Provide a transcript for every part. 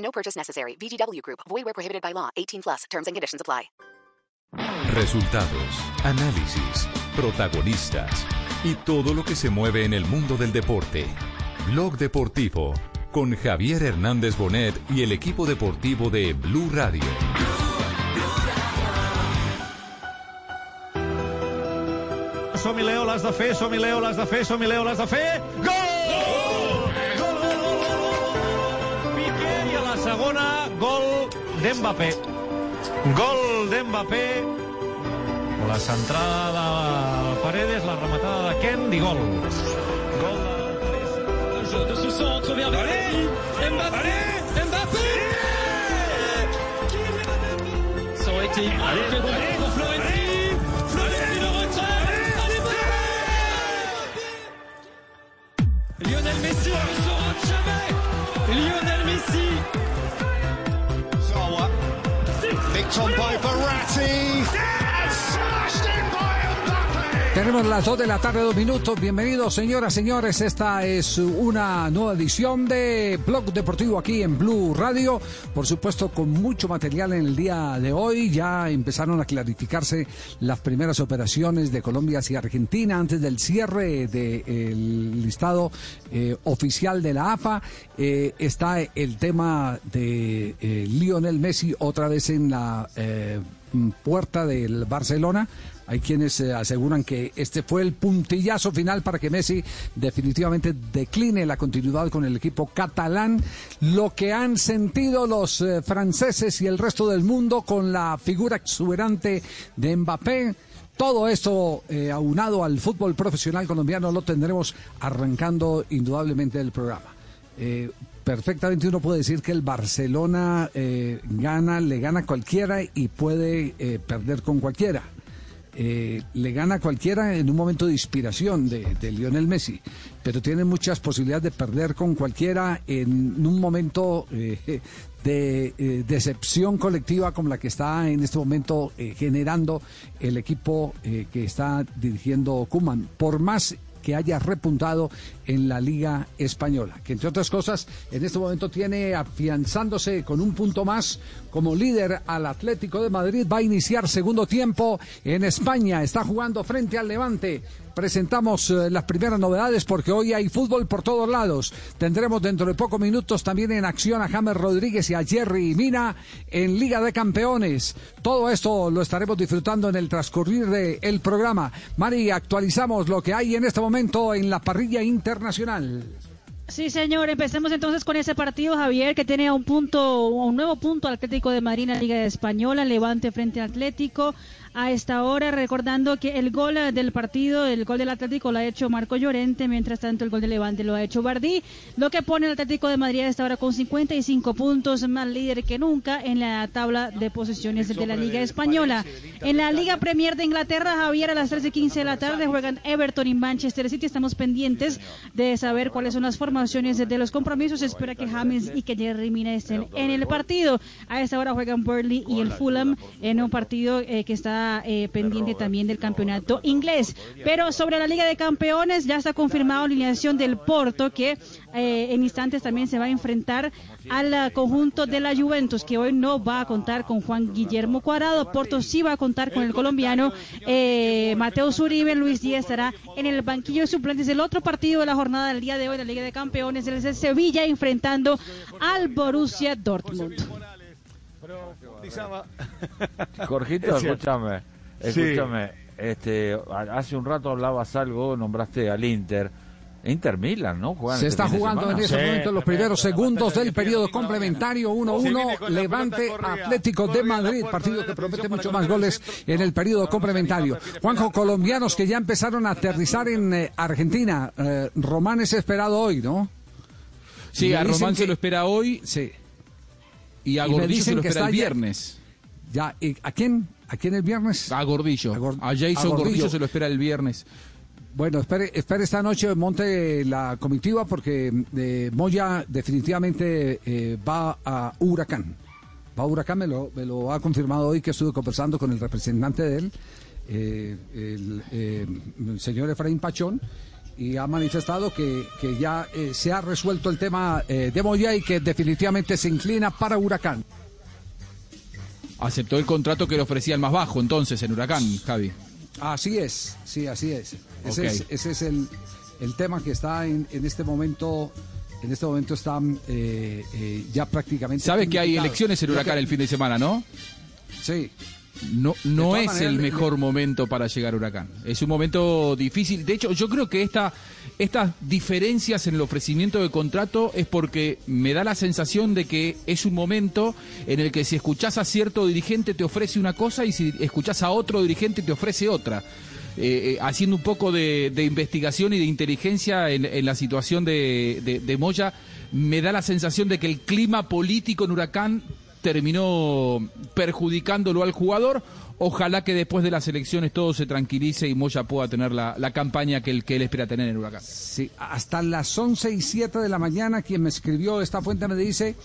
No purchase necessary. VGW Group. Void where prohibited by law. 18 plus. Terms and conditions apply. Resultados, análisis, protagonistas y todo lo que se mueve en el mundo del deporte. Blog Deportivo con Javier Hernández Bonet y el equipo deportivo de Blue Radio. Som-hi, Leo, l'has de fer, som-hi, Leo, l'has de fer, Leo, l'has de fer. Gol! Segona, gol d'Mbappé. Gol d'Mbappé. La centrada de Paredes, la rematada de Ken i gol. Gol de de ce centre vers Verratti. Mbappé Mbappé Ça aurait été très bon pour. Allez, Mbappé Lionel Messi ne on by Verratti. Tenemos las 2 de la tarde, dos minutos. Bienvenidos, señoras, señores. Esta es una nueva edición de Blog Deportivo aquí en Blue Radio. Por supuesto, con mucho material en el día de hoy. Ya empezaron a clarificarse las primeras operaciones de Colombia hacia Argentina antes del cierre del listado eh, oficial de la AFA. Eh, está el tema de eh, Lionel Messi otra vez en la puerta del Barcelona. Hay quienes eh, aseguran que este fue el puntillazo final para que Messi definitivamente decline la continuidad con el equipo catalán. Lo que han sentido los eh, franceses y el resto del mundo con la figura exuberante de Mbappé. Todo esto eh, aunado al fútbol profesional colombiano lo tendremos arrancando indudablemente el programa. Perfectamente uno puede decir que el Barcelona gana, le gana cualquiera y puede perder con cualquiera. Eh, le gana a cualquiera en un momento de inspiración de, Lionel Messi, pero tiene muchas posibilidades de perder con cualquiera en un momento eh, de eh, decepción colectiva como la que está en este momento generando el equipo que está dirigiendo Kuman. Por más que haya repuntado en la Liga Española, que entre otras cosas en este momento tiene afianzándose con un punto más como líder al Atlético de Madrid, va a iniciar segundo tiempo en España, está jugando frente al Levante. Presentamos eh, las primeras novedades porque hoy hay fútbol por todos lados. Tendremos dentro de pocos minutos también en acción a James Rodríguez y a Jerry Mina en Liga de Campeones. Todo esto lo estaremos disfrutando en el transcurrir del programa. Mari, actualizamos lo que hay en este momento en la parrilla internacional. Sí, señor. Empecemos entonces con ese partido, Javier, que tiene un punto, un nuevo punto Atlético de Marina, Liga Española, Levante frente al Atlético. A esta hora, recordando que el gol del partido, el gol del Atlético lo ha hecho Marco Llorente, mientras tanto el gol de Levante lo ha hecho Bardí, lo que pone el Atlético de Madrid a esta hora con 55 puntos, más líder que nunca en la tabla de posiciones de la Liga Española. En la Liga Premier de Inglaterra, Javier, a las 13.15 de la tarde juegan Everton y Manchester City. Estamos pendientes de saber cuáles son las formaciones de los compromisos. Espera que James y que Jerry Mina estén en el partido. A esta hora juegan Burnley y el Fulham en un partido eh, que está eh, pendiente también del campeonato inglés. Pero sobre la Liga de Campeones ya está confirmado la alineación del Porto que eh, en instantes también se va a enfrentar al conjunto de la Juventus que hoy no va a contar con Juan Guillermo Cuadrado. Porto sí va a contar con el colombiano eh, Mateo Zuribe. Luis Díaz estará en el banquillo de suplentes. El otro partido de la jornada del día de hoy de la Liga de Campeones es el Sevilla enfrentando al Borussia Dortmund. Jorgito, escúchame, escúchame, este, hace un rato hablabas algo, nombraste al Inter. Inter Milan, ¿no? Juegan Se este está jugando en este sí. momento los primeros segundos del periodo complementario 1-1 Levante Atlético de Madrid, partido que promete mucho más goles en el periodo complementario. Juanjo, colombianos que ya empezaron a aterrizar en eh, Argentina. Eh, Román es esperado hoy, ¿no? Sí, a Román se lo espera hoy. Sí. Y a Gordillo dicen se lo que espera el está ya- viernes. Ya, ¿y ¿a quién? ¿A quién el viernes? A Gordillo. A Jason a Gordillo. Gordillo se lo espera el viernes. Bueno, espere, espere esta noche monte la comitiva porque eh, Moya definitivamente eh, va a Huracán. Va a Huracán, me lo, me lo ha confirmado hoy que estuve conversando con el representante de él, eh, el, eh, el señor Efraín Pachón, y ha manifestado que, que ya eh, se ha resuelto el tema eh, de Moya y que definitivamente se inclina para Huracán. Aceptó el contrato que le ofrecía el más bajo entonces en Huracán, Javi. Así es, sí, así es. Ese es, ese es el, el tema que está en, en este momento. En este momento están eh, eh, ya prácticamente. Sabes que hay elecciones en Huracán el fin de semana, ¿no? Sí. No, no es maneras, el le- mejor momento para llegar a Huracán. Es un momento difícil. De hecho, yo creo que esta, estas diferencias en el ofrecimiento de contrato es porque me da la sensación de que es un momento en el que si escuchás a cierto dirigente te ofrece una cosa y si escuchás a otro dirigente te ofrece otra. Eh, eh, haciendo un poco de, de investigación y de inteligencia en, en la situación de, de- de Moya, me da la sensación de que el clima político en Huracán terminó perjudicándolo al jugador. Ojalá que después de las elecciones todo se tranquilice y Moya pueda tener la, la campaña que él, que él espera tener en Huracán. Sí, hasta las 11 y 7 de la mañana, quien me escribió esta fuente me dice,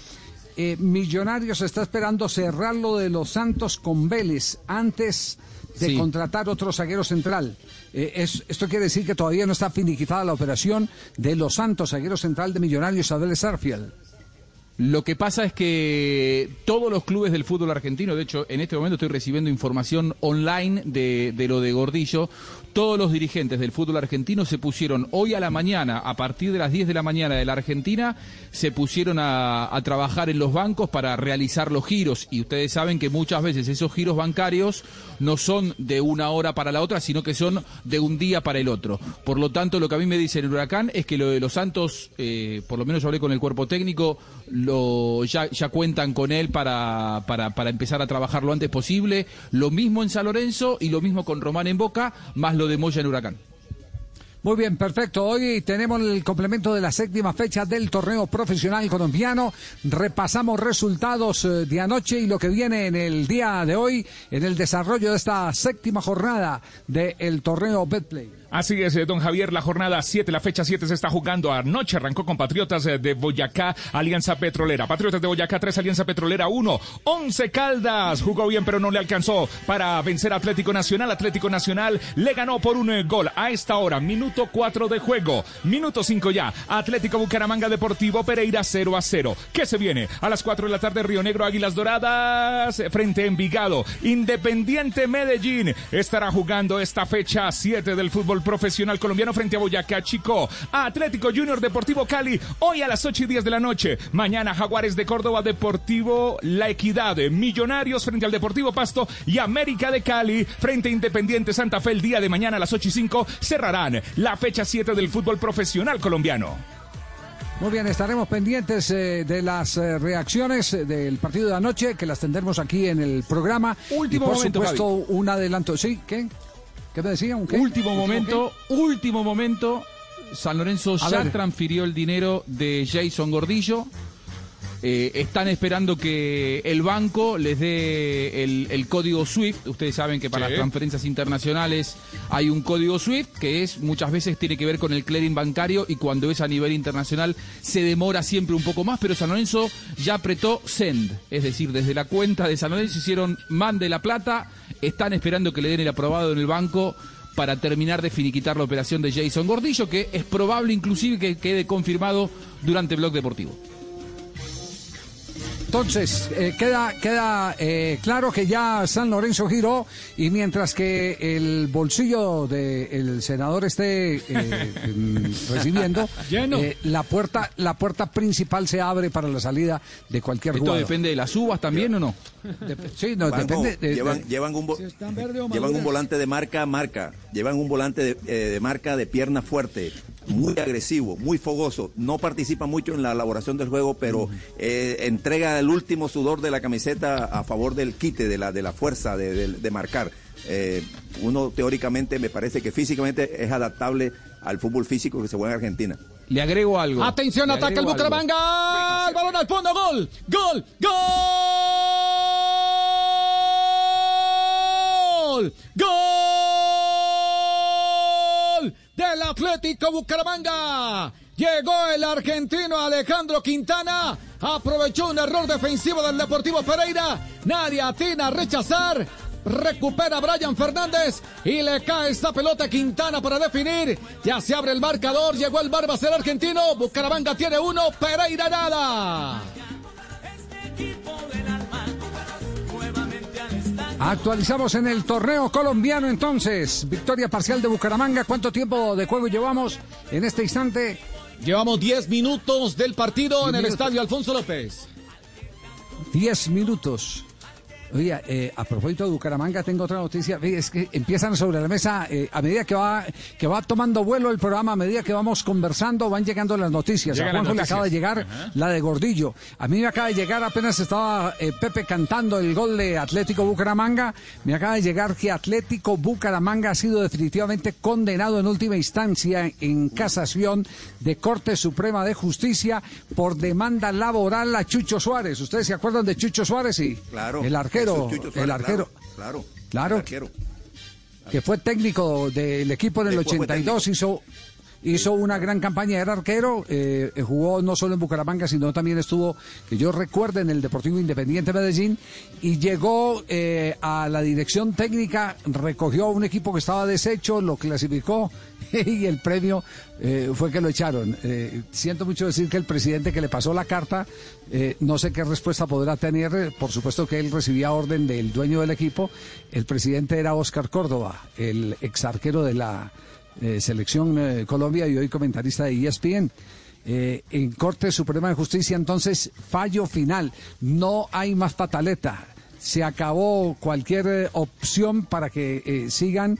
eh, Millonarios está esperando cerrar lo de los Santos con Vélez antes de Sí. contratar otro zaguero central. Eh, es- esto quiere decir que todavía no está finiquitada la operación de los Santos, zaguero central de Millonarios a Vélez Arfield. Lo que pasa es que todos los clubes del fútbol argentino, de hecho, en este momento estoy recibiendo información online de, de lo de Gordillo, todos los dirigentes del fútbol argentino se pusieron hoy a la mañana, a partir de las 10 de la mañana de la Argentina, se pusieron a, trabajar en los bancos para realizar los giros. Y ustedes saben que muchas veces esos giros bancarios no son de una hora para la otra, sino que son de un día para el otro. Por lo tanto, lo que a mí me dice el huracán es que lo de los Santos, eh, por lo menos yo hablé con el cuerpo técnico, lo, ya, ya cuentan con él para, para, para empezar a trabajar lo antes posible. Lo mismo en San Lorenzo y lo mismo con Román en Boca, más lo de Moya en Huracán. Muy bien, perfecto. Hoy tenemos el complemento de la séptima fecha del torneo profesional colombiano. Repasamos resultados eh, de anoche y lo que viene en el día de hoy en el desarrollo de esta séptima jornada del torneo Betplay. Así es, eh, don Javier, la jornada 7, la fecha 7 se está jugando. Anoche arrancó con Patriotas eh, de Boyacá, Alianza Petrolera. Patriotas de Boyacá 3, Alianza Petrolera 1. 11 Caldas. Jugó bien, pero no le alcanzó para vencer Atlético Nacional. Atlético Nacional le ganó por un eh, gol. A esta hora, minuto 4 de juego. Minuto 5 ya. Atlético Bucaramanga Deportivo Pereira 0 a 0. ¿Qué se viene? A las 4 de la tarde, Río Negro Águilas Doradas frente a Envigado. Independiente Medellín estará jugando esta fecha 7 del fútbol profesional colombiano frente a Boyacá Chico. Atlético Junior Deportivo Cali hoy a las 8 y 10 de la noche. Mañana Jaguares de Córdoba Deportivo La Equidad. Millonarios frente al Deportivo Pasto y América de Cali frente a Independiente Santa Fe el día de mañana a las 8 y 5 cerrarán la fecha 7 del fútbol profesional colombiano. Muy bien, estaremos pendientes eh, de las eh, reacciones eh, del partido de anoche, que las tendremos aquí en el programa. Último y por momento, supuesto, un adelanto. ¿Sí? ¿Qué? ¿Qué me decía? ¿Un qué? Último ¿Un momento, último momento. San Lorenzo A ya ver. transfirió el dinero de Jason Gordillo. Eh, están esperando que el banco les dé el, el código SWIFT. Ustedes saben que para Sí. las transferencias internacionales hay un código SWIFT que es muchas veces tiene que ver con el clearing bancario y cuando es a nivel internacional se demora siempre un poco más, pero San Lorenzo ya apretó send, es decir, desde la cuenta de San Lorenzo hicieron mande la plata, están esperando que le den el aprobado en el banco para terminar de finiquitar la operación de Jason Gordillo, que es probable inclusive que quede confirmado durante el blog deportivo. Entonces, eh, queda, queda eh, claro que ya San Lorenzo giró y mientras que el bolsillo del senador esté eh, recibiendo, Lleno. eh, la, puerta, la puerta principal se abre para la salida de cualquier ¿Esto jugador. depende de las uvas también o no? Sí, no, Banco, depende. de- llevan, de- llevan, un, o llevan un volante de marca marca. Llevan un volante de, eh, de marca de pierna fuerte, muy agresivo, muy fogoso. No participa mucho en la elaboración del juego, pero eh, entrega el último sudor de la camiseta a favor del quite, de la, de la fuerza de, de- de marcar. Eh, uno teóricamente me parece que físicamente es adaptable al fútbol físico que se juega en Argentina. Le agrego algo. Atención, Le ataca el. Bucaramanga. El balón al fondo, gol. Gol. Gol. Gol del Atlético Bucaramanga. Llegó el argentino Alejandro Quintana. Aprovechó un error defensivo del Deportivo Pereira. Nadie atina a rechazar. Recupera Brian Fernández y le cae esta pelota a Quintana para definir. Ya se abre el marcador. Llegó el Barbas el argentino. Bucaramanga tiene uno. Pereira nada. Actualizamos en el torneo colombiano entonces. Victoria parcial de Bucaramanga. ¿Cuánto tiempo de juego llevamos en este instante? Llevamos 10 minutos del partido en el estadio Alfonso López. 10 minutos. Oye, eh, a propósito de Bucaramanga, tengo otra noticia. Oye, Es que empiezan sobre la mesa, eh, a medida que va, que va tomando vuelo el programa, a medida que vamos conversando, van llegando las noticias. A Juanjo le acaba de llegar Ajá. la de Gordillo. A mí me acaba de llegar, apenas estaba eh, Pepe cantando el gol de Atlético Bucaramanga, me acaba de llegar que Atlético Bucaramanga ha sido definitivamente condenado en última instancia en casación de Corte Suprema de Justicia por demanda laboral a Chucho Suárez. ¿Ustedes se acuerdan de Chucho Suárez? Sí. Claro. El arquero. Chucho Suárez, el arquero. Claro. Claro. el arquero. que fue técnico del equipo en el Después fue 82, hizo, hizo una gran campaña, era arquero, eh, jugó no solo en Bucaramanga, sino también estuvo, que yo recuerde, en el Deportivo Independiente Medellín, y llegó eh, a la dirección técnica, recogió un equipo que estaba deshecho, lo clasificó, y el premio eh, fue que lo echaron. Siento mucho decir que el presidente que le pasó la carta, no sé qué respuesta podrá tener, por supuesto que él recibía orden del dueño del equipo, el presidente era Oscar Córdoba, el ex arquero de la eh, selección eh, Colombia y hoy comentarista de ESPN. Eh, en Corte Suprema de Justicia, entonces, fallo final. No hay más pataleta. Se acabó cualquier eh, opción para que sigan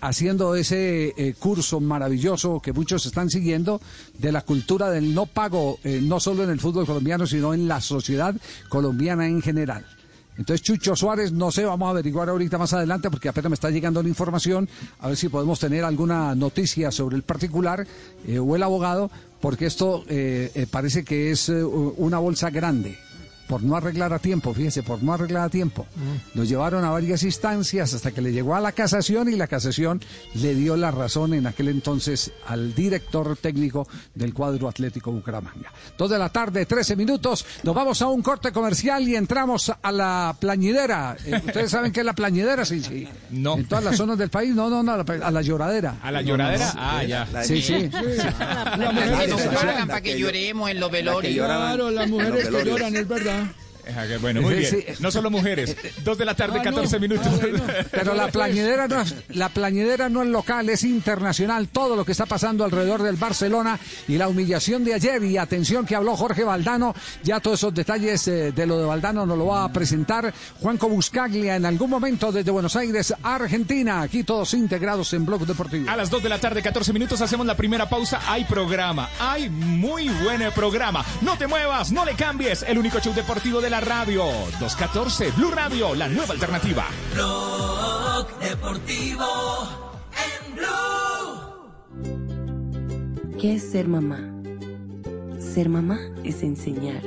haciendo ese curso maravilloso que muchos están siguiendo de la cultura del no pago, no solo en el fútbol colombiano, sino en la sociedad colombiana en general. Entonces, Chucho Suárez, no sé, vamos a averiguar ahorita más adelante porque apenas me está llegando la información, a ver si podemos tener alguna noticia sobre el particular eh, o el abogado, porque esto eh, eh, parece que es eh, una bolsa grande. Por no arreglar a tiempo, fíjese, por no arreglar a tiempo. Lo llevaron a varias instancias hasta que le llegó a la casación y la casación le dio la razón en aquel entonces al director técnico del cuadro Atlético Bucaramanga. Dos de la tarde, 13 minutos. Nos vamos a un corte comercial y entramos a la plañidera. Eh, ¿Ustedes saben qué es la plañidera? Sí, sí. No. En todas las zonas del país, no, no, no, a la, a la lloradera. ¿A la lloradera? no, no. Ah, ya. Sí, sí. Las mujeres que nos pagan para que lloremos en los velorios. Claro, las mujeres que lloran, es verdad. Ajá, que Bueno, muy bien. No solo mujeres. Dos de la tarde, Ah, 14 no. minutos. Pero la plañidera no es, la plañidera no es local, es internacional. Todo lo que está pasando alrededor del Barcelona y la humillación de ayer. Y atención que habló Jorge Valdano. Ya todos esos detalles eh, de lo de Valdano nos lo va a presentar Juanco Buscaglia en algún momento desde Buenos Aires, Argentina. Aquí todos integrados en Blog Deportivo. A las 2 de la tarde, 14 minutos, hacemos la primera pausa. Hay programa, hay muy buen programa. No te muevas, no le cambies. El único show deportivo de la radio. 214 Blue Radio, la nueva alternativa. Blog Deportivo en Blue. ¿Qué es ser mamá? Ser mamá es enseñar.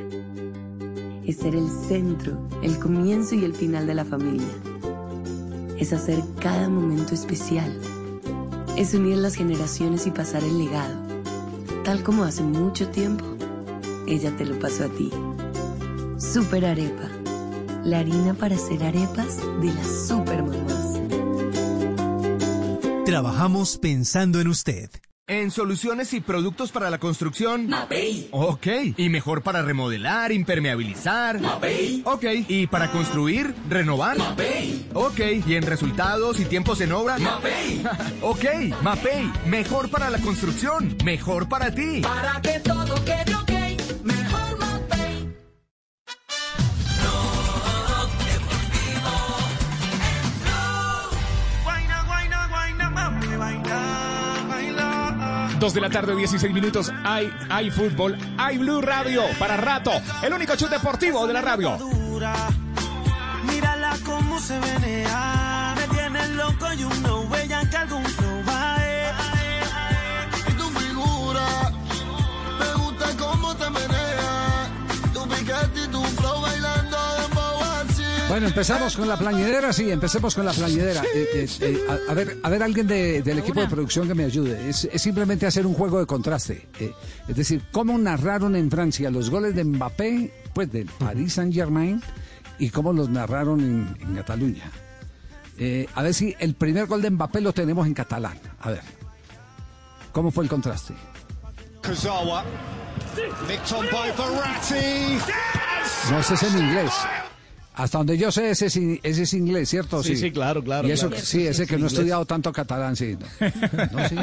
Es ser el centro, el comienzo y el final de la familia. Es hacer cada momento especial. Es unir las generaciones y pasar el legado. Tal como hace mucho tiempo, ella te lo pasó a ti. Super Arepa. La harina para hacer arepas de las super mamás. Trabajamos pensando en usted. En soluciones y productos para la construcción. Mapei. Ok. Y mejor para remodelar, impermeabilizar. Mapei. Ok. Y para construir, renovar. Mapei. Ok. Y en resultados y tiempos en obra. Mapei. ok. Mapei. Mejor para la construcción. Mejor para ti. Para que todo quede 2 de la tarde, 16 minutos. Hay, hay fútbol, hay Blue Radio para rato. El único show deportivo de la radio. Mírala cómo se menea, me tiene loco y uno huella que algún Bueno, empezamos con la plañidera, sí, empecemos con la plañidera. Eh, eh, eh, a, a ver, a ver, alguien de- del equipo de producción que me ayude. Es, es simplemente hacer un juego de contraste. Eh, es decir, cómo narraron en Francia los goles de Mbappé, pues del Paris Saint Germain, y cómo los narraron en, en Cataluña. Eh, a ver si el primer gol de Mbappé lo tenemos en catalán. A ver, ¿cómo fue el contraste? Verratti. No, ese es en inglés. Hasta donde yo sé, ese es, in- ese es inglés, ¿cierto? Sí, sí, claro, claro, Y eso, claro. sí, ese que no he estudiado tanto catalán, sí. No, No, sí.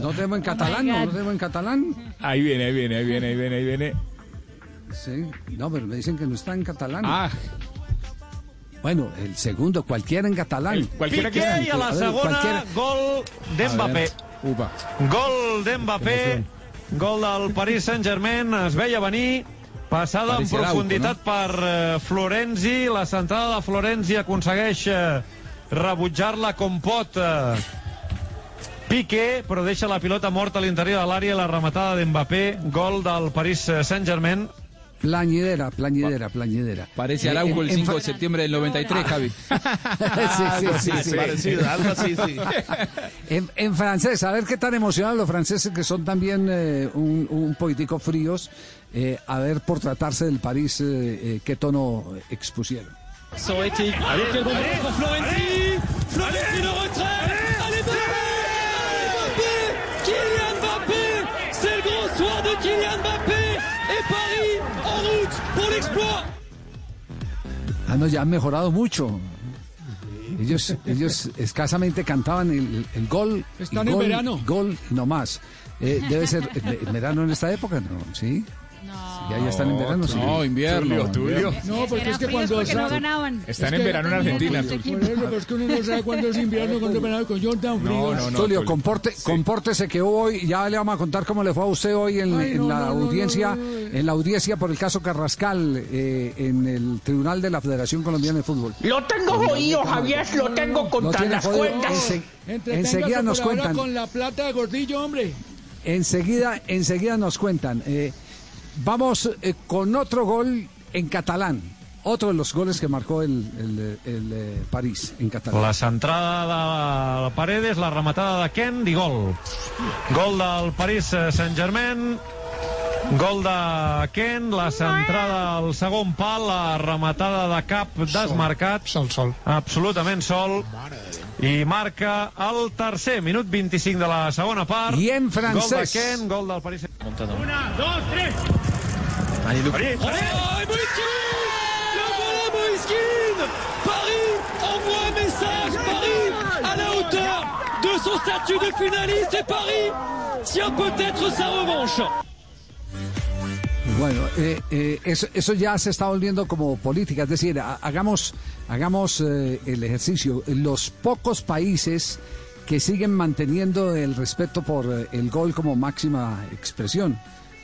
¿No tenemos en catalán? ¿No lo tenemos en catalán? Ahí viene, ahí viene, ahí viene, ahí viene, ahí viene. Sí. No, pero me dicen que no está en catalán. Ah. Bueno, el segundo, cualquiera en catalán. Piqué i a la cualquiera. gol d'Mbappé. Upa. Gol d'Mbappé, gol del Paris Saint-Germain, es veia venir, passada en profunditat per eh, Florenzi, la centrada de Florenzi aconsegueix eh, rebutjar-la com pot eh, Piqué, però deixa la pilota morta a l'interior de l'àrea, la rematada d'Mbappé, gol del Paris Saint-Germain. Plañidera, plañidera, plañidera. Parece Araujo el en 5 de septiembre del 93, Javi. sí, sí, sí, sí. Parecido, algo así, sí. En, en francés, a ver qué tan emocionados los franceses que son también eh, un, un poquitico fríos. Eh, a ver, por tratarse del París, eh, eh, qué tono expusieron. Ça aurait été. Allez, quel bon ballon pour Florenzi Florenzi le retrait Allez Mbappé Mbappé Kylian Mbappé C'est le grand soir de Kylian Mbappé Et Paris en route pour l'exploit Ah, no, ya han mejorado mucho. Ellos, ellos escasamente cantaban el, el gol. Están en gol, verano. Gol no más. Eh, debe ser eh, en verano en esta época, ¿no? ¿Sí? Ya, ya están en verano, sí. No, invierno. Tulio. No, porque es que cuando porque no ganaban. Están Es en verano en Argentina. Por eso, pero es que uno no sabe cuándo es invierno, cuándo es verano, con John tan. No, no, no. Tulio, comporte, compórtese que hoy ya le vamos a contar cómo le fue a usted hoy en, Ay, en no, la no, no, audiencia, no, no, no. en la audiencia por el caso Carrascal eh, en el Tribunal de la Federación Colombiana de Fútbol. Lo tengo jodido, Javier, lo tengo contra las Entreténgase enseguida nos cuentan. con la plata de gordillo, hombre. Enseguida, enseguida nos cuentan. Eh, vamos eh, con otro gol en catalán. Otro de los goles que marcó el, el, el, eh, París en catalán. La centrada de Paredes, la rematada de Kent i gol. Gol del Paris Saint-Germain, gol de Kent, la centrada al segon pal, la rematada de cap desmarcat. Sol, sol. Absolutament sol. I marca el tercer, minut 25 de la segona part. I en Gol de francès. Kent, gol del Paris Saint-Germain. Una, dos, tres Allez, Oh, Le voilà Moïse Keane Paris envoie un message Paris à la hauteur de son statut de finaliste et Paris tient peut-être sa revanche Bueno, eh, eh, eso, eso ya se está volviendo como política, es decir, ha- hagamos, hagamos eh, el ejercicio. Los pocos países que siguen manteniendo el respeto por eh, el gol como máxima expresión,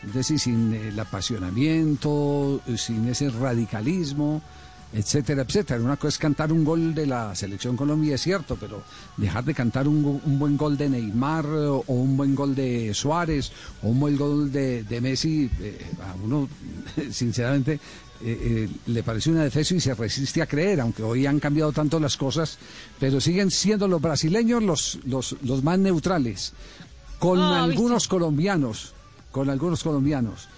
es decir, sin el apasionamiento, eh, sin ese radicalismo, etcétera, etcétera. Una cosa es cantar un gol de la selección Colombia, es cierto, pero dejar de cantar un, buen gol de Neymar eh, o un buen gol de Suárez o un buen gol de, de Messi, eh, a uno, sinceramente, eh, eh, le parece una defensa y se resiste a creer, aunque hoy han cambiado tanto las cosas, pero siguen siendo los brasileños los, los, los más neutrales, con Ah, ¿viste? algunos colombianos, con algunos colombianos.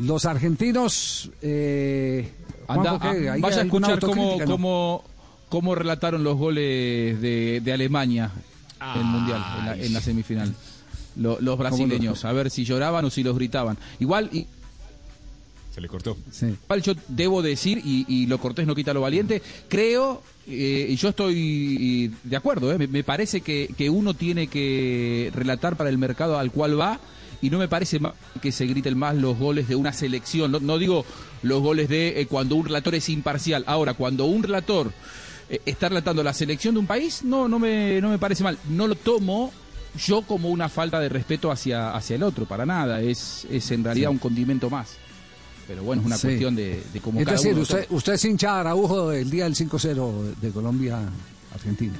Los argentinos... Eh, Anda, Juanjo, ¿qué? ah, ¿Hay vaya a escuchar cómo, no? cómo, cómo relataron los goles de, de Alemania en el Mundial, en la, en la semifinal. Lo- los brasileños, a ver si lloraban o si los gritaban. Igual, y, Se le cortó. igual yo debo decir, y, y lo cortés no quita lo valiente, creo, eh, y yo estoy de acuerdo, eh, me, me parece que, que uno tiene que relatar para el mercado al cual va y no me parece que se griten más los goles de una selección. No, no digo los goles de eh, cuando un relator es imparcial. Ahora, cuando un relator eh, está relatando la selección de un país, no, no, me, no me parece mal. No lo tomo yo como una falta de respeto hacia, hacia el otro, para nada. Es, es en realidad Sí. un condimento más. Pero bueno, es una Sí. cuestión de, de cómo Es cada decir, uno usted, usted es hincha de Araujo el día del 5-0 de Colombia-Argentina.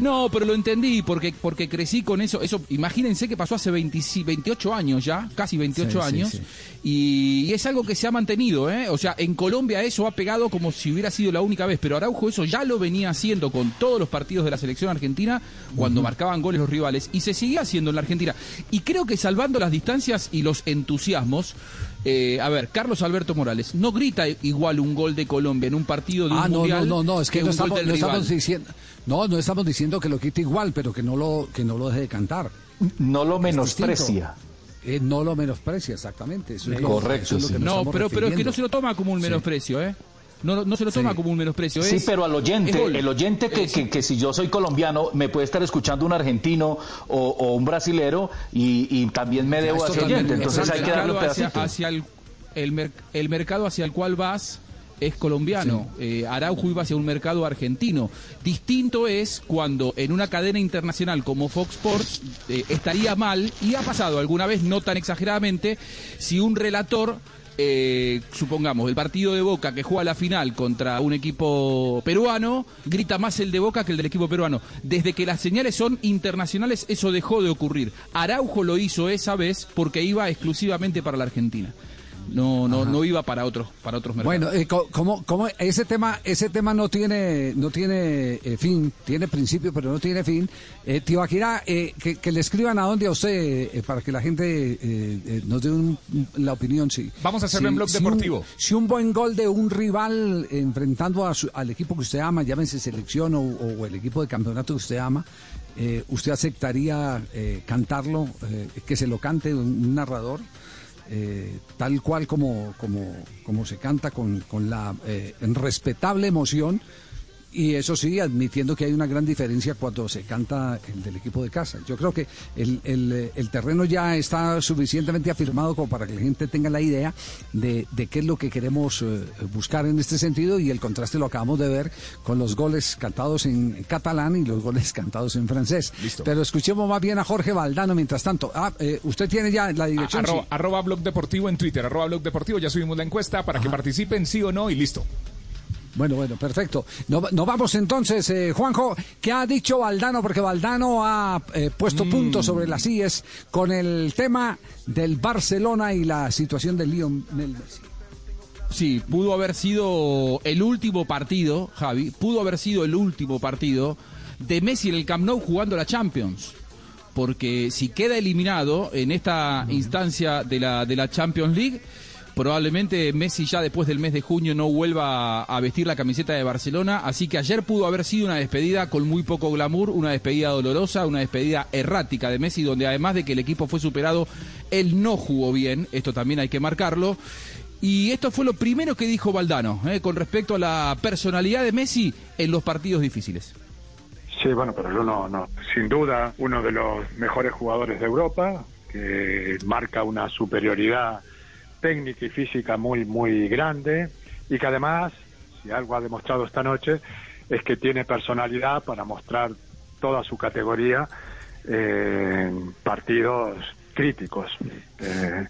No, pero lo entendí porque porque crecí con eso. Eso, imagínense que pasó hace 20 28 años ya, casi 28 Sí, sí, años, sí. Y, y es algo que se ha mantenido, ¿eh? O sea, en Colombia eso ha pegado como si hubiera sido la única vez, pero Araujo eso ya lo venía haciendo con todos los partidos de la selección argentina cuando marcaban goles los rivales y se sigue haciendo en la Argentina. Y creo que salvando las distancias y los entusiasmos, eh, a ver, Carlos Alberto Morales no grita igual un gol de Colombia en un partido de un Ah, no, no, mundial no, no, es que, no, un gol estamos, no estamos diciendo, no, no estamos diciendo que lo quite igual, pero que no lo, que no lo deje de cantar. No lo menosprecia. Eh, no lo menosprecia, exactamente. Eso es lo- Correcto, eso es lo que nos No, pero, pero es que no se lo toma como un Sí. menosprecio, ¿eh? No, no se lo toma Sí. como un menosprecio. Sí, es- pero al oyente, el oyente que, que, que si yo soy colombiano me puede estar escuchando un argentino o, o un brasilero y, y también me debo a ese oyente. Entonces hay que darle un mercado hacia, pedacito. hacia el, el, mer- el mercado hacia el cual vas es colombiano. Eh, Araujo iba hacia un mercado argentino. Distinto es cuando en una cadena internacional como Fox Sports eh, estaría mal, y ha pasado alguna vez, no tan exageradamente, si un relator eh, supongamos, el partido de Boca que juega la final contra un equipo peruano, grita más el de Boca que el del equipo peruano. Desde que las señales son internacionales, eso dejó de ocurrir. Araujo lo hizo esa vez porque iba exclusivamente para la Argentina. No, no, no iba para otros, para otros mercados. Bueno, eh, como, como ese tema, ese tema no tiene, no tiene eh, fin, tiene principio, pero no tiene fin. Eh, eh, que, que le escriban a dónde a usted eh, para que la gente eh, eh, nos dé un- la opinión. Sí. Vamos a hacerlo en Blog un- Deportivo. si un buen gol de un rival enfrentando a su- al equipo que usted ama, llámese selección o, o el equipo de campeonato que usted ama, eh, ¿usted aceptaría eh, cantarlo, eh, que se lo cante un, un narrador? Eh, tal cual como, como, como se canta con, con la eh, respetable emoción y eso sí, admitiendo que hay una gran diferencia cuando se canta el del equipo de casa. Yo creo que el, el, el terreno ya está suficientemente afirmado como para que la gente tenga la idea de, de qué es lo que queremos eh, buscar en este sentido y el contraste lo acabamos de ver con los goles cantados en catalán y los goles cantados en francés. Pero escuchemos más bien a Jorge Valdano mientras tanto. Ah, eh, usted tiene ya la dirección. Arroba, Sí. arroba blog deportivo en Twitter, arroba blog deportivo, ya subimos la encuesta para que participen sí o no y listo. Bueno, bueno, perfecto. Nos, nos vamos entonces, eh, Juanjo. ¿Qué ha dicho Valdano? Porque Valdano ha eh, puesto Mm. puntos sobre las IES con el tema del Barcelona y la situación de Lionel Messi. Sí, pudo haber sido el último partido, Javi, pudo haber sido el último partido de Messi en el Camp Nou jugando la Champions. Porque si queda eliminado en esta instancia de la, de la Champions League, probablemente Messi ya después del mes de junio no vuelva a vestir la camiseta de Barcelona. Así que ayer pudo haber sido una despedida con muy poco glamour, una despedida dolorosa, una despedida errática de Messi, donde además de que el equipo fue superado, él no jugó bien. Esto también hay que marcarlo. Y esto fue lo primero que dijo Valdano eh, con respecto a la personalidad de Messi en los partidos difíciles. Sí, bueno, pero yo no, no, sin duda, uno de los mejores jugadores de Europa, que marca una superioridad técnica y física muy, muy grande, y que además, si algo ha demostrado esta noche, es que tiene personalidad para mostrar toda su categoría en partidos críticos. Eh,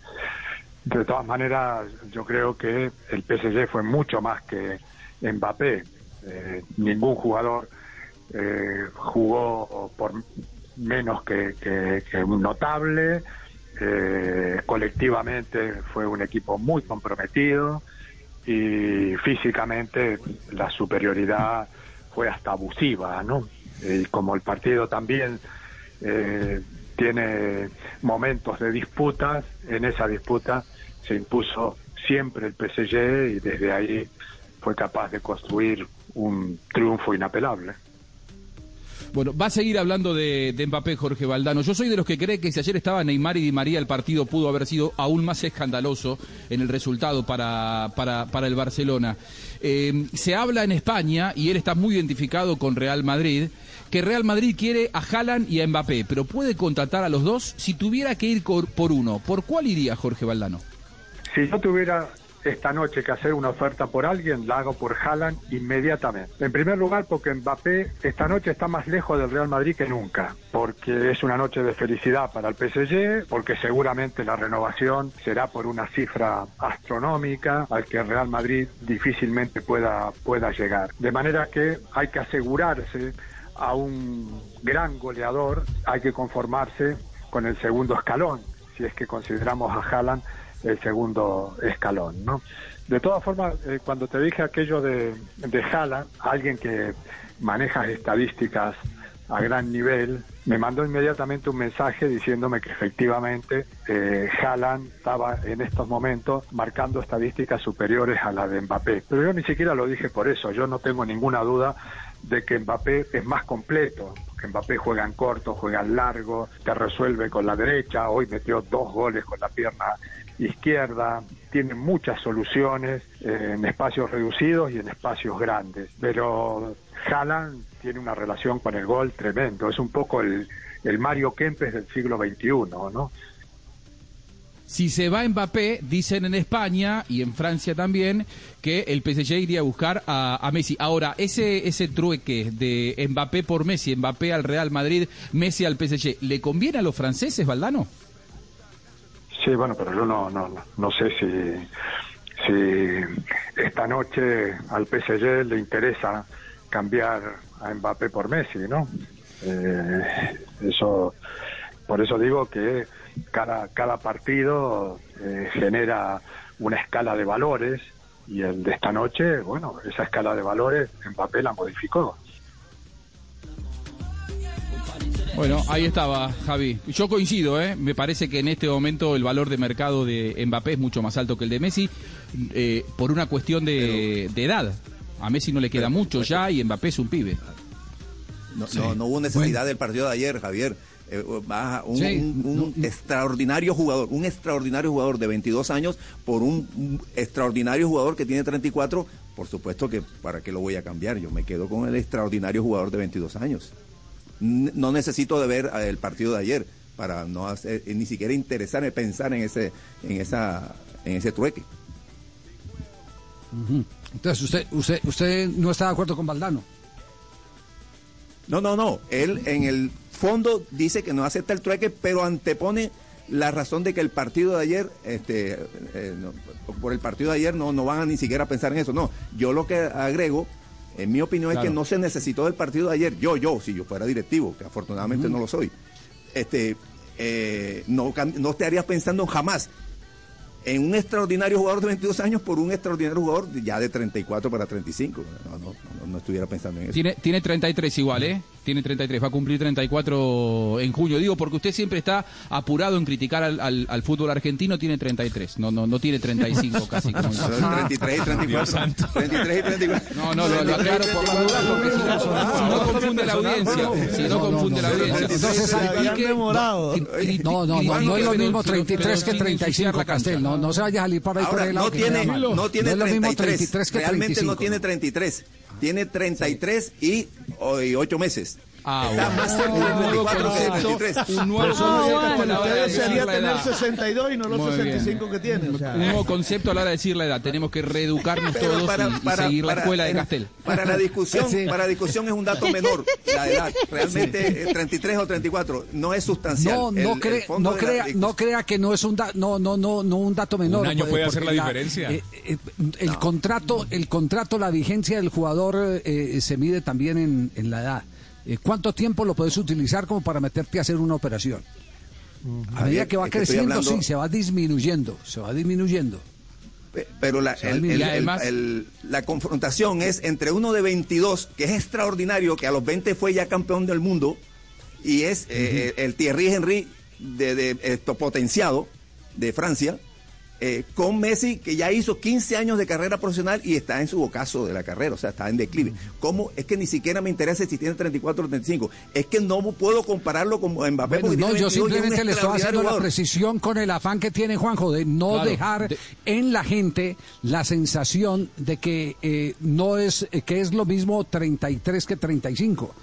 de todas maneras, yo creo que el PSG fue mucho más que Mbappé. Eh, ningún jugador eh, jugó por menos que, que- que un notable. Eh, colectivamente fue un equipo muy comprometido y físicamente la superioridad fue hasta abusiva, ¿no? Y como el partido también eh, tiene momentos de disputas, en esa disputa se impuso siempre el PSG y desde ahí fue capaz de construir un triunfo inapelable. Bueno, va a seguir hablando de, de Mbappé, Jorge Valdano. Yo soy de los que cree que si ayer estaba Neymar y Di María, el partido pudo haber sido aún más escandaloso en el resultado para, para, para el Barcelona. Eh, se habla en España, y él está muy identificado con Real Madrid, que Real Madrid quiere a Haaland y a Mbappé, pero puede contratar a los dos si tuviera que ir por uno. ¿Por cuál iría Jorge Valdano? Si yo tuviera esta noche que hacer una oferta por alguien, la hago por Haaland inmediatamente. En primer lugar, porque Mbappé esta noche está más lejos del Real Madrid que nunca, porque es una noche de felicidad para el PSG, porque seguramente la renovación será por una cifra astronómica al que el Real Madrid difícilmente pueda, pueda llegar. De manera que hay que asegurarse a un gran goleador, hay que conformarse con el segundo escalón, si es que consideramos a Haaland el segundo escalón, ¿no? De todas formas, eh, cuando te dije aquello de, de Haaland, alguien que maneja estadísticas a gran nivel, me mandó inmediatamente un mensaje diciéndome que efectivamente eh, Haaland estaba en estos momentos marcando estadísticas superiores a la de Mbappé. Pero yo ni siquiera lo dije por eso, yo no tengo ninguna duda de que Mbappé es más completo, que Mbappé juega en corto, juega en largo, te resuelve con la derecha, hoy metió dos goles con la pierna izquierda, tiene muchas soluciones eh, en espacios reducidos y en espacios grandes, pero Haaland tiene una relación con el gol tremendo, es un poco el, el Mario Kempes del siglo XXI, ¿no? Si se va Mbappé, dicen en España y en Francia también que el PSG iría a buscar a, Messi. Ahora, ese, ese trueque de Mbappé por Messi, Mbappé al Real Madrid, Messi al PSG, ¿le conviene a los franceses, Valdano? Sí, bueno, pero yo no, no, no- sé si, si esta noche al PSG le interesa cambiar a Mbappé por Messi, ¿no? Eh, eso, por eso digo que cada, cada partido eh, genera una escala de valores y el de esta noche, bueno, esa escala de valores Mbappé la modificó. Bueno, ahí estaba, Javi. Yo coincido, ¿eh? Me parece que en este momento el valor de mercado de Mbappé es mucho más alto que el de Messi eh, por una cuestión de, de edad. A Messi no le queda mucho ya y Mbappé es un pibe. No, Sí. no, no hubo necesidad del partido de ayer, Javier. Eh, baja un, Sí, un- un extraordinario jugador, un extraordinario jugador de 22 años por un, un extraordinario jugador que tiene 34. Por supuesto que para qué lo voy a cambiar, yo me quedo con el extraordinario jugador de 22 años. No necesito de ver eh, el partido de ayer para no hacer, eh, ni siquiera interesarme pensar en ese en esa en ese trueque. Entonces, usted, usted, usted no está de acuerdo con Valdano. No, no, no. Él en el fondo dice que no acepta el trueque, pero antepone la razón de que el partido de ayer, este, eh, no, por el partido de ayer no, no van a ni siquiera pensar en eso. No, yo lo que agrego, en mi opinión, es que no se necesitó del partido de ayer. Yo, yo, si yo fuera directivo, que afortunadamente no lo soy, este, eh, no, no estarías pensando jamás en un extraordinario jugador de 22 años por un extraordinario jugador ya de 34 para 35. No, no, no, no estuviera pensando en eso. Tiene, tiene 33 igual, ¿eh? Tiene 33, va a cumplir 34 en junio. Digo, porque usted siempre está apurado en criticar al, al- al fútbol argentino, tiene 33, no, no, no tiene 35 casi. Como Son 33 y 34. 33 y 34. No, no, lo, lo aclaro por la duda, porque si no, si no confunde la audiencia. Si no confunde la audiencia. Entonces, No, no, no, no es lo mismo pero- 33 que pero sin 35, ensuciar la cancha. Castel. No, no se vaya a salir por ahí por Ahora, el lado no tiene, no tiene mismo 33. 33 que Realmente 35. no tiene 33. Tiene 33 y, o- y 8 meses. Ah, Está bueno. más cerca Un de nuevo 34 que de concepto, 33. un nuevo concepto a la hora de Ustedes decir sería la tener edad. 62 y no los Muy bien. 65 que tiene. O sea. Un nuevo concepto a la hora de decir la edad. Tenemos que reeducarnos Pero todos para- y- y, para- seguir la escuela de Castel. Para la discusión, Sí. para la discusión es un dato menor la edad. Realmente eh, 33 o 34 no es sustancial. No, no, El- el no, crea, no crea que no es un da- no, no, no, no un dato menor. Un año pues, puede hacer la diferencia. eh, eh, el contrato, el contrato, la vigencia del jugador eh, se mide también en, en la edad. Eh, ¿Cuánto tiempo lo puedes utilizar como para meterte a hacer una operación? A medida Javier, que va es que estoy creciendo, hablando- sí, se va disminuyendo, se va disminuyendo. Pe- Pero la, sea, el- y el- además- el- la confrontación es entre uno de 22, que es extraordinario, que a los 20 fue ya campeón del mundo, y es eh, el Thierry Henry de, de esto potenciado de Francia, eh, con Messi, que ya hizo 15 años de carrera profesional y está en su ocaso de la carrera, o sea, está en declive. ¿Cómo? Es que ni siquiera me interesa si tiene 34 o 35. Es que no puedo compararlo con Mbappé. Bueno, porque no, tiene yo 22 y es un simplemente le estoy haciendo la precisión con el afán que tiene Juanjo de no Claro, dejar de- en la gente la sensación de que eh, no es eh, que es lo mismo 33 que 35.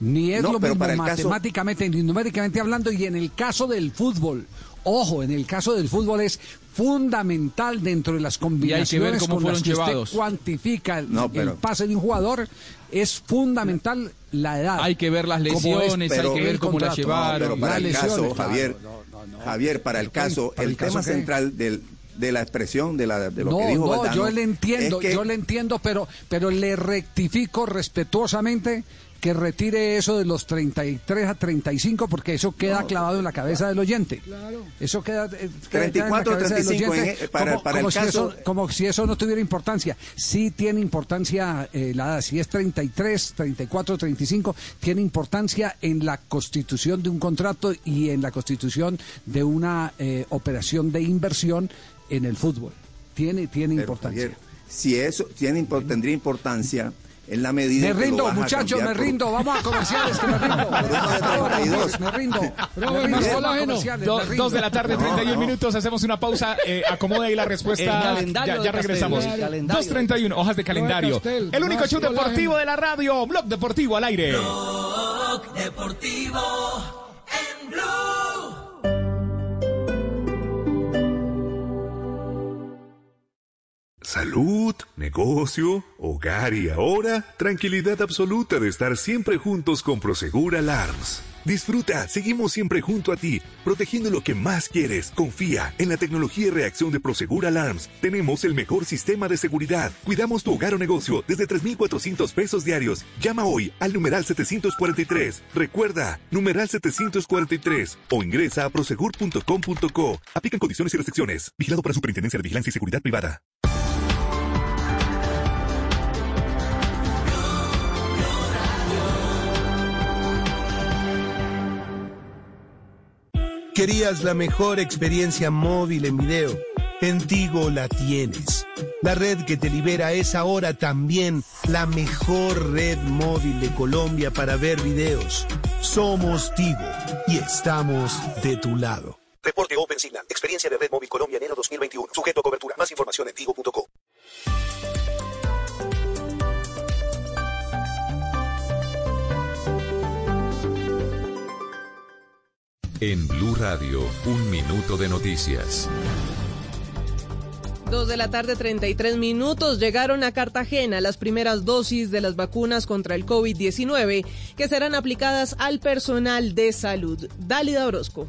Ni es No, lo mismo para el caso- matemáticamente ni numéricamente hablando y en el caso del fútbol, ojo, en el caso del fútbol es fundamental dentro de las combinaciones cómo con las que llevados. usted cuantifica el, No, pero- el pase de un jugador, es fundamental la edad. Hay que ver las lesiones, hay que ver cómo la contrato. llevaron. pero para Las el lesiones, caso, Javier, no, no, no. Javier, para el caso, ¿Para el, el caso tema qué? central del, de la expresión de, la, de lo no, que dijo no, Valdano yo le entiendo, es que- yo le entiendo, pero, pero le rectifico respetuosamente que retire eso de los 33 a 35 porque eso queda clavado en la cabeza del oyente. Eso queda, eh, queda en la 34 cabeza del 35 en- oyente eh, para- como, el si caso- eso, como si eso no tuviera importancia. Sí tiene importancia eh, la edad. Si es 33, 34, 35, tiene importancia en la constitución de un contrato y en la constitución de una eh, operación de inversión en el fútbol. Tiene, tiene Pero, importancia. Javier, si eso tiene, tendría importancia en la medida Me que lo rindo, a muchachos, me por- rindo. Vamos a comerciales, que me rindo. Por uno de 32. Me rindo. Me rindo. dos de la tarde, 31 minutos. Hacemos una pausa. Eh, acomoda ahí la respuesta. Ya, ya regresamos. Castel, el calendario. 2.31, hojas de calendario. Castel, El único show deportivo de la radio. Blog Deportivo al aire. Blog Deportivo en Blue. Salud, negocio, hogar y ahora tranquilidad absoluta de estar siempre juntos con Prosegur Alarms. Disfruta, seguimos siempre junto a ti, protegiendo lo que más quieres. Confía en la tecnología y reacción de Prosegur Alarms. Tenemos el mejor sistema de seguridad. Cuidamos tu hogar o negocio desde 3,400 pesos diarios. Llama hoy al numeral 743. Recuerda, numeral 743 o ingresa a prosegur.com.co. Aplican condiciones y restricciones. Vigilado para Superintendencia de Vigilancia y Seguridad Privada. ¿Querías la mejor experiencia móvil en video? En Tigo la tienes. La red que te libera es ahora también la mejor red móvil de Colombia para ver videos. Somos Tigo y estamos de tu lado. Reporte Open Signal. Experiencia de Red Móvil Colombia enero 2021. Sujeto a cobertura. Más información en tigo.co. En Blue Radio, un minuto de noticias. Dos de la tarde, 33 minutos. Llegaron a Cartagena las primeras dosis de las vacunas contra el COVID-19 que serán aplicadas al personal de salud. Dálida Orozco.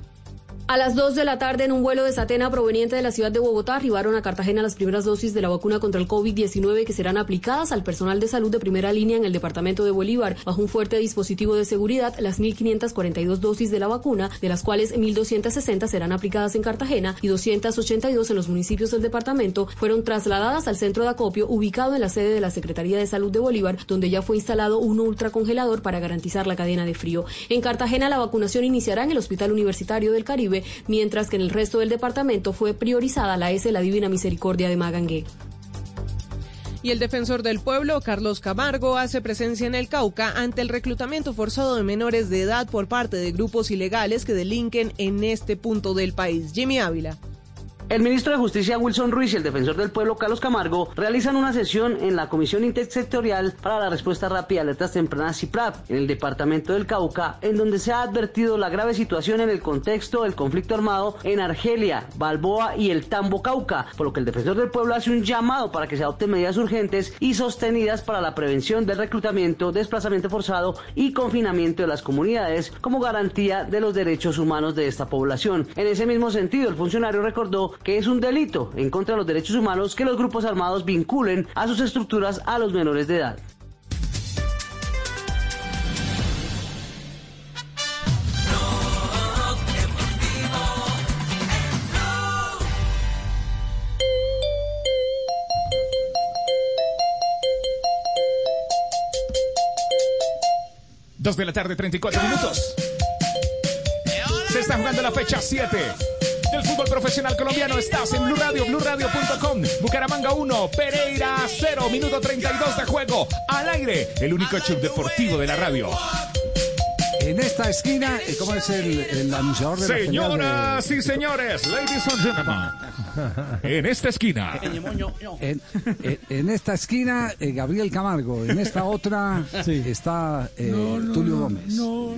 A las 2 de la tarde, en un vuelo de Satena proveniente de la ciudad de Bogotá, arribaron a Cartagena las primeras dosis de la vacuna contra el COVID-19 que serán aplicadas al personal de salud de primera línea en el departamento de Bolívar. Bajo un fuerte dispositivo de seguridad, las 1.542 dosis de la vacuna, de las cuales 1.260 serán aplicadas en Cartagena y 282 en los municipios del departamento, fueron trasladadas al centro de acopio ubicado en la sede de la Secretaría de Salud de Bolívar, donde ya fue instalado un ultracongelador para garantizar la cadena de frío. En Cartagena, la vacunación iniciará en el Hospital Universitario del Caribe mientras que en el resto del departamento fue priorizada la S La Divina Misericordia de Magangué. Y el defensor del pueblo, Carlos Camargo, hace presencia en el Cauca ante el reclutamiento forzado de menores de edad por parte de grupos ilegales que delinquen en este punto del país. Jimmy Ávila. El ministro de Justicia Wilson Ruiz y el defensor del pueblo Carlos Camargo realizan una sesión en la Comisión Intersectorial para la Respuesta Rápida a Alertas Tempranas CIPRAP en el departamento del Cauca, en donde se ha advertido la grave situación en el contexto del conflicto armado en Argelia, Balboa y el Tambo Cauca, por lo que el defensor del pueblo hace un llamado para que se adopten medidas urgentes y sostenidas para la prevención del reclutamiento, desplazamiento forzado y confinamiento de las comunidades como garantía de los derechos humanos de esta población. En ese mismo sentido, el funcionario recordó que es un delito en contra de los derechos humanos que los grupos armados vinculen a sus estructuras a los menores de edad. Dos de la tarde, 34 minutos. Se está jugando la fecha 7 del fútbol profesional colombiano. Estás en Blue Radio, BlueRadio.com. Bucaramanga 1, Pereira 0, minuto 32 de juego. Al aire, el único show deportivo de la radio. En esta esquina, ¿cómo es el, el anunciador de la Señoras de- y señores, ladies and gentlemen, en esta esquina. En, en- en esta esquina, eh, Gabriel Camargo. En esta otra está eh, No, no, Tulio Gómez. No.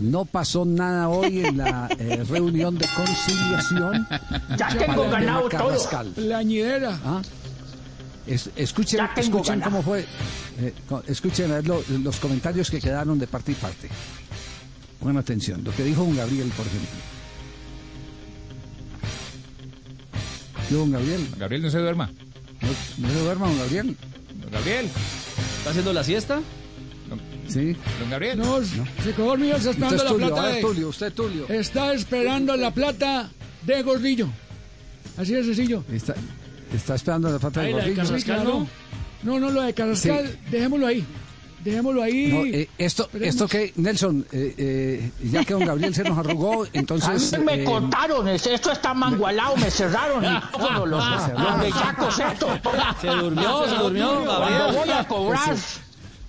No pasó nada hoy en la eh, reunión de conciliación. Ya tengo ganado todo. La ñidera. ¿Ah? Es- escuchen escuchen cómo fue. eh, escuchen lo- los comentarios que quedaron de parte y parte. Buena atención. Lo que dijo un Gabriel, por ejemplo. ¿Qué don Gabriel? Gabriel, no se duerma. No, no se duerma, don Gabriel. Gabriel. ¿Está haciendo la siesta? Sí. Don Gabriel. No, se quedó dormido, está esperando Usted es la Tulio, plata de... Tulio, usted Tulio. Está esperando la plata de Gordillo. Así de sencillo. Está, está esperando la falta de la de Gordillo. Carrascal, ¿no? No, no, lo de Carrascal, dejémoslo ahí. Dejémoslo ahí. No, eh, esto, Esperemos. esto que, Nelson, eh, eh, ya que don Gabriel se nos arrugó, entonces... A mí me eh, cortaron, es- esto está mangualado, me cerraron el micrófono, los, los bellacos estos. Se durmió, se durmió, Gabriel. Voy a cobrar,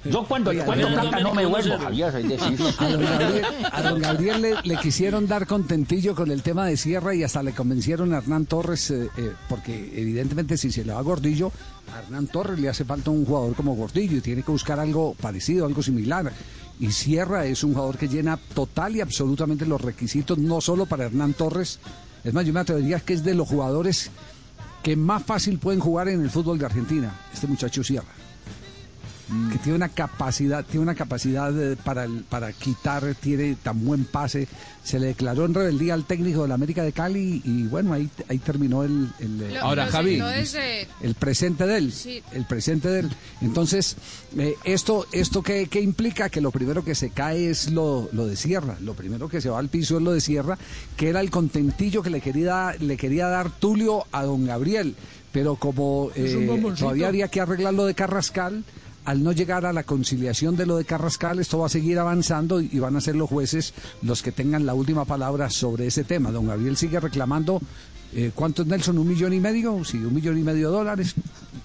yo cuando Gabriel, plata no me vuelvo, Javier. A don Gabriel, a don Gabriel le, le quisieron dar contentillo con el tema de Sierra y hasta le convencieron a Hernán Torres, eh, eh, porque evidentemente si se le va Gordillo, a Hernán Torres le hace falta un jugador como Gordillo y tiene que buscar algo parecido, algo similar. Y Sierra es un jugador que llena total y absolutamente los requisitos, no solo para Hernán Torres, es más, yo me atrevería que es de los jugadores que más fácil pueden jugar en el fútbol de Argentina, este muchacho Sierra que tiene una capacidad, tiene una capacidad eh, para, el- para quitar, tiene tan buen pase. Se le declaró en rebeldía al técnico de la América de Cali y bueno, ahí, ahí terminó el, el, eh, Lo- ahora lo Javi, sentó desde- el presente de él, Sí. el presente de él. Entonces, eh, esto, esto qué, qué implica que lo primero que se cae es lo, lo de Sierra, lo primero que se va al piso es lo de Sierra, que era el contentillo que le quería, le quería dar Tulio a don Gabriel, pero como eh, todavía había que arreglar lo de Carrascal, al no llegar a la conciliación de lo de Carrascal, esto va a seguir avanzando y y van a ser los jueces los que tengan la última palabra sobre ese tema. Don Gabriel sigue reclamando, eh, ¿cuánto es Nelson? ¿Un millón y medio? Sí, un millón y medio de dólares.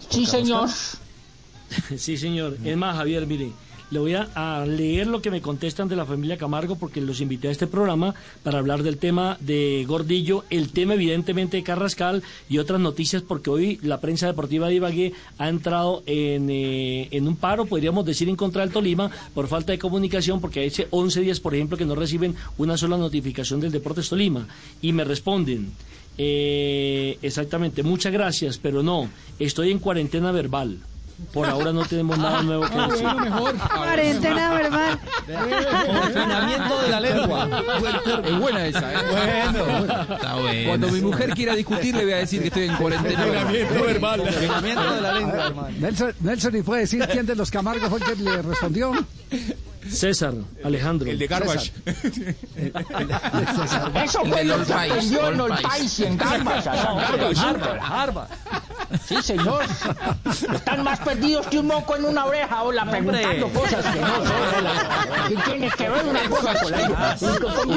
Sí, señor. Sí, señor. Es más, Javier, mire, le voy a, leer lo que me contestan de la familia Camargo porque los invité a este programa para hablar del tema de Gordillo, el tema evidentemente de Carrascal y otras noticias porque hoy la prensa deportiva de Ibagué ha entrado en, eh, en un paro, podríamos decir, en contra del Tolima por falta de comunicación porque hace 11 días, por ejemplo, que no reciben una sola notificación del Deportes Tolima y me responden. eh, exactamente, muchas gracias, pero no, estoy en cuarentena verbal. Por ahora no tenemos nada nuevo que Ah, decir. bueno, mejor. Cuarentena verbal. Confinamiento de la lengua. Es buena esa, ¿eh? Bueno. Está bueno. Cuando mi mujer quiera discutir, le voy a decir que estoy en cuarentena. Confinamiento verbal. Confinamiento de la lengua, hermano. Nelson, Nelson, ¿y puede decir quién de los Camargo fue el que le respondió? César, Alejandro. El de Garbage. Eso fue lo que aprendió en Old. Spice y en Gambas. Harvard. Sí, señor. Están más perdidos que un moco en una oreja, hola, preguntando cosas que no son. ¿Qué tiene que ver una cosa con la? Un moco en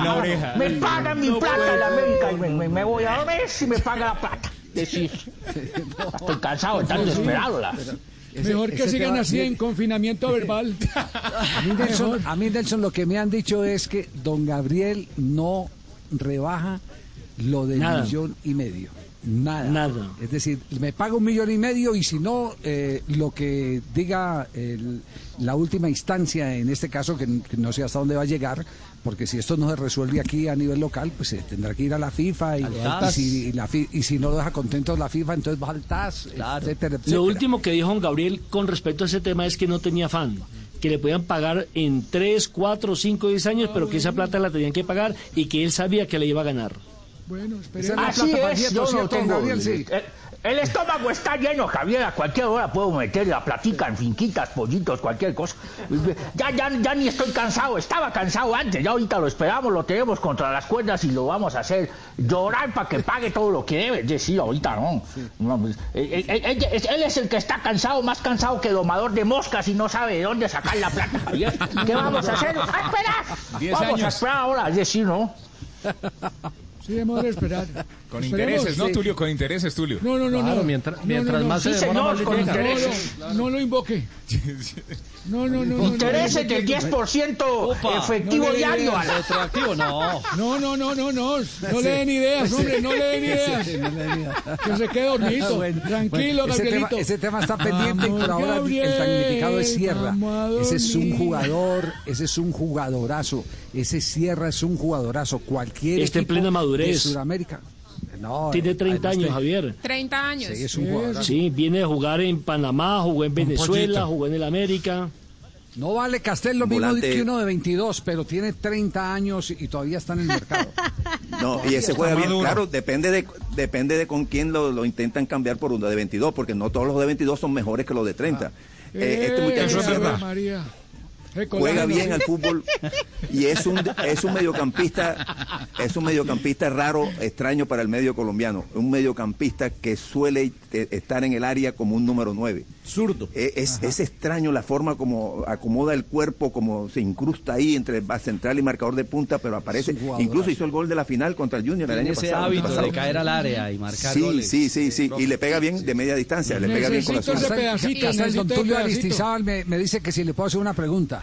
una oreja. Me pagan mi plata la América y me, voy a ver si me paga la plata. Decir, estoy cansado de tanto Mejor que sigan tema- así en confinamiento verbal. A mí, Nelson, a mí, Nelson, lo que me han dicho es que don Gabriel no rebaja lo del Nada. millón y medio. Nada. Nada. Es decir, me paga un millón y medio y si no, eh, lo que diga el- la última instancia, en este caso, que, que no sé hasta dónde va a llegar, porque si esto no se resuelve aquí a nivel local, pues se tendrá que ir a la FIFA y, si, y la fi- y si no lo deja contento la FIFA, entonces va al TAS, etcétera, etcétera. Lo último que dijo don Gabriel con respecto a ese tema es que no tenía fan, que le podían pagar en 3, 4, 5, 10 años, pero que esa plata la tenían que pagar y que él sabía que la iba a ganar. Bueno, esperemos. la Así es, yo no ¿cierto, don tengo... Gabriel? Sí. El, el estómago está lleno, Javier. A cualquier hora puedo meter la platica en finquitas, pollitos, cualquier cosa. Ya, ya, ya ni estoy cansado. Estaba cansado antes. Ya ahorita lo esperamos, lo tenemos contra las cuerdas y lo vamos a hacer llorar para que pague todo lo que debe. Decir, ahorita no. No, pues, eh, eh, eh, él, él es el que está cansado, más cansado que domador de moscas y no sabe de dónde sacar la plata, Javier. ¿Qué vamos a hacer? ¡A esperar! Diez Vamos a esperar ahora. Es decir, ¿no? Sí, hemos de esperar. Con Esperemos, intereses, ¿no. Tulio? Con intereses, Tulio. No, no, no, Claro, no. mientras- No, mientras no, no. más se Sí, demora, señor, más con intereses. No, no, no lo invoque. No, no, no. no, no, Intereses no, del 10% Opa, efectivo diario. Retroactivo, no. No, no, no, no, no. No le den ideas, hombre, no le den ideas. Sí, no le den ideas. Que se quede dormido. Bueno, Tranquilo, bueno, ese, tema, Gabrielito. ese tema está pendiente y por ahora Gabriel, el damnificado es Sierra. Ese es un jugador, ese es un jugadorazo. Ese Sierra es un jugadorazo. Cualquier Está en plena madurez. de Sudamérica. No, Tiene eh, 30 además años, Javier. 30 años. Sí, es un. Sí, viene de jugar en Panamá, jugó en Venezuela, jugó en el América. No vale Castel lo mismo Volante. que uno de 22, pero tiene 30 años y todavía está en el mercado. No, y ese juega bien, claro, depende de depende de con quién lo, lo intentan cambiar por uno de 22, porque no todos los de 22 son mejores que los de 30. Eh, este muchacho Ave siempre María. Juega bien al fútbol y es un es un mediocampista es un mediocampista raro extraño para el medio colombiano. Un mediocampista que suele eh, estar en el área como un número 9 zurdo. Es, es extraño la forma como acomoda el cuerpo como se incrusta ahí entre central y marcador de punta pero aparece. Incluso hizo el gol de la final contra el Junior el año ese pasado, hábito pasado. de caer al área y marcar sí, goles. sí sí sí. Y le pega bien de media distancia le pega bien con la Castel, don Tulio. Aristizábal me, me dice que si le puedo hacer una pregunta.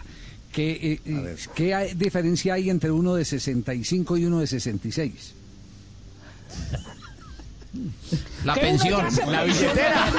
Que, eh, eh, ¿Qué hay- diferencia hay entre uno de 65 y uno de 66? La ¿Qué pensión, la ¿Qué diferencia hay?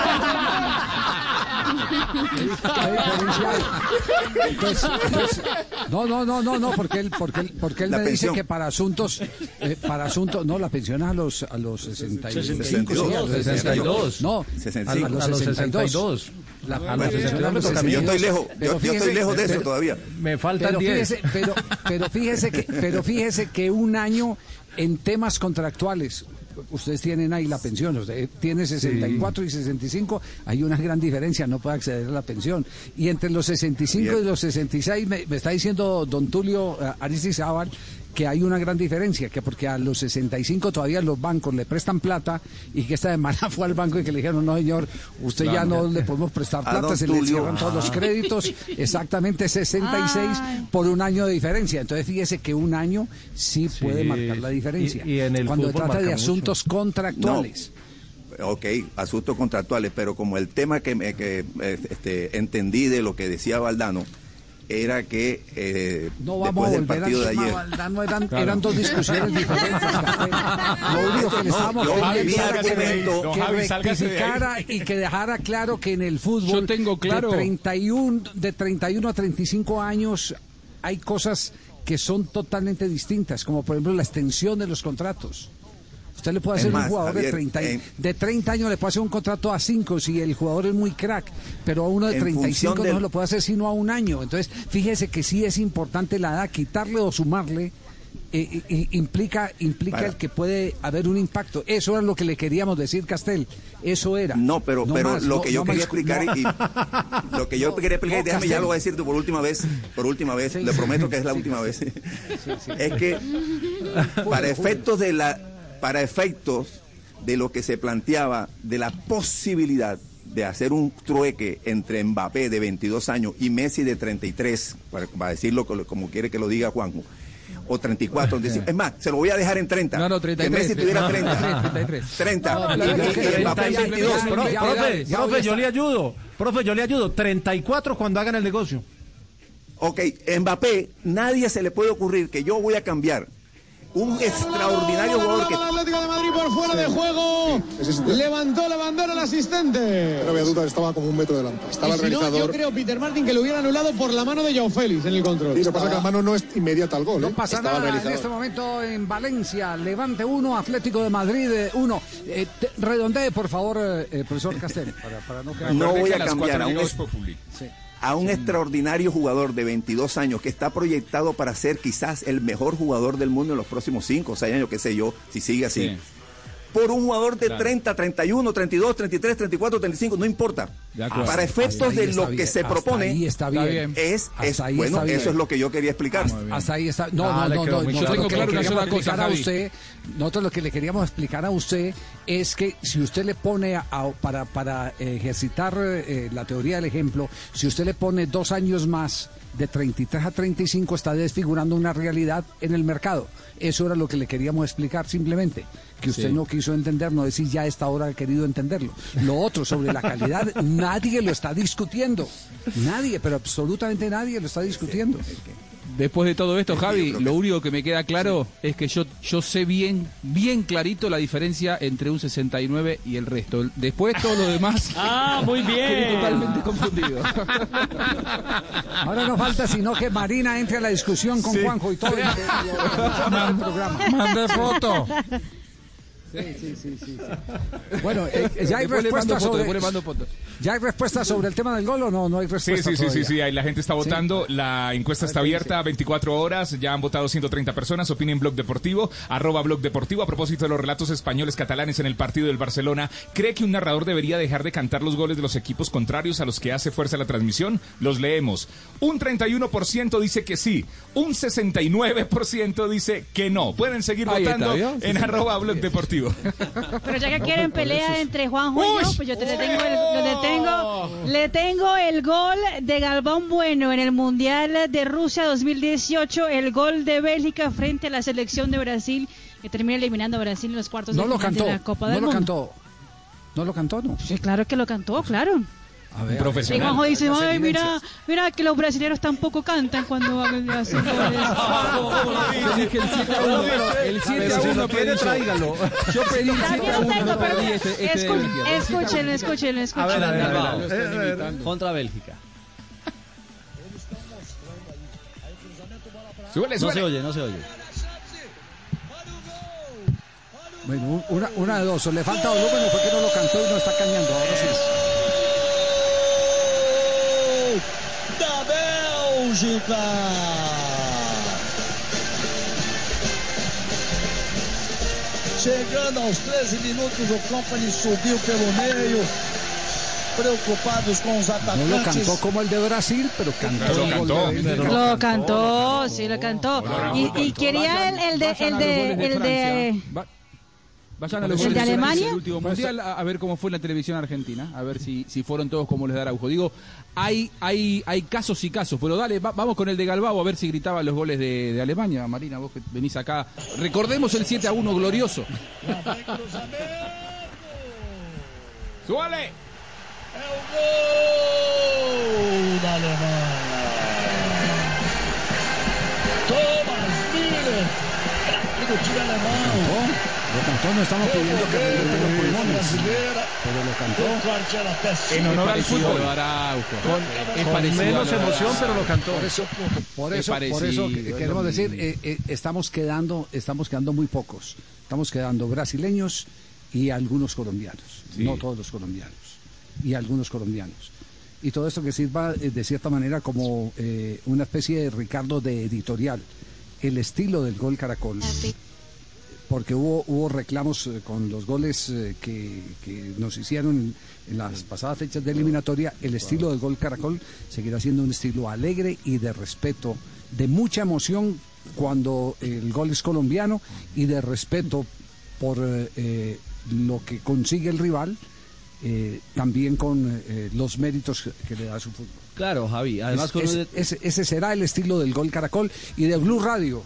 Entonces, entonces, no, no, no, no, no, porque él, porque él, porque él La me pensión. dice que para asuntos, eh, para asuntos, no, la pensión es a los, a los 65, sí, 62, a los 62. No, a 65. los A los 62. 62. La, A la los pensión 62 a me los toca a mí. yo estoy 62. lejos yo, yo estoy lejos de eso pero- todavía Me faltan pero 10. fíjese, pero, pero fíjese que, pero fíjese que un año en temas contractuales, ustedes tienen ahí la pensión, usted tiene 64 y 65, hay una gran diferencia, no puede acceder a la pensión. Y entre los 65 y Bien. los 66, me, me está diciendo don Tulio eh, Aristizábal que hay una gran diferencia, que porque a los 65 todavía los bancos le prestan plata y que esta semana fue al banco y que le dijeron, no señor, usted ya no le podemos prestar A plata, se le cierran todos los créditos, exactamente 66 Ay. por un año de diferencia. Entonces fíjese que un año sí, puede marcar la diferencia. Y- y en el Cuando trata de mucho. asuntos contractuales. Ok, asuntos contractuales, pero como el tema que, me- que eh, este, entendí de lo que decía Valdano era que eh, No vamos después a del volver partido al de ayer. Valdano, eran, eran dos discusiones diferentes. Lo único que le No, estábamos yo- pidiendo que, Javi, rectificara y que dejara claro que en el fútbol Yo tengo claro. de 31 de 31 a 35 años hay cosas que son totalmente distintas, como por ejemplo la extensión de los contratos. Usted le puede hacer más, un jugador Javier, de 30 y- en- de 30 años le puede hacer un contrato a 5 si el jugador es muy crack, pero a uno de En 35 no del- se lo puede hacer sino a un año. Entonces, fíjese que sí es importante la edad, quitarle o sumarle eh, eh, implica implica Para- el que puede haber un impacto. Eso era lo que le queríamos decir, Castel. Eso era. No, pero, pero más, lo no- que yo no quería más- explicar y lo que yo quería explicar, y no, déjame ya lo voy a decir por última vez, por última vez, le prometo que es la última vez. es que para efectos de la para efectos de lo que se planteaba de la posibilidad de hacer un trueque entre Mbappé de 22 años y Messi de 33, para, para decirlo como, quiere que lo diga Juanjo, o 34, es más, se lo voy a dejar en 30. No, no, Que 33. Messi tuviera No, 30. 33. 30. No, y, que Mbappé en ya- 22. ya- Pro- ya- profe, ya- profe, ya yo le ayudo. Profe, yo le ayudo. 34 cuando hagan el negocio. Ok, Mbappé, nadie se le puede ocurrir que yo voy a cambiar un extraordinario jugador que Atlético de Madrid por fuera de juego. Levantó la bandera el asistente. No había duda, estaba como un metro delante. Estaba Y el si no, yo realizador. creo, Peter Martin, que lo hubiera anulado por la mano de Joao Félix en el control. Y lo que pasa es que la mano no es inmediata al gol. No ¿eh? pasa Estaba nada en realizador. este momento en Valencia. Levante 1, Atlético de Madrid 1. redondee, por favor, eh, eh, profesor Castel, para, para no quedar... no voy que a cambiar a un, a un extraordinario jugador de 22 años que está proyectado para ser quizás el mejor jugador del mundo en los próximos 5 o 6 años, qué sé yo, si sigue así. Sí. Por un jugador de Claro. 30, 31, 32, 33, 34, 35, no importa. Para efectos de lo bien, que se hasta propone, ahí está bien. es, Hasta es- ahí bueno, está bien. eso es lo que yo quería explicar. Hasta ahí está. No, Ah, no, no, no. Tengo claro una sola cosa, a usted, nosotros lo que le queríamos explicar a usted es que si usted le pone a- para, para ejercitar eh, la teoría del ejemplo, si usted le pone dos años más de 33 a 35 está desfigurando una realidad en el mercado. Eso era lo que le queríamos explicar simplemente, que usted Sí. no quiso entender, no decir ya a esta hora ha querido entenderlo. Lo otro sobre la calidad, nadie lo está discutiendo. Nadie, pero absolutamente nadie lo está discutiendo. Después de todo esto, Javi, lo único que me queda claro es que yo, yo sé bien, bien clarito la diferencia entre un 69 y el resto. Después todo lo demás Ah, muy bien. totalmente confundido. Ahora no falta sino que Marina entre a la discusión con Juanjo y todo. y- y- y- y- el programa. Mandé foto. Sí, sí, sí, sí. Bueno, eh, ya hay Después le respuesta mando fotos, sobre... fotos. ¿Ya hay respuesta sobre el tema del gol o no? No hay Sí, respuesta sí, sí, sí, todavía. sí, ahí la gente está votando, la encuesta está abierta 24 horas, ya han votado 130 personas, opinen Blog Deportivo, arroba Blog Deportivo, a propósito de los relatos españoles catalanes en el partido del Barcelona, ¿cree que un narrador debería dejar de cantar los goles de los equipos contrarios a los que hace fuerza la transmisión? Los leemos. Un 31% dice que sí, un 69% dice que no. Pueden seguir Ahí votando en arroba Blog Deportivo. Pero ya que quieren pelea entre Juanjo y yo, pues yo te le tengo, el, le tengo, le tengo el gol de Galván Bueno en el Mundial de Rusia 2018, el gol de Bélgica frente a la selección de Brasil que termina eliminando a Brasil en los cuartos No de lo cantó, de la Copa no del lo Mundo. cantó. No lo cantó, ¿no? Sí, claro que lo cantó, claro. A ver, Y Juanjo dice, ay, mira, mira que los brasileños tampoco cantan cuando hacen goles. Dije el 7 a 1, el 7 a 1 pedí yo. Yo pedí el 7 a 1, no pedí este, este Bélgica. Escuchen, escuchen, escuchen. A ver, a ver, ver. Contra Bélgica. Súbele, No súbele. se oye, no se oye. Bueno, un- una, una de dos, o le falta volumen o fue que no lo cantó y no está cañando. Ahora sí. Bélgica. Chegando aos 13 minutos, o Company subiu pelo meio, preocupados com os No lo atacantes. cantó como el de Brasil, pero cantó gol cantó. Lo cantó, sí, lo cantó. Y, quería el, de, el los de, el de, Vayan a los ¿El goles de Alemania? el último mundial a, a ver cómo fue la televisión argentina, a ver si, si fueron todos como les da Araujo. Digo, hay, hay, hay casos y casos, pero dale, va- vamos con el de Galbao a ver si gritaba los goles de, de Alemania. Marina, vos que venís acá. Recordemos el 7 a 1 glorioso. ¡Súbale! É o gol da Alemanha. Thomas Miller, craque do time alemão. Lo cantó, no estamos pidiendo que reviente los pulmones, pero lo cantó. En honor al fútbol. Araujo. Con menos emoción, pero lo cantó. Por eso, por Es eso, por queremos decir, eh, eh, estamos quedando, estamos quedando muy pocos. Estamos quedando brasileños y algunos colombianos, Sí. no todos los colombianos, y algunos colombianos. Y todo esto que sirva eh, de cierta manera como eh, una especie de Ricardo de editorial, el estilo del gol Caracol. Porque hubo, hubo reclamos eh, con los goles eh, que, que nos hicieron en, las pasadas fechas de eliminatoria. El estilo del gol Caracol seguirá siendo un estilo alegre y de respeto, de mucha emoción cuando el gol es colombiano y de respeto por eh, eh, lo que consigue el rival, eh, también con eh, los méritos que le da su fútbol. Claro, Javi. Además, Es- con es- un- ese, esse será el estilo del gol Caracol y de Blue Radio.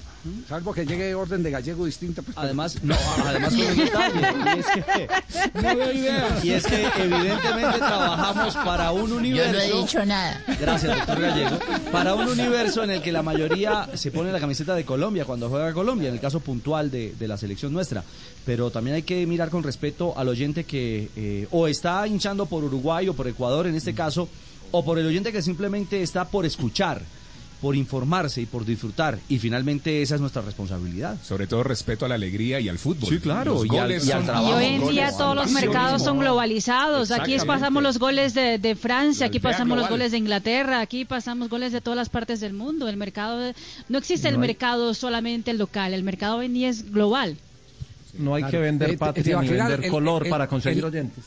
Salvo que llegue orden de gallego distinta. pues, Además, no, además con un detalle, y es que, No veo idea. y es que evidentemente trabajamos para un universo. Yo no he dicho nada. Gracias, doctor Gallego. Para un universo en el que la mayoría se pone la camiseta de Colombia cuando juega Colombia, en el caso puntual de, de la selección nuestra. Pero también hay que mirar con respeto al oyente que eh, o está hinchando por Uruguay o por Ecuador en este caso, o por el oyente que simplemente está por escuchar, por informarse y por disfrutar. Y finalmente esa es nuestra responsabilidad. Sobre todo respeto a la alegría y al fútbol. Sí, claro, y al- goles y al son- trabajo. Y hoy en goles día todos los mercados son globalizados. Aquí pasamos los goles de, de Francia, aquí pasamos los goles de Inglaterra, aquí pasamos goles de todas las partes del mundo. El mercado no existe el hay- mercado solamente el local, el mercado hoy en día es global. No hay que Claro. Eh, vender te patria ni vender el- color el- para conseguir el- oyentes.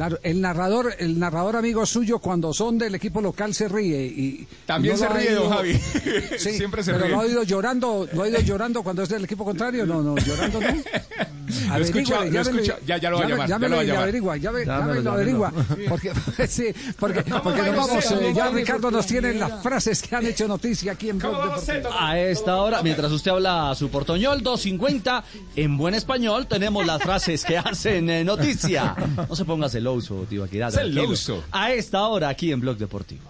Claro, el narrador, el narrador amigo suyo cuando son del equipo local se ríe y También se ríe, don Javi. Sí, Siempre se pero ríe. lo ha ido llorando, lo ha ido llorando cuando es del equipo contrario, no, no, llorando no. Lo he escuchado, lo he escuchado. Ya, ya lo va a llamar, ya lo va a averigua, ya, ve- ya Llámelo, ve- lo llámelo. averigua, porque, sí, porque, porque nos vamos, eh, ya Ricardo nos tiene las frases que han hecho noticia aquí en Blog. A esta hora, mientras usted habla su portoñol 250, en buen español tenemos las frases que hacen eh, noticia. No se ponga celoso, tío, aquí Celoso. A esta hora aquí en Blog Deportivo.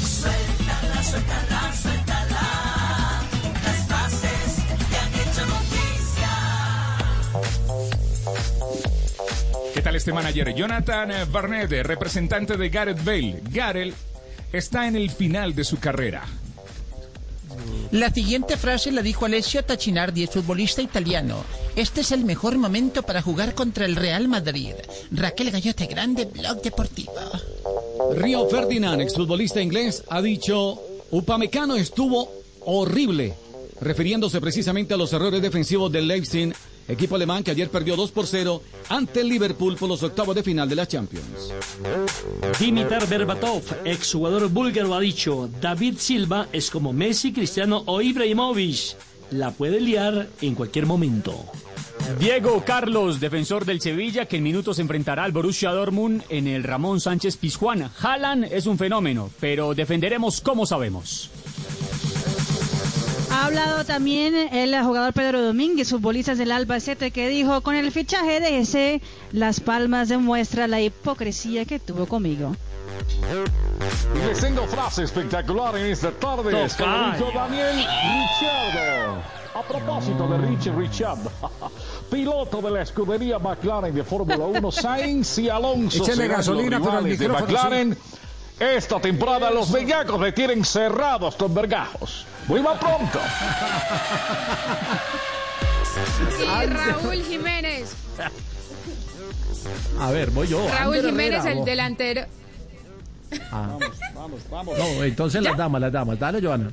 Suéltala, suéltala, suéltala. Las frases que han hecho noticia. ¿Qué tal este manager? Jonathan Barnett, representante de Gareth Bale. Gareth está en el final de su carrera. La siguiente frase la dijo Alessio Tacinardi, el futbolista italiano. Este es el mejor momento para jugar contra el Real Madrid. Raquel Gallote Grande, Blog Deportivo. Río Ferdinand, exfutbolista inglés, ha dicho, Upamecano estuvo horrible, refiriéndose precisamente a los errores defensivos del Leipzig, equipo alemán que ayer perdió 2 por 0 ante el Liverpool por los octavos de final de la Champions. Dimitar Berbatov, exjugador búlgaro, ha dicho, David Silva es como Messi, Cristiano o Ibrahimovic. La puede liar en cualquier momento. Diego Carlos, defensor del Sevilla, que en minutos enfrentará al Borussia Dortmund en el Ramón Sánchez Pizjuán. Haaland es un fenómeno, pero defenderemos como sabemos. Ha hablado también el jugador Pedro Domínguez, futbolista del Albacete, que dijo, con el fichaje de ese, Las Palmas demuestra la hipocresía que tuvo conmigo. Y les tengo frase espectacular en esta tarde. Con el hijo Daniel Ricciardo. A propósito de Richie Ricciardo, piloto de la escudería McLaren de Fórmula 1, Sainz y Alonso serán gasolina, pero el de micrófono, McLaren. Esta temporada los bellacos me tienen cerrados con vergajos. Vuelva pronto. Y Raúl Jiménez. A ver, voy yo. Raúl Ander Jiménez, Herrera, el vos. delantero. Ah. Vamos, vamos. No, entonces las damas, las damas. Dale, Joana.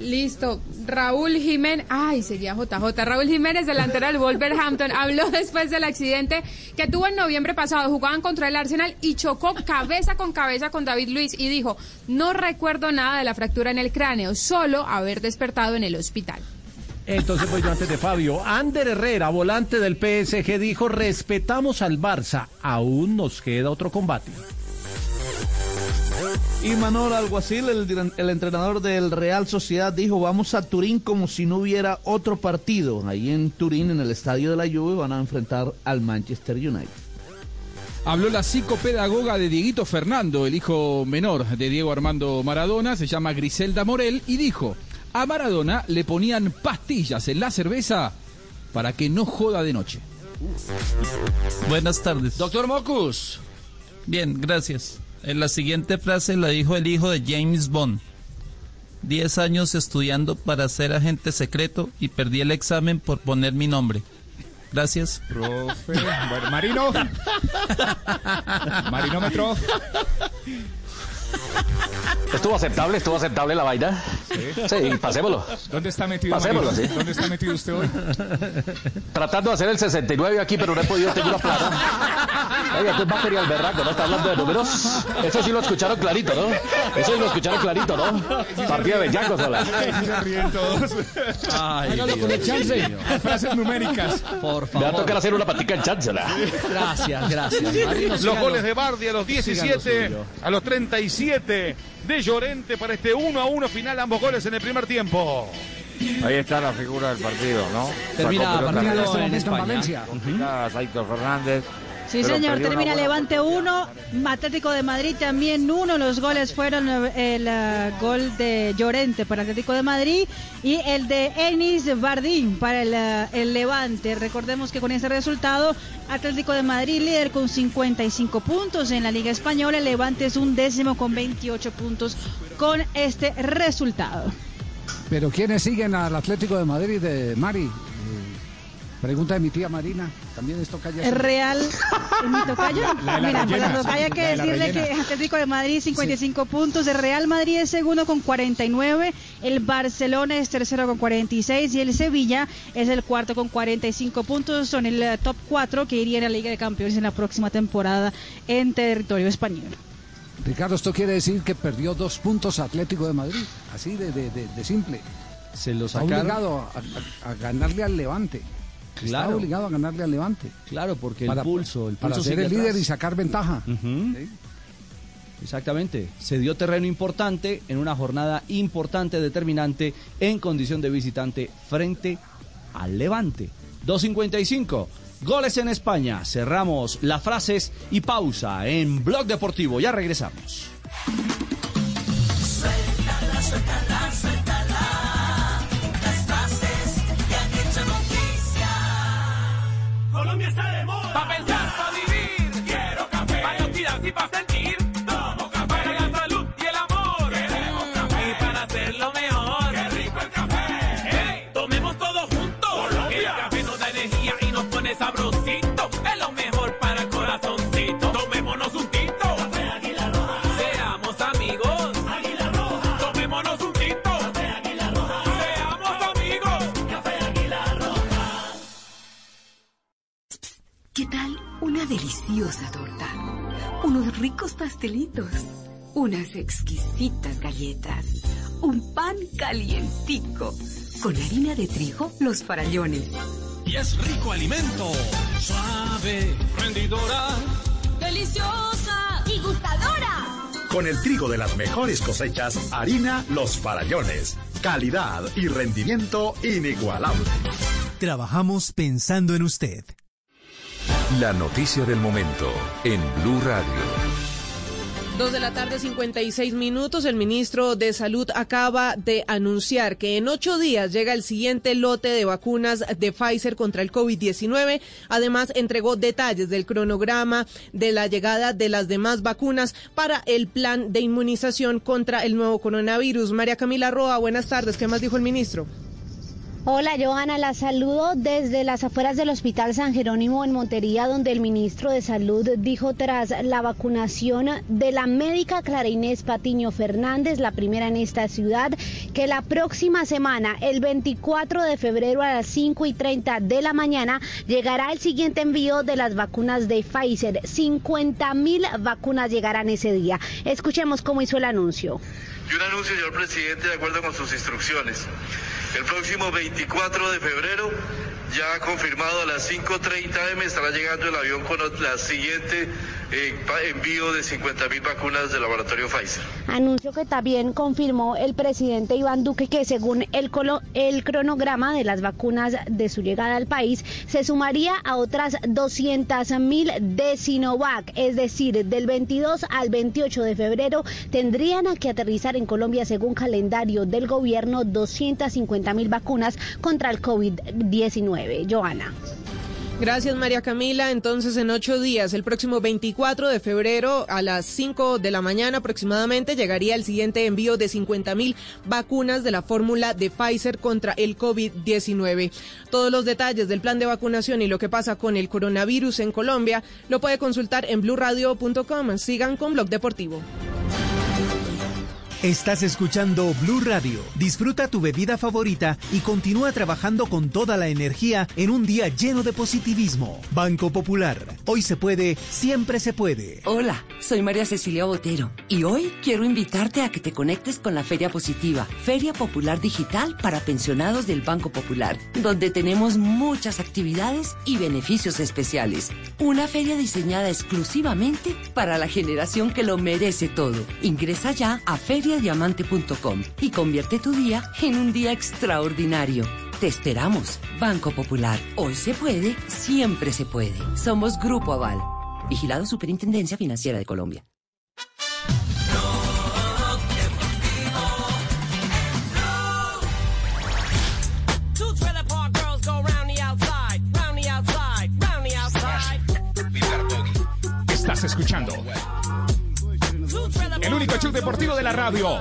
Listo. Raúl Jiménez. Ay, seguía JJ. Raúl Jiménez, delantero del Wolverhampton, habló después del accidente que tuvo en noviembre pasado. Jugaban contra el Arsenal y chocó cabeza con cabeza con David Luis y dijo: No recuerdo nada de la fractura en el cráneo, solo haber despertado en el hospital. Entonces voy yo antes de Fabio. Ander Herrera, volante del PSG, dijo, respetamos al Barça, aún nos queda otro combate. Y Manuel Alguacil, el, entrenador del Real Sociedad, dijo, vamos a Turín como si no hubiera otro partido. Ahí en Turín, en el estadio de la Juve, van a enfrentar al Manchester United. Habló la psicopedagoga de Dieguito Fernando, el hijo menor de Diego Armando Maradona, se llama Griselda Morel, y dijo, a Maradona le ponían pastillas en la cerveza para que no joda de noche. Buenas tardes. Doctor Mocus. Bien, gracias. En la siguiente frase la dijo el hijo de James Bond. Diez años estudiando para ser agente secreto y perdí el examen por poner mi nombre. Gracias. Profe. Bueno, Marino. Marinómetro. ¿Estuvo aceptable? ¿Estuvo aceptable la vaina? Sí, pasémoslo. ¿Dónde está metido Pasémoslo, sí. ¿Dónde está metido usted hoy? Tratando de hacer el 69 aquí, pero no he podido, tengo una plata. Oye, esto es material berraco, ¿no? Está hablando de números. Eso sí lo escucharon clarito, ¿no? Eso sí lo escucharon clarito, ¿no? Partida de Yacos, hola. Se ríen todos. Hágalo con el chance. Frases numéricas. Por Me va a favor. tocar hacer una patica en cháncela. Gracias, gracias. Marino, Los goles de Bardi a los siga lo 17, suyo. a los 37 de Llorente para este 1 a 1 final, ambos goles en el primer tiempo. Ahí está la figura del partido, ¿no? Termina partido larga. en España. Valencia. Complicadas, Aitor Fernández. Sí, pero señor, termina Levante 1, Atlético de Madrid también 1. Los goles fueron eh, el eh, gol de Llorente para Atlético de Madrid y el de Enis Bardín para el, eh, el Levante. Recordemos que con ese resultado, Atlético de Madrid líder con 55 puntos en la Liga Española, el Levante es un décimo con 28 puntos con este resultado. Pero ¿quiénes siguen al Atlético de Madrid de Mari? Pregunta de mi tía Marina. También esto calla. El Real, ¿es mi tocayo? La la Mira, pues rellena, a tocayo hay que la de la decirle que Atlético de Madrid 55 puntos, el Real Madrid es segundo con 49, el Barcelona es tercero con 46 y el Sevilla es el cuarto con 45 puntos. Son el eh, top 4 que irían a la Liga de Campeones en la próxima temporada en territorio español. Ricardo, esto quiere decir que perdió dos puntos Atlético de Madrid. Así de, de- de- de simple. Se lo sacaron. obligado a, a- a ganarle al Levante. Está obligado a ganarle al Levante. Claro, porque el pulso, el para pulso ser sigue el líder atrás. y sacar ventaja. Exactamente. Se dio terreno importante en una jornada importante, determinante, en condición de visitante frente al Levante. 2.55. Goles en España. Cerramos las frases y pausa en Blog Deportivo. Ya regresamos. Suéltala, suéltala, suéltala. Colombia está de moda. Unas exquisitas galletas, un pan calientico, con harina de trigo, los farallones. Y es rico alimento, suave, rendidora, deliciosa y gustadora. Con el trigo de las mejores cosechas, harina Los Farallones. Calidad y rendimiento inigualable. Trabajamos pensando en usted. La noticia del momento en Blue Radio. Dos de la tarde, 56 minutos. El ministro de Salud acaba de anunciar que en ocho días llega el siguiente lote de vacunas de Pfizer contra el COVID-19. Además, entregó detalles del cronograma de la llegada de las demás vacunas para el plan de inmunización contra el nuevo coronavirus. María Camila Roa, buenas tardes. ¿Qué más dijo el ministro? Hola, Johanna, la saludo desde las afueras del Hospital San Jerónimo en Montería, donde el ministro de Salud dijo tras la vacunación de la médica Clara Inés Patiño Fernández, la primera en esta ciudad, que la próxima semana, el 24 de febrero a las 5 y 30 de la mañana, llegará el siguiente envío de las vacunas de Pfizer. 50 mil vacunas llegarán ese día. Escuchemos cómo hizo el anuncio. Y un anuncio, señor presidente, de acuerdo con sus instrucciones. El próximo 24 de febrero, ya confirmado a las 5.30 m, estará llegando el avión con la siguiente eh, envío de 50 mil vacunas del laboratorio Pfizer. Anuncio que también confirmó el presidente Iván Duque que según el, colo- el cronograma de las vacunas de su llegada al país se sumaría a otras 200 mil de Sinovac, es decir, del 22 al 28 de febrero tendrían que aterrizar en Colombia según calendario del gobierno 250 mil vacunas contra el COVID-19. Joana. Gracias, María Camila. Entonces, en ocho días, el próximo 24 de febrero a las 5 de la mañana aproximadamente, llegaría el siguiente envío de 50 mil vacunas de la fórmula de Pfizer contra el COVID-19. Todos los detalles del plan de vacunación y lo que pasa con el coronavirus en Colombia lo puede consultar en blurradio.com. Sigan con Blog Deportivo. Estás escuchando Blue Radio. Disfruta tu bebida favorita y continúa trabajando con toda la energía en un día lleno de positivismo. Banco Popular. Hoy se puede, siempre se puede. Hola, soy María Cecilia Botero y hoy quiero invitarte a que te conectes con la Feria Positiva, Feria Popular Digital para pensionados del Banco Popular, donde tenemos muchas actividades y beneficios especiales. Una feria diseñada exclusivamente para la generación que lo merece todo. Ingresa ya a feriadiamante.com y convierte tu día en un día extraordinario. Te esperamos, Banco Popular. Hoy se puede, siempre se puede. Somos Grupo Aval. Vigilado Superintendencia Financiera de Colombia. Two trailer el único show deportivo de la radio.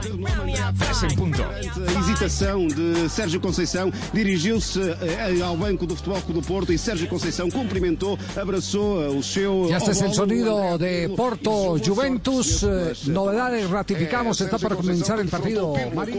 Tres en punto. A hesitação de Sérgio Conceição dirigiu-se eh, ao banco do Futebol Clube do Porto e Sérgio Conceição cumprimentou, abraçou eh, o seu Ya este es el sonido de Porto Juventus. eh, novedades, ratificamos, está para comenzar el partido. Mari.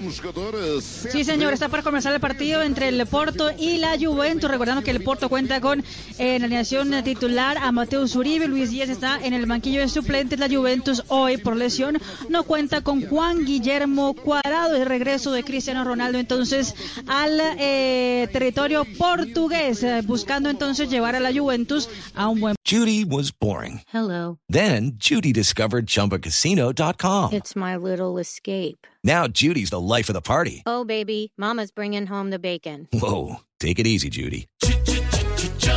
Sí, señor, está para comenzar el partido entre el Porto y la Juventus. Recordando que el Porto cuenta con eh, en la alineación titular a Mateus Uribe. Luis Díaz está en el banquillo de suplentes. La Juventus hoy, por lesión, no cuenta con Juan Guillermo Cuadrado. El regreso de Cristiano Ronaldo entonces al eh, territorio portugués, eh, buscando entonces llevar a la Juventus a un buen Judy was boring. Hello. Then Judy discovered ChumbaCasino.com. It's my little escape. Now Judy's the life of the party. Oh, baby, Mama's bringing home the bacon. Whoa, take it easy, Judy.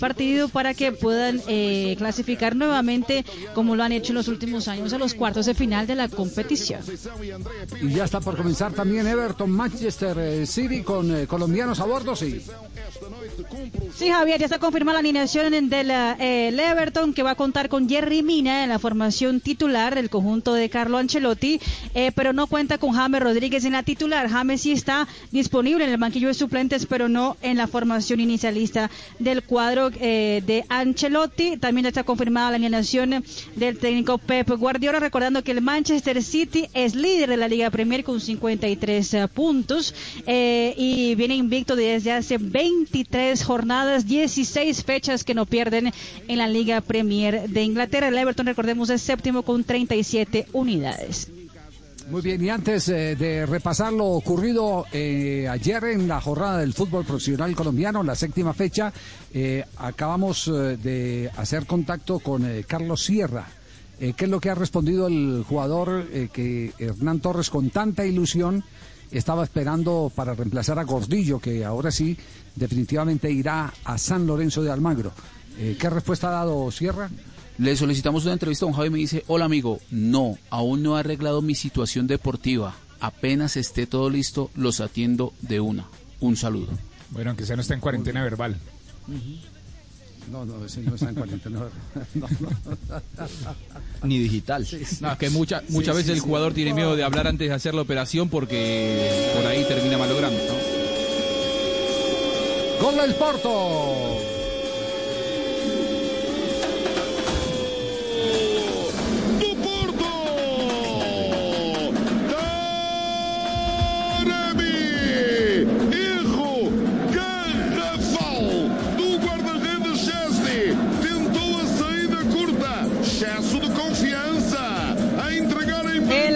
Partido para que puedan eh, clasificar nuevamente, como lo han hecho en los últimos años, a los cuartos de final de la competición. Y ya está por comenzar también Everton Manchester eh, City con eh, colombianos a bordo, sí. Sí, Javier, ya está confirmada la alineación del eh, Everton, que va a contar con Jerry Mina en la formación titular del conjunto de Carlo Ancelotti, eh, pero no cuenta con James Rodríguez en la titular. James sí está disponible en el banquillo de suplentes, pero no en la formación inicialista del cuadro eh, de Ancelotti. También está confirmada la alineación del técnico Pep Guardiola, recordando que el Manchester City es líder de la Liga Premier con 53 eh, puntos eh, y viene invicto desde hace 23 jornadas, 16 fechas que no pierden en la Liga Premier de Inglaterra. El Everton, recordemos, es séptimo con 37 unidades. Muy bien, y antes eh, de repasar lo ocurrido eh, ayer en la jornada del fútbol profesional colombiano, la séptima fecha, eh, acabamos eh, de hacer contacto con Carlos Sierra. ¿Qué es lo que ha respondido el jugador que Hernán Torres con tanta ilusión estaba esperando para reemplazar a Gordillo, que ahora sí definitivamente irá a San Lorenzo de Almagro? ¿Qué respuesta ha dado Sierra? Le solicitamos una entrevista a don Javi y me dice, hola amigo, no, aún no he arreglado mi situación deportiva. Apenas esté todo listo, los atiendo de una. Un saludo. Bueno, aunque sea no está en cuarentena verbal. No, no, ese no está en cuarentena. No, no. Ni digital. No, es que mucha- muchas veces el jugador tiene miedo de hablar antes de hacer la operación porque por ahí termina malogrando. ¿no? Gol del Porto.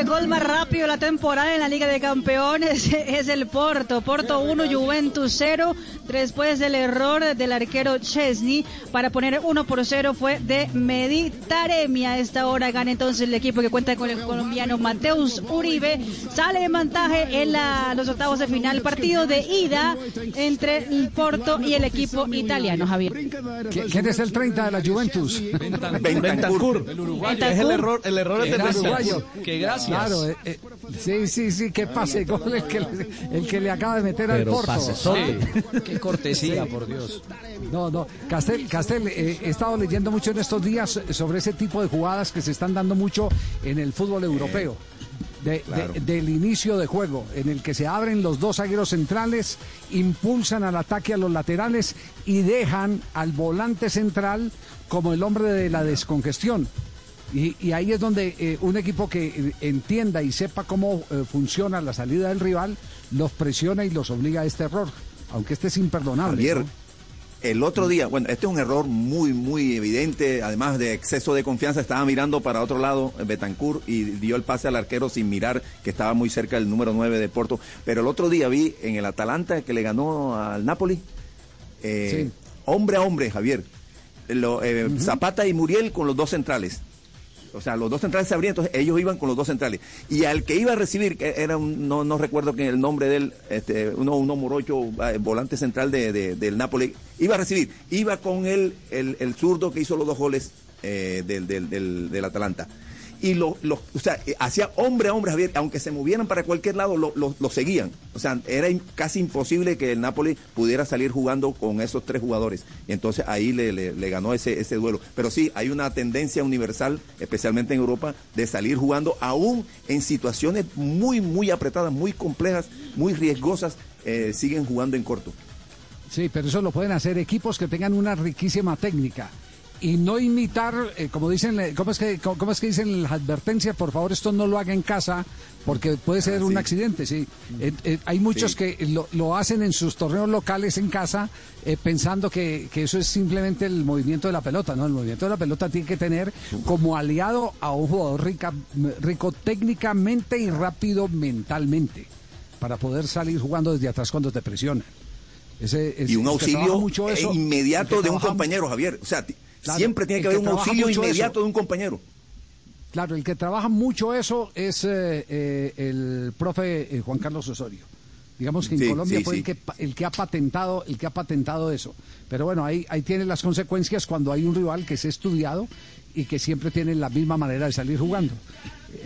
El gol más rápido de la temporada en la Liga de Campeones es el Porto. Porto 1, Juventus 0. Después del error del arquero Chesney para poner 1 por 0 fue de Medi Taremi. A esta hora gana entonces el equipo que cuenta con el colombiano Mateus Uribe. Sale en vantaje en la- los octavos de final. Partido de ida entre el Porto y el equipo italiano, Javier. ¿Qui- ¿Quién es el 30 de la Juventus? Bentancur. El uruguayo. Es el error, el error es de El gracias. uruguayo. Que gracias. Claro, eh, eh, sí, sí, sí, que pase gol el que, le- el que le acaba de meter al Porto. pasesote. Qué cortesía, por Dios. No, no, Castel, Castel eh, he estado leyendo mucho en estos días sobre ese tipo de jugadas que se están dando mucho en el fútbol europeo. De- de- claro. del inicio de juego, en el que se abren los dos zagueros centrales, impulsan al ataque a los laterales y dejan al volante central como el hombre de la descongestión. Y, y ahí es donde eh, un equipo que eh, entienda y sepa cómo eh, funciona la salida del rival, los presiona y los obliga a este error, aunque este es imperdonable. Javier, ¿no? el otro día, bueno, este es un error muy, muy evidente, además de exceso de confianza, estaba mirando para otro lado Betancourt y dio el pase al arquero sin mirar que estaba muy cerca del número 9 de Porto. Pero el otro día vi en el Atalanta que le ganó al Napoli, eh, hombre a hombre, Javier, Lo, eh, Zapata y Muriel con los dos centrales. O sea, los dos centrales se abrían, entonces ellos iban con los dos centrales. Y al que iba a recibir, que era un, no, no recuerdo que el nombre de él, este, uno, uno morocho, eh, volante central de, de- del Napoli, iba a recibir, iba con el, el zurdo que hizo los dos goles eh, del, del, del, del Atalanta. Y lo, lo- o sea, eh, hacía hombre a hombre, Javier, aunque se movieran para cualquier lado, lo, lo- lo seguían. O sea, era casi imposible que el Napoli pudiera salir jugando con esos tres jugadores. Y entonces ahí le, le- le ganó ese, ese duelo. Pero sí, hay una tendencia universal, especialmente en Europa, de salir jugando aún en situaciones muy, muy apretadas, muy complejas, muy riesgosas, eh, siguen jugando en corto. Sí, pero eso lo pueden hacer equipos que tengan una riquísima técnica y no imitar, eh, como dicen, eh, ¿cómo es, que, cómo, cómo es que dicen las advertencias? Por favor, esto no lo haga en casa porque puede ser un accidente, sí. Eh, eh, hay muchos Sí. que lo, lo hacen en sus torneos locales en casa eh, pensando que, que eso es simplemente el movimiento de la pelota, ¿no? El movimiento de la pelota tiene que tener como aliado a un jugador rica- rico técnicamente y rápido mentalmente para poder salir jugando desde atrás cuando te presionan. Ese- ese- y un auxilio mucho eso, el inmediato de un compañero, Javier. O sea, Claro, siempre tiene que haber que un auxilio inmediato eso. de un compañero. Claro, el que trabaja mucho eso es eh, eh, el profe eh, Juan Carlos Osorio. Digamos que en Sí, Colombia sí, fue sí. el que el que ha patentado el que ha patentado eso. Pero bueno, ahí ahí tiene las consecuencias cuando hay un rival que se ha estudiado y que siempre tiene la misma manera de salir jugando.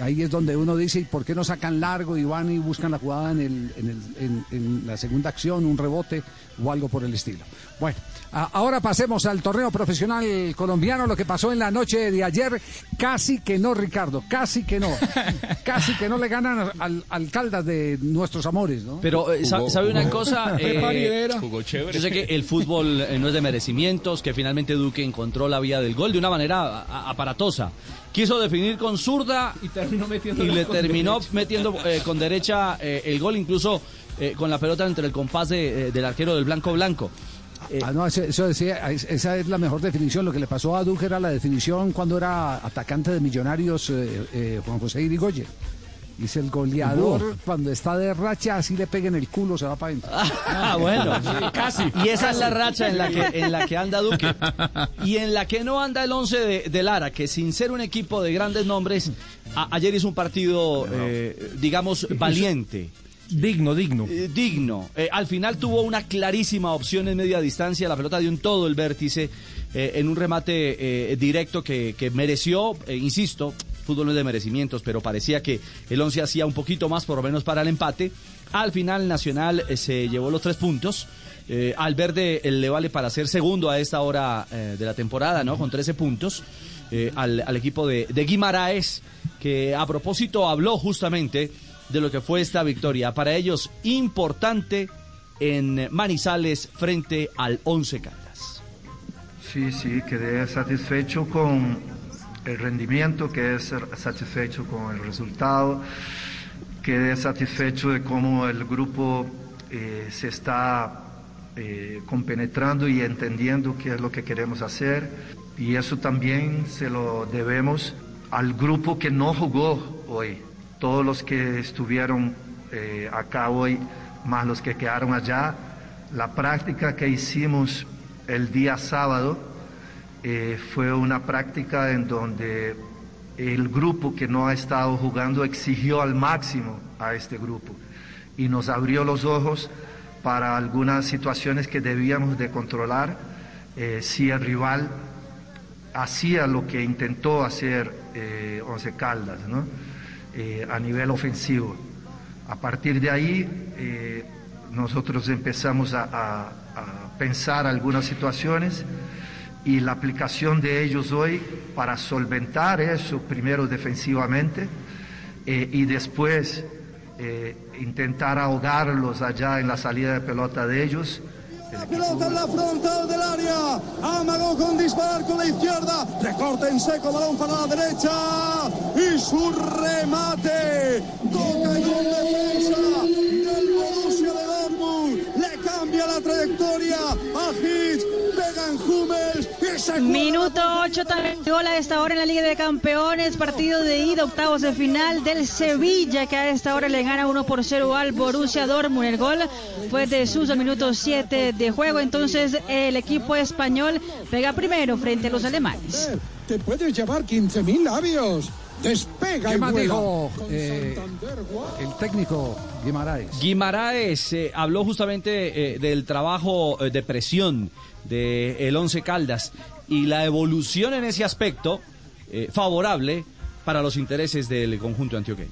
Ahí es donde uno dice, ¿y por qué no sacan largo y van y buscan la jugada en, el, en, el- en- en la segunda acción, un rebote o algo por el estilo? Bueno, ahora pasemos al torneo profesional colombiano. Lo que pasó en la noche de ayer, casi que no, Ricardo, casi que no. casi que no le ganan al, al Caldas de nuestros amores, ¿no? Pero, eh, sa- ¿sabe una cosa? Eh, Jugó chévere. Yo sé que el fútbol eh, no es de merecimientos, que finalmente Duque encontró la vía del gol de una manera aparatosa. Quiso definir con zurda Y terminó metiendo y le con terminó derecha. metiendo eh, con derecha eh, el gol, incluso eh, con la pelota entre el compás de, eh, del arquero del Blanco Blanco. Ah, no, eso, decía, es- esa es la mejor definición. Lo que le pasó a Duque era la definición cuando era atacante de Millonarios eh, eh, Juan José Irigoyen. Dice el goleador, cuando está de racha, así le pega en el culo, se va para adentro. Ah, bueno, casi. Y esa es la racha en la que, en la que anda Duque. Y en la que no anda el 11 de, de Lara, que sin ser un equipo de grandes nombres, a- ayer hizo un partido, eh, digamos, valiente. Digno, digno. Eh, digno. Eh, al final tuvo una clarísima opción en media distancia, la pelota dio en todo el vértice, eh, en un remate directo que, que mereció, insisto, fútbol no es de merecimientos, pero parecía que el 11 hacía un poquito más, por lo menos para el empate. Al final Nacional se llevó los tres puntos. Al verde le vale para ser segundo a esta hora de la temporada, ¿no? Con 13 puntos. al, al equipo de, de Guimaraes, que a propósito habló justamente de lo que fue esta victoria. Para ellos, importante en Manizales frente al Once Caldas. Sí, sí, quedé satisfecho con el rendimiento, quedé satisfecho con el resultado, quedé satisfecho de cómo el grupo eh, se está eh, compenetrando y entendiendo qué es lo que queremos hacer. Y eso también se lo debemos al grupo que no jugó hoy. Todos los que estuvieron eh, acá hoy, más los que quedaron allá, la práctica que hicimos el día sábado eh, fue una práctica en donde el grupo que no ha estado jugando exigió al máximo a este grupo y nos abrió los ojos para algunas situaciones que debíamos de controlar eh, si el rival hacía lo que intentó hacer Once Caldas ¿no? Eh, a nivel ofensivo. A partir de ahí eh, nosotros empezamos a, pensar algunas situaciones y la aplicación de ellos hoy para solventar eso, primero defensivamente eh, y después intentar ahogarlos allá en la salida de pelota de ellos. La pelota en la frontal del área. Amagó con disparar con la izquierda. Recorte en seco, balón para la derecha. Y su remate. Toca en un defensa del Borussia de Dortmund. Le cambia la trayectoria a Minuto 8 también gol a esta hora en la Liga de Campeones, partido de ida, octavos de final del Sevilla, que a esta hora le gana 1 por 0 al Borussia Dortmund. El gol fue de sus minutos 7 de juego, entonces el equipo español pega primero frente a los alemanes. Te puedes llevar 15.000 labios. Despega ¿Qué más dijo eh, el técnico Guimaraes? Guimaraes eh, habló justamente eh, del trabajo eh, de presión del el Once Caldas y la evolución en ese aspecto eh, favorable para los intereses del conjunto antioqueño.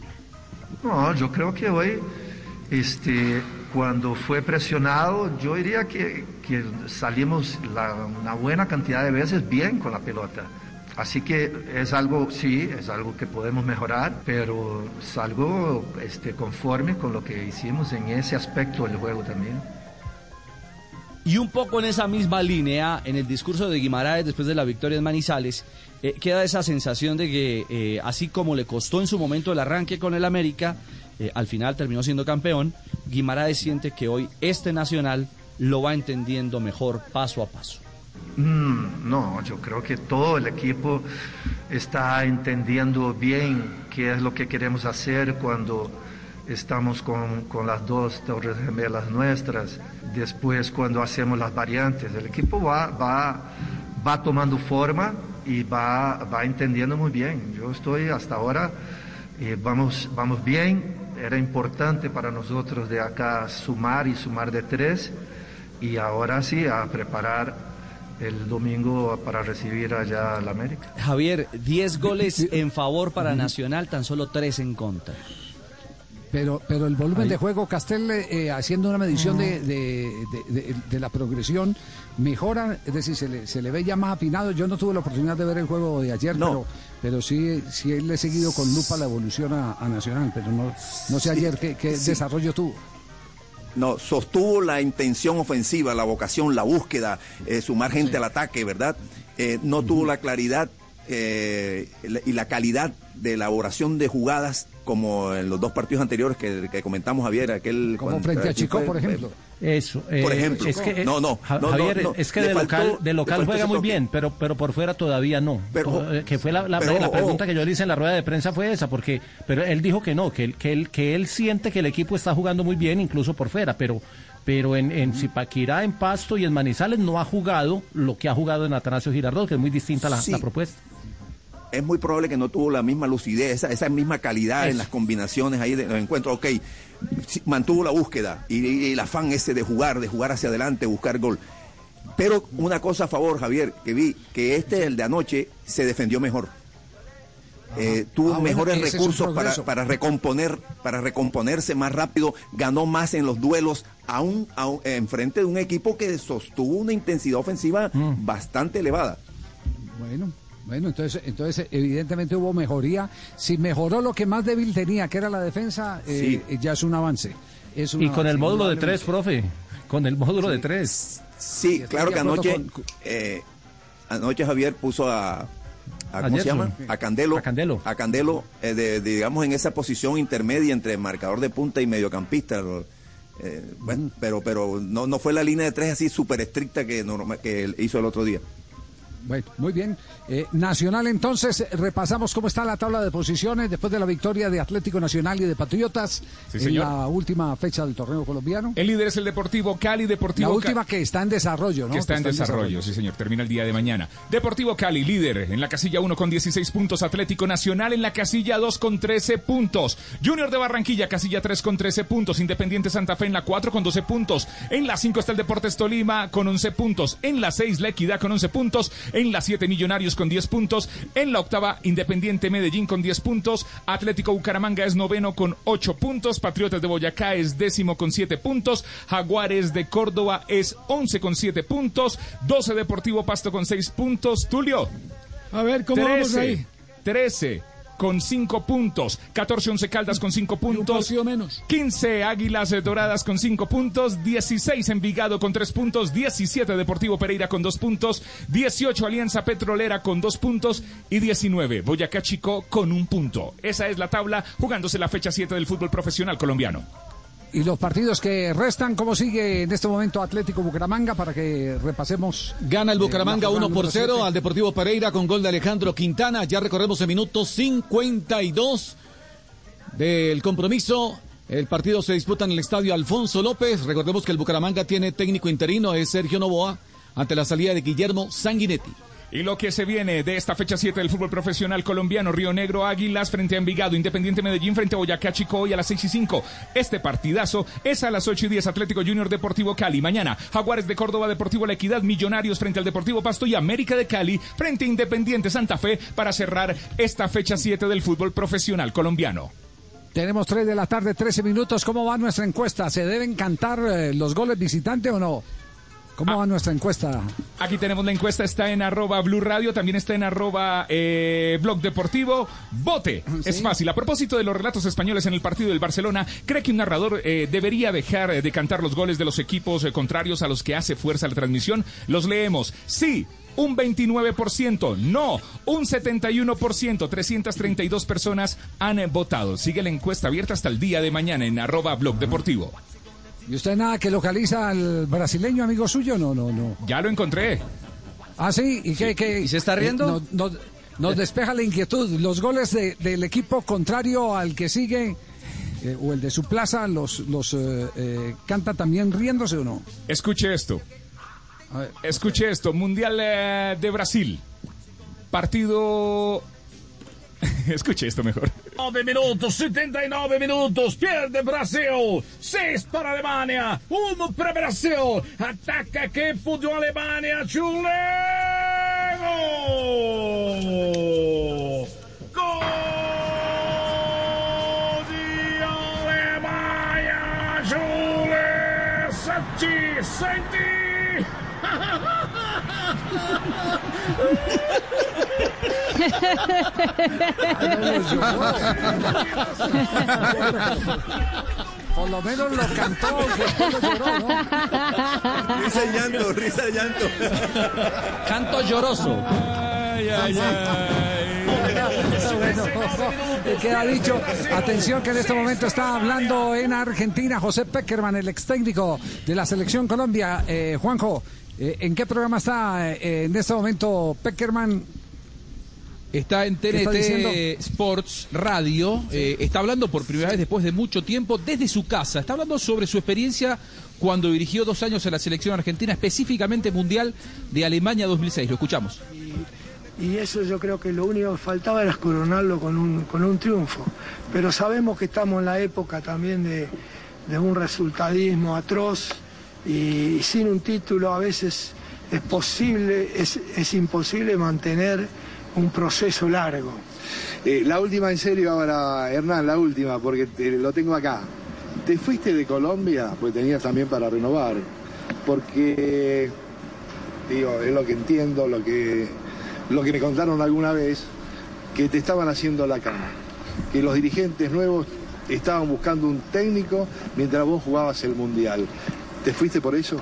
No, yo creo que hoy, este, cuando fue presionado, yo diría que, salimos la- una buena cantidad de veces bien con la pelota. Así que es algo, sí, es algo que podemos mejorar, pero es algo este, conforme con lo que hicimos en ese aspecto del juego también. Y un poco en esa misma línea, en el discurso de Guimaraes después de la victoria en Manizales, eh, queda esa sensación de que eh, así como le costó en su momento el arranque con el América, eh, al final terminó siendo campeón, Guimaraes siente que hoy este Nacional lo va entendiendo mejor paso a paso. Mm, no, yo creo que todo el equipo está entendiendo bien qué es lo que queremos hacer cuando estamos con, con las dos torres gemelas nuestras, después cuando hacemos las variantes. El equipo va, va, va tomando forma y va, va entendiendo muy bien. Yo estoy hasta ahora, eh, vamos, vamos bien, era importante para nosotros de acá sumar y sumar de tres y ahora sí a preparar el domingo para recibir allá al América. Javier, 10 goles en favor para Nacional, tan solo 3 en contra. Pero, pero el volumen Ahí. de juego, Castel, eh, haciendo una medición de, de- de- de- de la progresión, mejora, es decir, se le, se le ve ya más afinado. Yo no tuve la oportunidad de ver el juego de ayer, No. pero, pero sí, sí le he seguido con lupa la evolución a, a Nacional, pero no, no sé ayer qué, qué sí. desarrollo tuvo. No, sostuvo la intención ofensiva, la vocación, la búsqueda, eh, su margen al ataque, ¿verdad? Eh, no tuvo la claridad eh, la- y la calidad de elaboración de jugadas como en los dos partidos anteriores que, que comentamos, Javier, aquel... Como cuando- frente a ¿quién Chico, fue? por ejemplo. Eso. Por eh, ejemplo. Es que, No, no, no, Javier, no. es que de faltó- local, de local juega muy bien, pero, pero por fuera todavía no. Pero- eh, que fue la, la- pero, la ojo, pregunta que yo le hice en la rueda de prensa fue esa, porque pero él dijo que no, que él, que él, que él siente que el equipo está jugando muy bien, incluso por fuera, pero pero en, en Zipaquirá, en Pasto y en Manizales no ha jugado lo que ha jugado en Atanasio Girardot, que es muy distinta la, Sí. la propuesta. Es muy probable que no tuvo la misma lucidez, esa, esa misma calidad en las combinaciones ahí de los encuentros. Ok, mantuvo la búsqueda y, y el afán ese de jugar, de jugar hacia adelante, buscar gol. Pero una cosa a favor, Javier, que vi, que este, el de anoche, se defendió mejor. Eh, tuvo Ah, mejores recursos para, recomponer, para recomponerse más rápido, ganó más en los duelos, aún, aún en frente de un equipo que sostuvo una intensidad ofensiva Mm. bastante elevada. Bueno, bueno, entonces, entonces evidentemente hubo mejoría. Si mejoró lo que más débil tenía, que era la defensa, eh, Sí. ya es un avance. Es un Y con el módulo de tres, profe. Con el módulo de tres. Sí, claro que anoche, con- eh, anoche Javier puso a, a- ¿cómo se llama? A Candelo. A Candelo. A Candelo, eh, de- de, digamos, en esa posición intermedia entre marcador de punta y mediocampista. eh, bueno, pero pero no, no fue la línea de tres así súper estricta que, hizo el otro día. Bueno, muy bien. Eh, Nacional, entonces, repasamos cómo está la tabla de posiciones después de la victoria de Atlético Nacional y de Patriotas Sí, en señor. la última fecha del torneo colombiano. El líder es el Deportivo Cali, Deportivo La última que está en desarrollo, ¿no? que está en desarrollo, sí señor, termina el día de mañana. Deportivo Cali, líder en la casilla 1 con 16 puntos, Atlético Nacional en la casilla 2 con 13 puntos, Junior de Barranquilla, casilla 3 con 13 puntos, Independiente Santa Fe en la 4 con 12 puntos, en la 5 está el Deportes Tolima con 11 puntos, en la 6 la Equidad con 11 puntos, en la 7 Millonarios con 10 puntos, en la octava Independiente Medellín con 10 puntos, Atlético Bucaramanga es noveno con 8 puntos, Patriotas de Boyacá es décimo con 7 puntos, Jaguares de Córdoba es 11 con 7 puntos, 12 Deportivo Pasto con 6 puntos, Tulio. A ver, ¿cómo vamos 13, ahí? 13 con 5 puntos, 14 Once Caldas con 5 puntos, 15 Águilas Doradas con 5 puntos, 16 Envigado con 3 puntos, 17 Deportivo Pereira con 2 puntos, 18 Alianza Petrolera con 2 puntos. Y 19 Boyacá Chico con 1 punto. Esa es la tabla jugándose la fecha 7 del fútbol profesional colombiano. Y los partidos que restan, ¿cómo sigue en este momento Atlético Bucaramanga para que repasemos? Gana el eh, Bucaramanga la jornada 1 por número 0 siete? al Deportivo Pereira con gol de Alejandro Quintana. Ya recorremos el minuto 52 del compromiso. El partido se disputa en el estadio Alfonso López. Recordemos que el Bucaramanga tiene técnico interino, es Sergio Novoa, ante la salida de Guillermo Sanguinetti. Y lo que se viene de esta fecha 7 del fútbol profesional colombiano, Río Negro Águilas frente a Envigado, Independiente Medellín frente a Boyacá Chico hoy a las 6 y 5. Este partidazo es a las 8 y 10 Atlético Junior Deportivo Cali. Mañana Jaguares de Córdoba Deportivo La Equidad, Millonarios frente al Deportivo Pasto y América de Cali frente a Independiente Santa Fe para cerrar esta fecha 7 del fútbol profesional colombiano. Tenemos 3 de la tarde, 13 minutos. ¿Cómo va nuestra encuesta? ¿Se deben cantar eh, los goles visitante o no? ¿Cómo Ah. va nuestra encuesta? Aquí tenemos la encuesta, está en arroba Blue Radio, también está en arroba eh, Blog Deportivo. Vote, es fácil. A propósito de los relatos españoles en el partido del Barcelona, ¿cree que un narrador eh, debería dejar de cantar los goles de los equipos eh, contrarios a los que hace fuerza la transmisión? Los leemos. Sí. Un 29%, no, un 71%, 332 personas han votado. Sigue la encuesta abierta hasta el día de mañana en arroba Blog Deportivo. ¿Y usted nada que localiza al brasileño amigo suyo? No, no, no. Ya lo encontré. Ah, sí, ¿y qué? qué? ¿Y se está Eh, riendo? no- no- nos despeja la inquietud. ¿Los goles de- del equipo contrario al que sigue eh, o el de su plaza los, los eh, eh, canta también riéndose o no? Escuche esto. Escuche esto. Mundial eh, de Brasil. Partido. Escuche esto mejor. 9 minutos, 79 minutos, pierde Brasil, 6 para Alemania, 1 para Brasil, ataca che pudió Alemania, Chulego! Gol di Alemania, Chule, Senti, senti! Por lo menos lo cantó, después lo lloró, ¿no? Risa y llanto, risa y llanto. Canto lloroso. Ay, ay, Bueno, queda dicho. Atención que en este momento está hablando en Argentina José Peckerman, el ex técnico de la selección Colombia. Eh, Juanjo, eh, ¿en qué programa está eh, en este momento Peckerman? Está en ¿Qué está TNT? Sports Radio. eh, está hablando por primera vez después de mucho tiempo desde su casa. Está hablando sobre su experiencia cuando dirigió dos años a la selección argentina, específicamente Mundial de Alemania 2006. Lo escuchamos. y eso yo creo que lo único que faltaba era coronarlo con un, con un triunfo. Pero sabemos que estamos en la época también de, de un resultadismo atroz y, sin un título a veces es posible, es, es imposible mantener un proceso largo. Eh, la última en serio ahora, Hernán, la última, porque lo tengo acá. ¿Te fuiste de Colombia? Pues tenías también para renovar. Porque, digo, es lo que entiendo, lo que, lo que me contaron alguna vez, que te estaban haciendo la cama. Que los dirigentes nuevos estaban buscando un técnico mientras vos jugabas el Mundial. ¿Te fuiste por eso?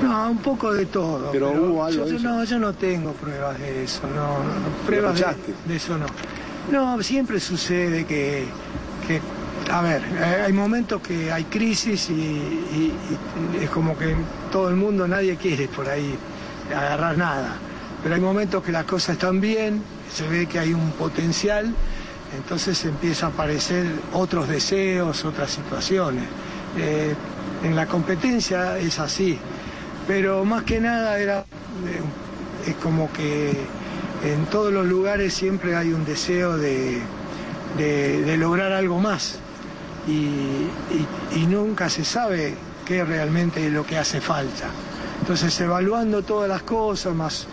No, un poco de todo. Pero hubo algo yo, de yo eso. no, yo no tengo pruebas de eso, no, no, pruebas de, eso no. No, siempre sucede que, que, a ver, eh, hay momentos que hay crisis y, y- y es como que todo el mundo, nadie quiere por ahí agarrar nada. Pero hay momentos que las cosas están bien, se ve que hay un potencial, entonces empieza a aparecer otros deseos, otras situaciones. Eh, en la competencia es así, pero más que nada era eh, es como que en todos los lugares siempre hay un deseo de, de- lograr algo más y, nunca se sabe qué realmente es lo que hace falta. Entonces evaluando todas las cosas, más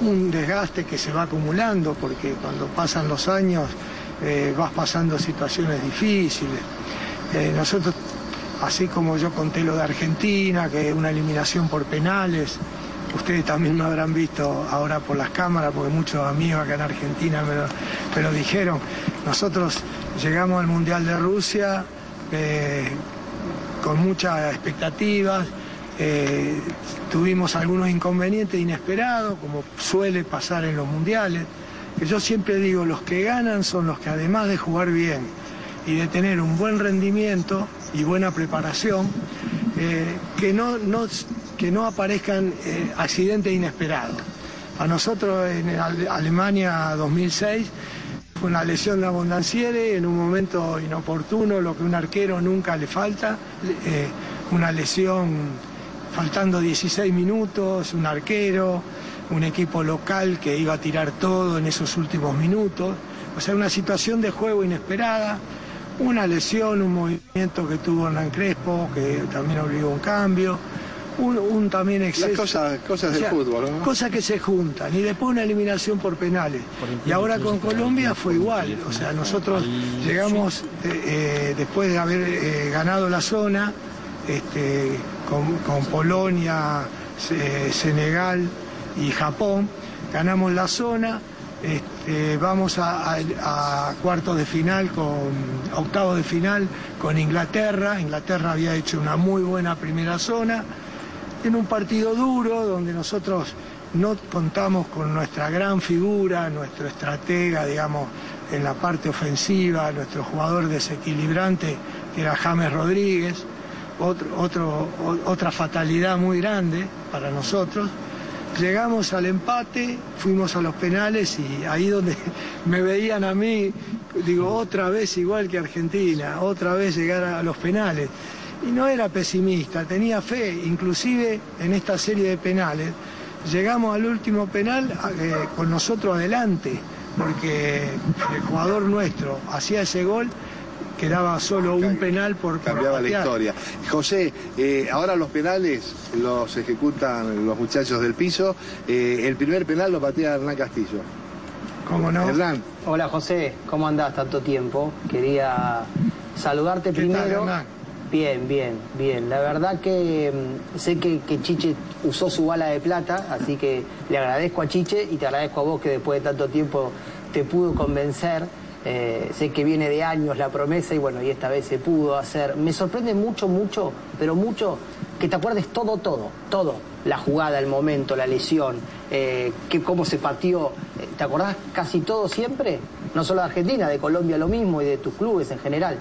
un desgaste que se va acumulando, porque cuando pasan los años eh, vas pasando situaciones difíciles. Nosotros, así como yo conté lo de Argentina, que una eliminación por penales, ustedes también me habrán visto ahora por las cámaras, porque muchos amigos acá en Argentina me lo, dijeron. Nosotros llegamos al Mundial de Rusia eh, con muchas expectativas, eh, tuvimos algunos inconvenientes inesperados, como suele pasar en los mundiales, yo siempre digo, los que ganan son los que además de jugar bien y de tener un buen rendimiento y buena preparación, eh, que, no, no- que no aparezcan eh, accidentes inesperados. A nosotros en Ale- Alemania 2006 fue una lesión de Abondanciere en un momento inoportuno, lo que un arquero nunca le falta, eh, una lesión faltando 16 minutos, un arquero, un equipo local que iba a tirar todo en esos últimos minutos, o sea, una situación de juego inesperada, una lesión, un movimiento que tuvo Hernán Crespo, que también obligó un cambio, un, un también exceso. Las cosas, cosas del O sea, fútbol, ¿no? Cosas que se juntan y después una eliminación por penales. Y ahora con Colombia fue igual, o sea, nosotros llegamos eh, eh, después de haber eh, ganado la zona este, con, con Polonia, Se- Senegal y Japón, ganamos la zona. Este, vamos a, a- cuartos de final con octavos de final con Inglaterra. Inglaterra había hecho una muy buena primera zona en un partido duro donde nosotros no contamos con nuestra gran figura, nuestro estratega, digamos, en la parte ofensiva, nuestro jugador desequilibrante, que era James Rodríguez, otro, otra fatalidad muy grande para nosotros. Llegamos al empate, fuimos a los penales y ahí donde me veían a mí, digo, otra vez igual que Argentina, otra vez llegar a los penales. Y no era pesimista, tenía fe, inclusive en esta serie de penales. Llegamos al último penal eh, con nosotros adelante, porque el jugador nuestro hacía ese gol, quedaba solo un penal por, por Cambiaba la historia. José, eh, ahora los penales los ejecutan los muchachos del piso. Eh, el primer penal lo patea Hernán Castillo. ¿Cómo no? Hernán. Hola José, ¿cómo andás tanto tiempo? Quería saludarte ¿Qué tal, primero. Hernán? Bien, bien, bien. La verdad que mm, sé que, que Chiche usó su bala de plata, así que le agradezco a Chiche y te agradezco a vos que después de tanto tiempo te pudo convencer. Eh, sé que viene de años la promesa y bueno, y esta vez se pudo hacer. Me sorprende mucho, mucho, pero mucho que te acuerdes todo, todo, todo. La jugada, el momento, la lesión, eh, que cómo se pateó. Eh, ¿Te acordás casi todo siempre? No solo de Argentina, de Colombia lo mismo y de tus clubes en general.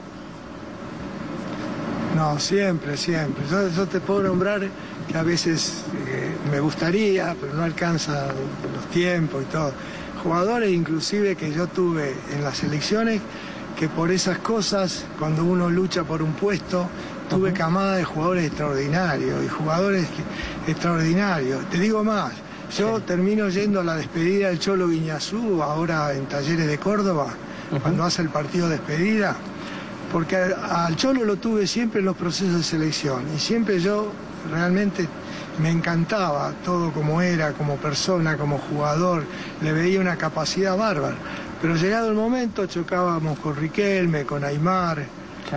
No, siempre, siempre. Yo, te puedo nombrar que a veces me gustaría, pero no alcanza los tiempos y todo. Jugadores inclusive que yo tuve en las elecciones, que por esas cosas, cuando uno lucha por un puesto, tuve camada de jugadores extraordinarios y jugadores que- extraordinarios. Te digo más, yo termino yendo a la despedida del Cholo Guiñazú, ahora en Talleres de Córdoba, cuando hace el partido de despedida, porque al, al Cholo lo tuve siempre en los procesos de selección y siempre yo realmente me encantaba todo como era, como persona, como jugador, le veía una capacidad bárbara. Pero llegado el momento chocábamos con Riquelme, con Aymar,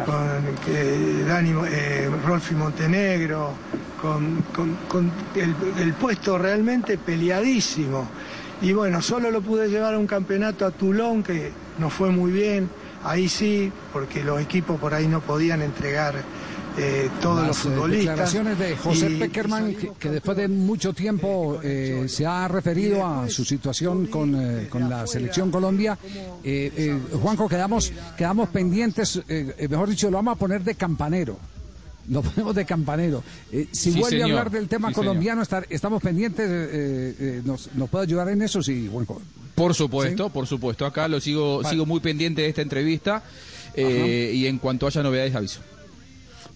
con eh, Dani, eh, Rolfi Montenegro, con, con- con el, el puesto realmente peleadísimo. Y bueno, solo lo pude llevar a un campeonato a Toulon que nos fue muy bien. Ahí sí, porque los equipos por ahí no podían entregar eh, todos los Las eh, futbolistas. declaraciones de José Y- Peckerman, que, que después de mucho tiempo eh, se ha referido a su situación con, eh, con la selección Colombia. Eh, eh, Juanjo, quedamos, quedamos pendientes, mejor dicho, lo vamos a poner de campanero. Lo ponemos de campanero. Eh, si Sí, vuelve a señor. hablar del tema Sí, colombiano, estar- estamos pendientes. eh, eh, nos, ¿Nos puede ayudar en eso? Sí, Juanjo. Por supuesto, por supuesto. Acá lo sigo, Vale. sigo muy pendiente de esta entrevista. eh, y en cuanto haya novedades, aviso.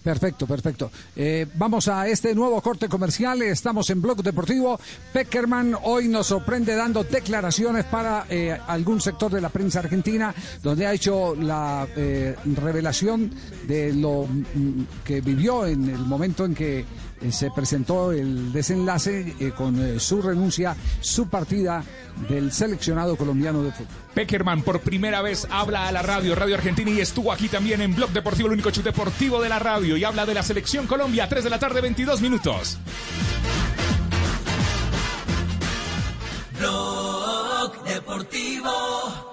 Perfecto, perfecto. Eh, vamos a este nuevo corte comercial. Estamos en Blog Deportivo. Peckerman hoy nos sorprende dando declaraciones para eh, algún sector de la prensa argentina, donde ha hecho la eh, revelación de lo mm, que vivió en el momento en que se presentó el desenlace eh, con eh, su renuncia, su partida del seleccionado colombiano de fútbol. Peckerman por primera vez habla a la radio, Radio Argentina, y estuvo aquí también en Blog Deportivo, el único show deportivo de la radio, y habla de la selección Colombia, 3 de la tarde, 22 minutos. Blog Deportivo.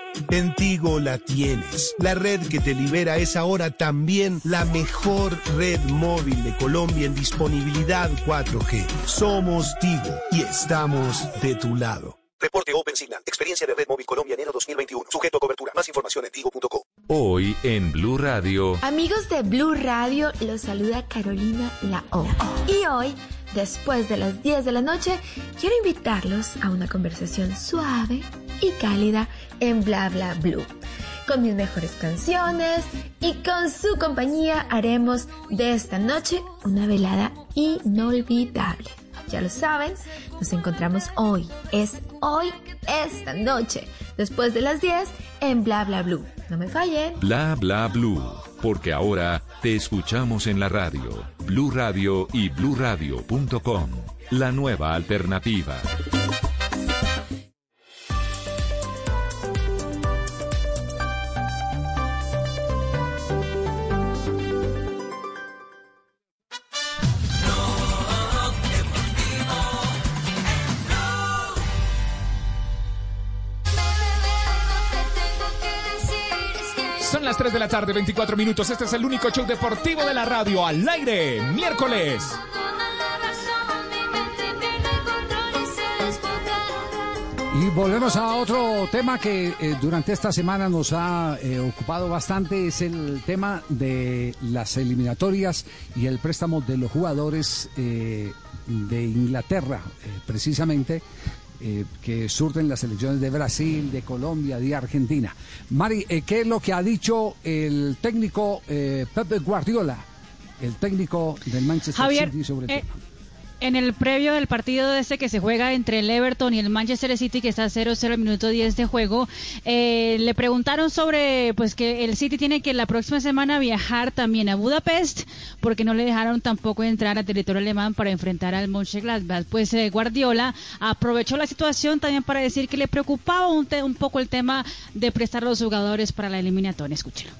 En Tigo la tienes. La red que te libera es ahora también la mejor red móvil de Colombia en disponibilidad 4G. Somos Tigo y estamos de tu lado. Reporte Open Signal. Experiencia de Red Móvil Colombia enero 2021. Sujeto a cobertura. Más información en tigo.co. Hoy en Blue Radio. Amigos de Blue Radio, los saluda Carolina La O. Y hoy, después de las 10 de la noche, quiero invitarlos a una conversación suave y cálida en Bla Bla Blue. Con mis mejores canciones y con su compañía haremos de esta noche una velada inolvidable. Ya lo saben, nos encontramos hoy, es hoy, esta noche, después de las 10 en Bla Bla Blue. No me fallen. Bla bla blue. Porque ahora te escuchamos en la radio. Blue Radio y bluradio.com. La nueva alternativa. 3 de la tarde, 24 minutos. Este es el único show deportivo de la radio al aire, miércoles. Y volvemos a otro tema que eh, durante esta semana nos ha eh, ocupado bastante, es el tema de las eliminatorias y el préstamo de los jugadores eh, de Inglaterra, precisamente, eh, que surten las elecciones de Brasil, de Colombia, de Argentina. Mari, eh, ¿qué es lo que ha dicho el técnico eh, Pepe Guardiola, el técnico del Manchester Javier, City sobre el eh, tema? En el previo del partido este que se juega entre el Everton y el Manchester City, que está 0-0 minuto 10 de juego, eh, le preguntaron sobre pues que el City tiene que la próxima semana viajar también a Budapest, porque no le dejaron tampoco entrar a territorio alemán para enfrentar al Mönchengladbach. Pues eh, Guardiola aprovechó la situación también para decir que le preocupaba un, poco el tema de prestar los jugadores para la eliminatoria. Escúchelo.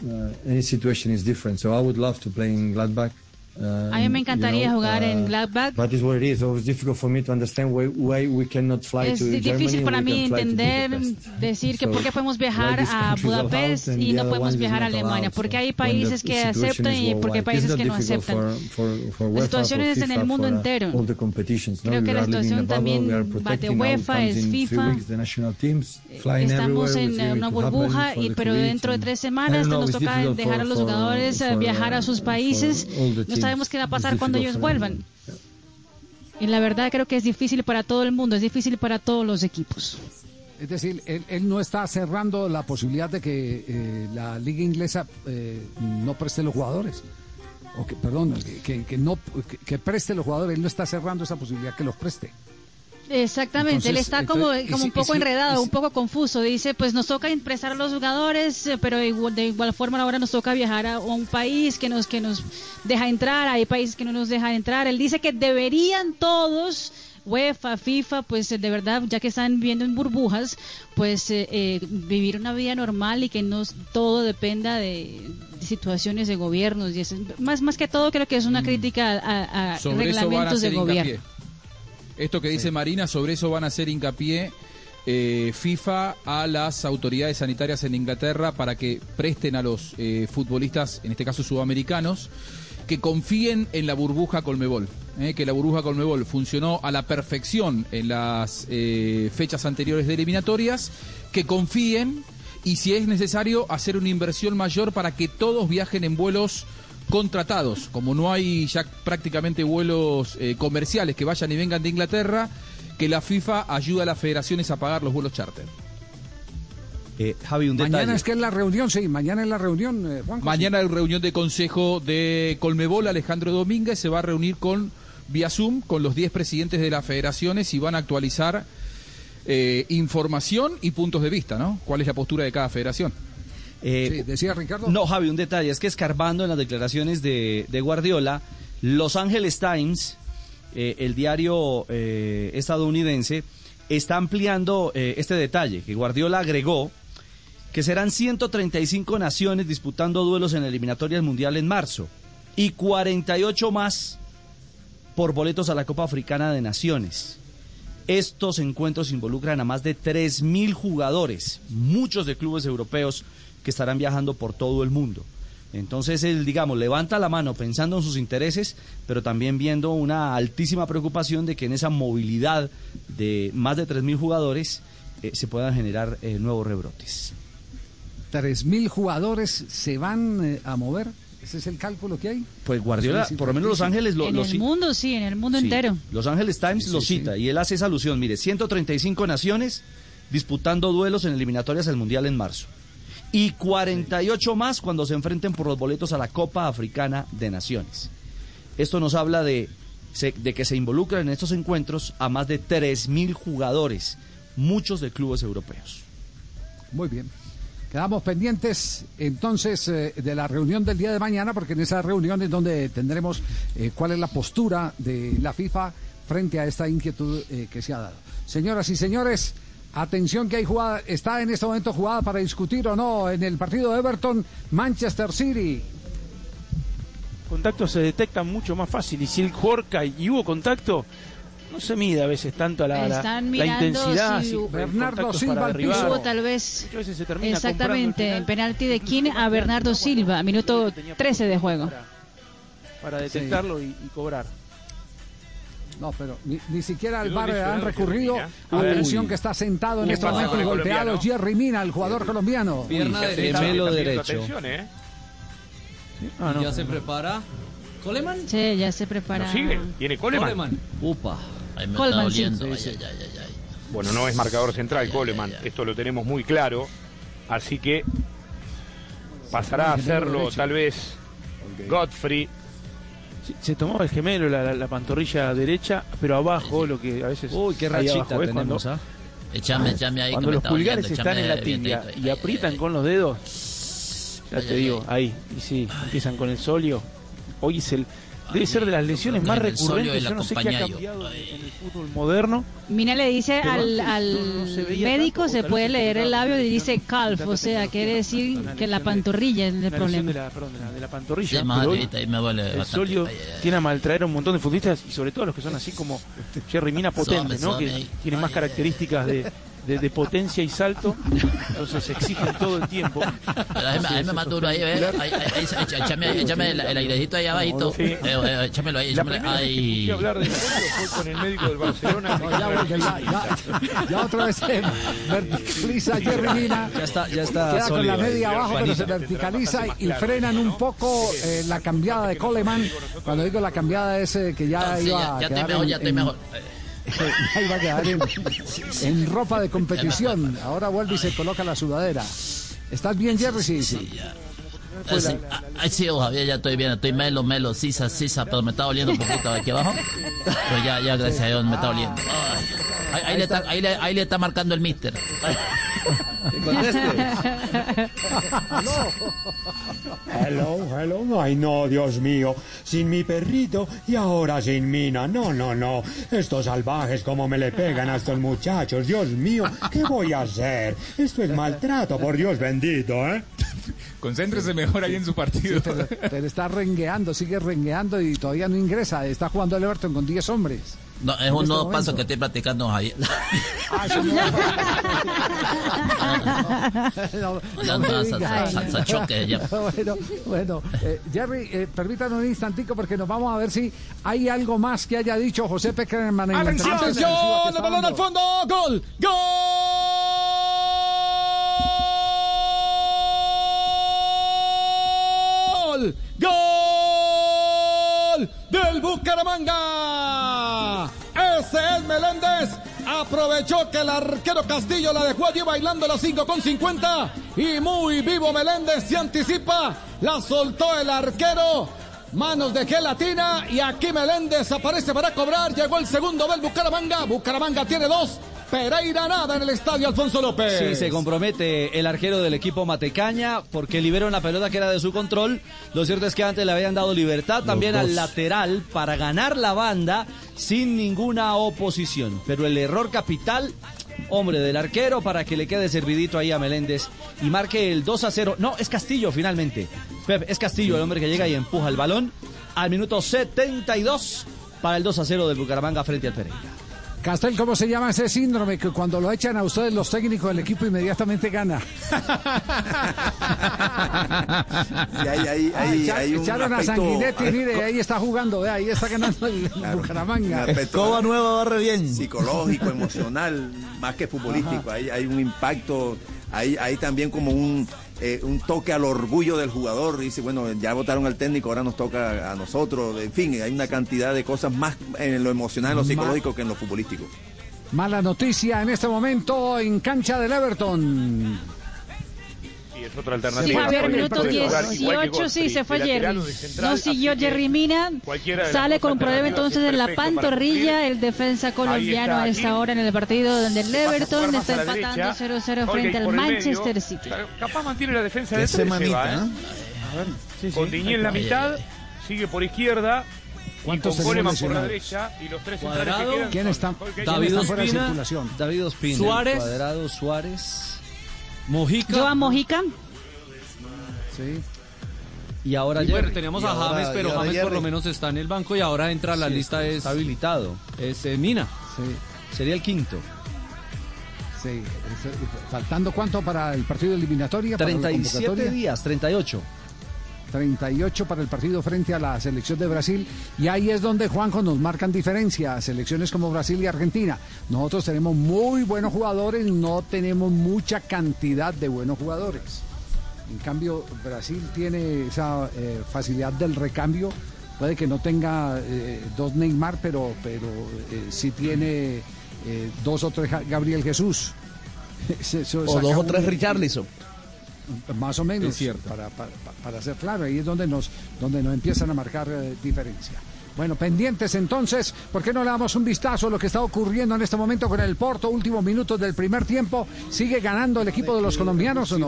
Uh, any situation is different, so I would love to play in Gladbach. Uh, A mí me encantaría you know, jugar en uh, Gladbach. But it's what it is. So it's difficult for me to understand why, why we cannot fly Es to difícil para mí entender, decir que So, por qué podemos viajar a Budapest y no podemos viajar a Alemania, porque hay países que aceptan y porque hay países que no aceptan. For, for, for La UEFA, situación for es en el mundo uh, entero. all the competitions. No, Creo que la situación también va de UEFA, es FIFA. teams flying Estamos en una burbuja, y, pero dentro de tres semanas nos toca dejar a los jugadores eh, viajar a sus países. Sabemos qué va a pasar cuando ellos vuelvan. Y la verdad creo que es difícil para todo el mundo, es difícil para todos los equipos. Es decir, él, él no está cerrando la posibilidad de que eh, la liga inglesa eh, no preste los jugadores. O que, perdón, que, que- que no que, que preste los jugadores. Él no está cerrando esa posibilidad que los preste. Exactamente, él está como, entonces, como un poco y enredado, y un poco confuso. Dice, pues nos toca impresar a los jugadores, eh, pero igual- de igual forma ahora nos toca viajar a, a un país que nos que nos deja entrar, hay países que no nos dejan entrar. Él dice que deberían todos UEFA, FIFA, pues de verdad, ya que están viviendo en burbujas, pues eh, eh, vivir una vida normal y que no todo dependa de, de situaciones de gobiernos. Y eso. Más, más que todo creo que es una crítica a, reglamentos de gobierno. hincapié. Esto que dice Marina, sobre eso van a hacer hincapié eh, FIFA a las autoridades sanitarias en Inglaterra para que presten a los eh, futbolistas, en este caso sudamericanos, que confíen en la burbuja Colmebol. eh, que la burbuja Colmebol funcionó a la perfección en las eh, fechas anteriores de eliminatorias, que confíen y si es necesario hacer una inversión mayor para que todos viajen en vuelos contratados. Como no hay ya prácticamente vuelos eh, comerciales que vayan y vengan de Inglaterra, que la FIFA ayuda a las federaciones a pagar los vuelos charter. Eh, Javi, un Mañana es que es la reunión, sí, mañana es la reunión, eh, Mañana hay reunión de consejo de Colmebol, Alejandro Domínguez se va a reunir con vía Zoom con los 10 presidentes de las federaciones y van a actualizar eh, información y puntos de vista, ¿no? ¿Cuál es la postura de cada federación? Eh, decía Ricardo. No, Javi, un detalle. Es que escarbando en las declaraciones de, de Guardiola, Los Angeles Times, eh, el diario eh, estadounidense, está ampliando este detalle, que Guardiola agregó que serán 135 naciones disputando duelos en la eliminatoria del Mundial en marzo y 48 más por boletos a la Copa Africana de Naciones. Estos encuentros involucran a más de 3.000 jugadores, muchos de clubes europeos que estarán viajando por todo el mundo. Entonces él, digamos, levanta la mano pensando en sus intereses, pero también viendo una altísima preocupación de que en esa movilidad de más de 3.000 jugadores eh, se puedan generar eh, nuevos rebrotes. Tres mil jugadores se van eh, a mover. Ese es el cálculo que hay. Pues Guardiola, Sí, sí, por lo menos Los. Ángeles lo, en lo el mundo, sí, en el mundo Sí. entero. Los Angeles Times Sí, lo sí, cita y él hace esa alusión. Mire, 135 naciones disputando duelos en eliminatorias del Mundial en marzo. Y 48 más cuando se enfrenten por los boletos a la Copa Africana de Naciones. Esto nos habla de, de que se involucran en estos encuentros a más de 3.000 jugadores, muchos de clubes europeos. Muy bien. Quedamos pendientes entonces eh, de la reunión del día de mañana, porque en esa reunión es donde tendremos eh, cuál es la postura de la FIFA frente a esta inquietud eh, que se ha dado. Señoras y señores, atención que hay jugada, está en este momento jugada para discutir o no en el partido de Everton, Manchester City. contactos se detectan mucho más fácil y si el Jorca y hubo contacto no se mide a veces tanto la, la- intensidad si si el Bernardo Silva al derribar. Hubo tal vez Muchas veces se termina exactamente en penalti de King a Bernardo Silva, minuto 13 de juego. para detectarlo y, y cobrar No, pero ni, ni siquiera al ¿De bar han recurrido. Atención que está sentado en ¿Qué este momento y golpeado? Jerry Mina, el jugador colombiano. Pierna Gemelo prestando derecho. atención, ¿eh? Ah, no. ya se prepara. ¿Coleman? Sí, ya se prepara. ¿No sigue? ¿Tiene Coleman? Upa. Ahí me Coleman, está sí. doliendo. Sí, Ay, sí. ay, ay, ay, ay. Bueno, no es marcador central Coleman, esto lo tenemos muy claro, así que pasará a hacerlo tal vez Godfrey. Se tomaba el gemelo, la, la- la pantorrilla derecha, pero abajo, lo que a veces. Uy, qué rachita abajo, tenemos, Cuando- ¿ah? Echame, echame ahí. Cuando que me los pulgares están en la tibia y aprietan con los dedos, ya te digo, ahí, y sí, empiezan con el solio. Hoy es el. Debe ser de las lesiones más recurrentes. Yo no sé qué ha cambiado en el fútbol moderno. Mina le dice al, al no- se médico, tanto, se puede leer el labio y dice calf, o sea, quiere decir que la pantorrilla es el problema. de la, perdón, de la, de la pantorrilla. Sí, hoy ahí me duele el solio Ay, ay, ay. tiene a maltraer a un montón de futbolistas y sobre todo a los que son así como Jerry Mina potentes, ¿no? Que tienen más características de, de, de potencia y salto, entonces se exigen todo el tiempo. Pero ahí me- ahí me más duro ahí, ¿ves? Échame, el, el airecito ahí abajito. Sí. Eh, eh, échamelo ahí, échamelo que ahí. hablar del solio fue con el médico del Barcelona. No, ya, ya, ya, ya otra vez se verticaliza Jerry Mina. Ya está, ya está Queda con la ahí, media abajo, pero se verticaliza y frenan un poco eh, la cambiada de Coleman. Cuando digo la cambiada es eh, que ya iba ya, estoy mejor, ya estoy mejor. ya iba a quedar en, en ropa de competición. Ahora vuelve y se coloca la sudadera. ¿Estás bien, Jerry? Sí, sí. Eh, sí, ah, Ay, sí, oh, Javier, ya estoy bien, estoy melo, melo, sisa, sisa, pero me está doliendo un poquito aquí abajo. Pero ya, ya, gracias a Dios, me está doliendo. Ay, ahí, ahí le está, ahí, le, ahí le está marcando el mister. Hello, hello. Ay, no, Dios mío. Sin mi perrito y ahora sin Mina. No, no, no. Estos salvajes como me le pegan a estos muchachos. Dios mío, ¿qué voy a hacer? Esto es maltrato, por Dios bendito, ¿eh? Concéntrese mejor ahí en su partido. Pero, pero está rengueando, sigue rengueando y todavía no ingresa. Está jugando el Everton con 10 hombres. No, es un este nuevo momento. paso que estoy practicando, Javier. No, no no, bueno, bueno eh, Jerry, eh, permítanos un instantico porque nos vamos a ver si hay algo más que haya dicho José Peckerman. ¡Atención! que ¡El balón al fondo! ¡Gol! ¡Gol! ¡Gol! ¡Del Bucaramanga! Ese es Meléndez. Aprovechó que el arquero Castillo la dejó allí bailando las 5 con 50. Y muy vivo Meléndez se anticipa. La soltó el arquero. Manos de gelatina y aquí Meléndez aparece para cobrar. Llegó el segundo del Bucaramanga. Bucaramanga tiene dos. Pereira nada en el estadio Alfonso López. Sí, se compromete el arquero del equipo Matecaña porque liberó una pelota que era de su control. Lo cierto es que antes le habían dado libertad también dos. al lateral para ganar la banda sin ninguna oposición. Pero el error capital, hombre, del arquero para que le quede servidito ahí a Meléndez y marque el 2 a 0. No, es Castillo finalmente. Pep, es Castillo el hombre que llega y empuja el balón al minuto 72 para el 2 a 0 del Bucaramanga frente al Pereira. Castel, ¿cómo se llama ese síndrome que cuando lo echan a ustedes los técnicos del equipo inmediatamente gana? Y ahí, ahí, ahí, Ah, hay un echaron a Sanguinetti, mire, ahí está jugando, ve, ahí está ganando el Bucaramanga. Un aspecto nueva barre bien. Psicológico, emocional, más que futbolístico. Hay, hay un impacto, hay, hay también como un, eh, un toque al orgullo del jugador. Dice, bueno, ya votaron al técnico, ahora nos toca a nosotros. En fin, hay una cantidad de cosas más en lo emocional, en lo psicológico que en lo futbolístico. Mala noticia en este momento en cancha del Everton. Y es otra Sí, alternativa. Minuto puede jugar igual que 18, sí, se fue Jerry. No siguió Jerry Mina. Sale con problema alternativas entonces es en la pantorrilla el defensa colombiano está a esta hora en el partido donde el a Everton está a empatando derecha. 0-0 Holgate frente al. Manchester City. Capaz mantiene la defensa de semanita, se. Con Diñé en la mitad, sigue por izquierda. ¿Cuántos Coleman por la derecha y los tres centrales que Cuadrado. quedan ¿Quién está? Holgate ¿Quién David Ospina, circulación? David Ospina, Suárez. Cuadrado, Suárez, Mojica. Joan Mojica. Sí. Y ahora Y bueno, Y a ahora- James, pero James por lo menos está en el banco y ahora entra a la Sí, lista es está habilitado. Es eh, Mina. Sí. Sería el quinto. Sí, es- faltando cuánto para el partido de eliminatoria? para la 37 convocatoria? días, 38. 38 para el partido frente a la selección de Brasil y ahí es donde Juanjo nos marcan diferencia, selecciones como Brasil y Argentina. Nosotros tenemos muy buenos jugadores, no tenemos mucha cantidad de buenos jugadores. En cambio, Brasil tiene esa eh, facilidad del recambio puede que no tenga eh, dos Neymar, pero, pero eh, sí tiene eh, dos o tres Gabriel Jesús. Se- se O dos o tres Richarlison. Más o menos, Es cierto. Para, para, para ser claro, ahí es donde nos, donde nos empiezan a marcar eh, diferencia. Bueno, pendientes entonces, ¿por qué no le damos un vistazo a lo que está ocurriendo en este momento con el Porto? Últimos minutos del primer tiempo. ¿Sigue ganando el equipo de los colombianos o no?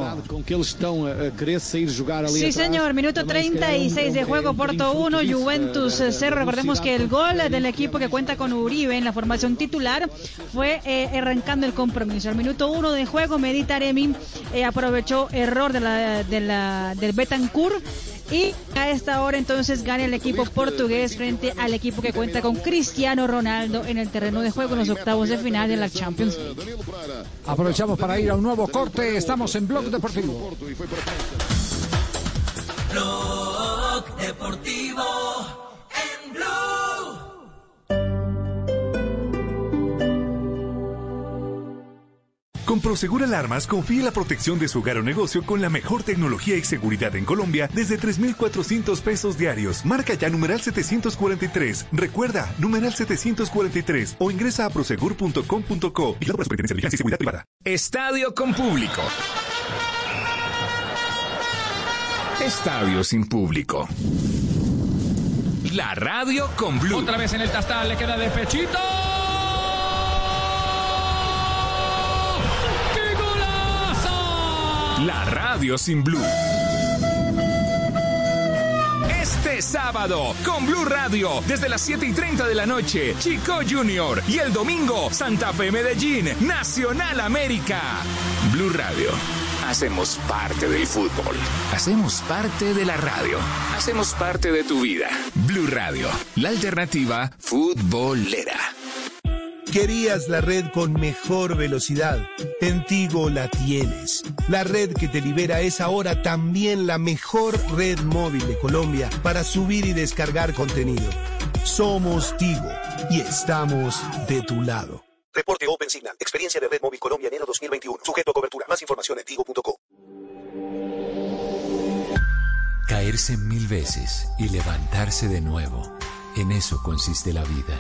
Sí, señor. Minuto Também, se calhar, é um- 36 de juego, um Porto bocadinho 1, fruto disso, Juventus da- da- 0. da Recordemos que el gol del equipo que cuenta con Uribe en la formación titular fue eh, arrancando el compromiso. Al minuto 1 de juego, Medita Remi eh, aprovechó error de la, de la, del Betancourt. Y a esta hora entonces gana el equipo portugués frente al equipo que cuenta con Cristiano Ronaldo en el terreno de juego en los octavos de final de la Champions League. Aprovechamos para ir a un nuevo corte. Estamos en Blog Deportivo. Blog Deportivo Con Prosegur Alarmas confíe la protección de su hogar o negocio con la mejor tecnología y seguridad en Colombia desde 3,400 pesos diarios. Marca ya numeral 743. Recuerda, numeral 743 o ingresa a prosegur.com.co y la Superintendencia de Vigilancia y Seguridad Privada. Estadio con público. Estadio sin público. La radio con Blue. Otra vez en el tastal, le queda de pechito. La radio sin Blue. Este sábado, con Blue Radio, desde las 7 y 30 de la noche, Chico Junior. Y el domingo, Santa Fe Medellín, Nacional América. Blue Radio. Hacemos parte del fútbol. Hacemos parte de la radio. Hacemos parte de tu vida. Blue Radio, la alternativa futbolera. Querías la red con mejor velocidad. En Tigo la tienes. La red que te libera es ahora también la mejor red móvil de Colombia para subir y descargar contenido. Somos Tigo y estamos de tu lado. Reporte Open Signal. Experiencia de Red Móvil Colombia enero 2021. Sujeto a cobertura. Más información en tigo.co. Caerse mil veces y levantarse de nuevo. En eso consiste la vida.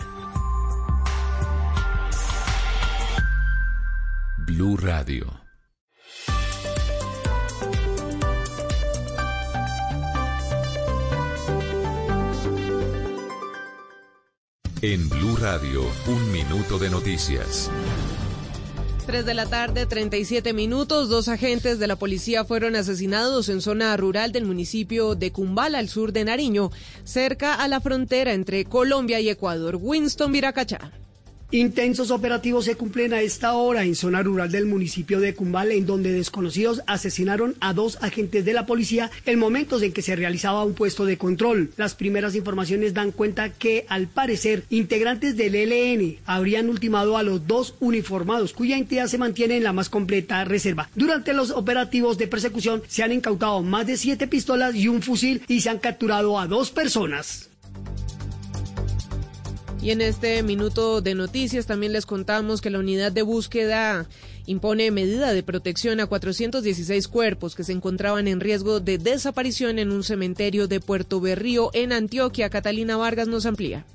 Blue Radio. En Blue Radio, un minuto de noticias. 3 de la tarde, 37 minutos. Dos agentes de la policía fueron asesinados en zona rural del municipio de Cumbal, al sur de Nariño, cerca a la frontera entre Colombia y Ecuador. Winston Viracachá. Intensos operativos se cumplen a esta hora en zona rural del municipio de Cumbal, en donde desconocidos asesinaron a dos agentes de la policía en momentos en que se realizaba un puesto de control. Las primeras informaciones dan cuenta que, al parecer, integrantes del ELN habrían ultimado a los dos uniformados, cuya identidad se mantiene en la más completa reserva. Durante los operativos de persecución se han incautado más de siete pistolas y un fusil y se han capturado a dos personas. Y en este minuto de noticias también les contamos que la unidad de búsqueda impone medida de protección a 416 cuerpos que se encontraban en riesgo de desaparición en un cementerio de Puerto Berrío en Antioquia. Catalina Vargas nos amplía.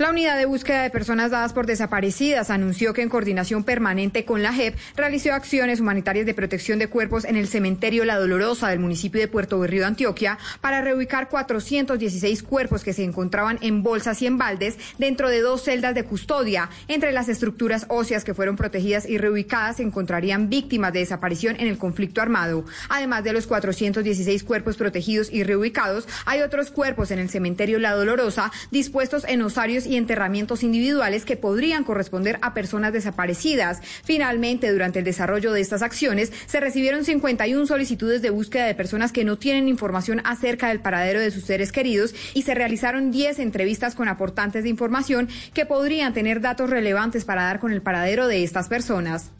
La unidad de búsqueda de personas dadas por desaparecidas anunció que en coordinación permanente con la JEP realizó acciones humanitarias de protección de cuerpos en el cementerio La Dolorosa del municipio de Puerto Berrío Antioquia para reubicar 416 cuerpos que se encontraban en bolsas y en baldes dentro de dos celdas de custodia. Entre las estructuras óseas que fueron protegidas y reubicadas encontrarían víctimas de desaparición en el conflicto armado. Además de los 416 cuerpos protegidos y reubicados, hay otros cuerpos en el cementerio La Dolorosa dispuestos en osarios enterramientos individuales que podrían corresponder a personas desaparecidas. Finalmente, durante el desarrollo de estas acciones, se recibieron 51 solicitudes de búsqueda de personas que no tienen información acerca del paradero de sus seres queridos y se realizaron 10 entrevistas con aportantes de información que podrían tener datos relevantes para dar con el paradero de estas personas.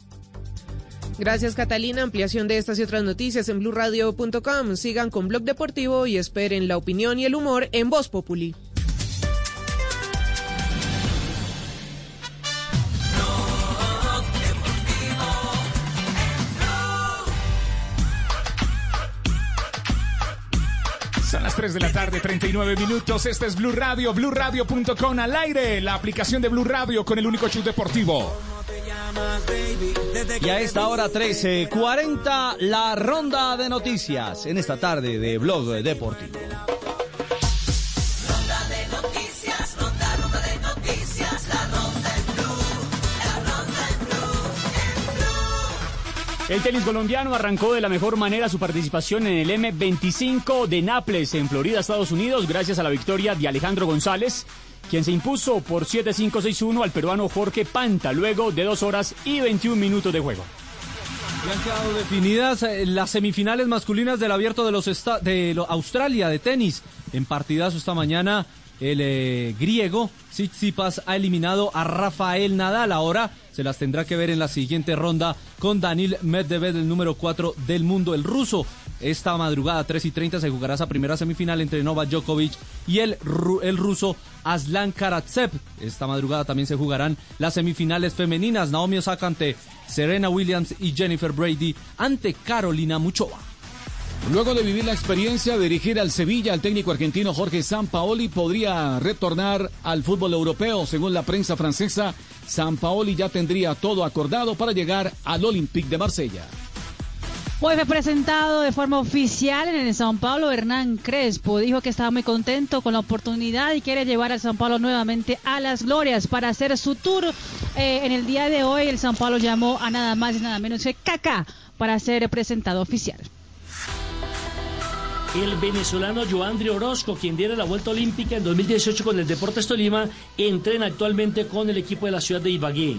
Gracias Catalina. Ampliación de estas y otras noticias en blurradio.com. Sigan con Blog Deportivo y esperen la opinión y el humor en Voz Populi. 3 de la tarde, 39 minutos. Este es Blue Radio, BlueRadio.com al aire. La aplicación de Blue Radio con el único show deportivo. Y a esta hora 13.40, la ronda de noticias en esta tarde de Blog Deportivo. El tenis colombiano arrancó de la mejor manera su participación en el M25 de Naples, en Florida, Estados Unidos, gracias a la victoria de Alejandro González, quien se impuso por 7-5-6-1 al peruano Jorge Panta, luego de 2 horas y 21 minutos de juego. Ya han quedado definidas eh, las semifinales masculinas del abierto de los de Australia de tenis. En partidazo esta mañana el eh, griego Tsitsipas ha eliminado a Rafael Nadal. Ahora se las tendrá que ver en la siguiente ronda con Danil Medvedev, el número 4 del mundo, el ruso. Esta madrugada, 3 y 30, se jugará esa primera semifinal entre Novak Djokovic y el, el ruso Aslan Karatsev. Esta madrugada también se jugarán las semifinales femeninas. Naomi Osaka ante Serena Williams y Jennifer Brady ante Carolina Muchova. Luego de vivir la experiencia de dirigir al Sevilla, el técnico argentino Jorge Sampaoli podría retornar al fútbol europeo. Según la prensa francesa, Sampaoli ya tendría todo acordado para llegar al Olympique de Marsella. Hoy fue presentado de forma oficial en el Sao Paulo Hernán Crespo. Dijo que estaba muy contento con la oportunidad y quiere llevar al Sao Paulo nuevamente a las glorias para hacer su tour. Eh, en el día de hoy el Sao Paulo llamó a nada más y nada menos que Kaká para ser presentado oficial. El venezolano Joandri Orozco, quien diera la vuelta olímpica en 2018 con el Deportes Tolima, entrena actualmente con el equipo de la ciudad de Ibagué.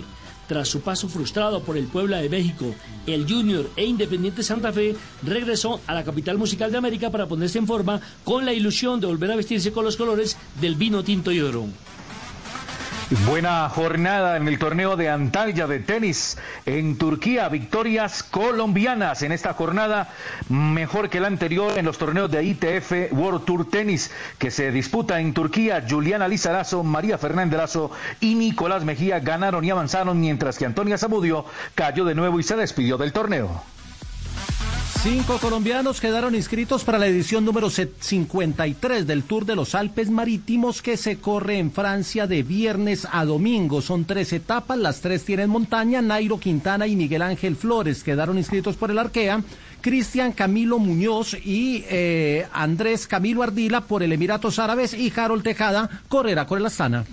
Tras su paso frustrado por el Puebla de México, el Junior e Independiente Santa Fe regresó a la capital musical de América para ponerse en forma con la ilusión de volver a vestirse con los colores del vino tinto y oro. Buena jornada en el torneo de Antalya de tenis en Turquía. Victorias colombianas en esta jornada, mejor que la anterior en los torneos de ITF World Tour Tennis que se disputa en Turquía. Juliana Lizarazo, María Fernández Lazo y Nicolás Mejía ganaron y avanzaron, mientras que Antonia Zamudio cayó de nuevo y se despidió del torneo. Cinco colombianos quedaron inscritos para la edición número 53 del Tour de los Alpes Marítimos que se corre en Francia de viernes a domingo. Son tres etapas, las tres tienen montaña. Nairo Quintana y Miguel Ángel Flores quedaron inscritos por el Arkea. Cristian Camilo Muñoz y eh, Andrés Camilo Ardila por el Emiratos Árabes y Harold Tejada correrá con el Astana.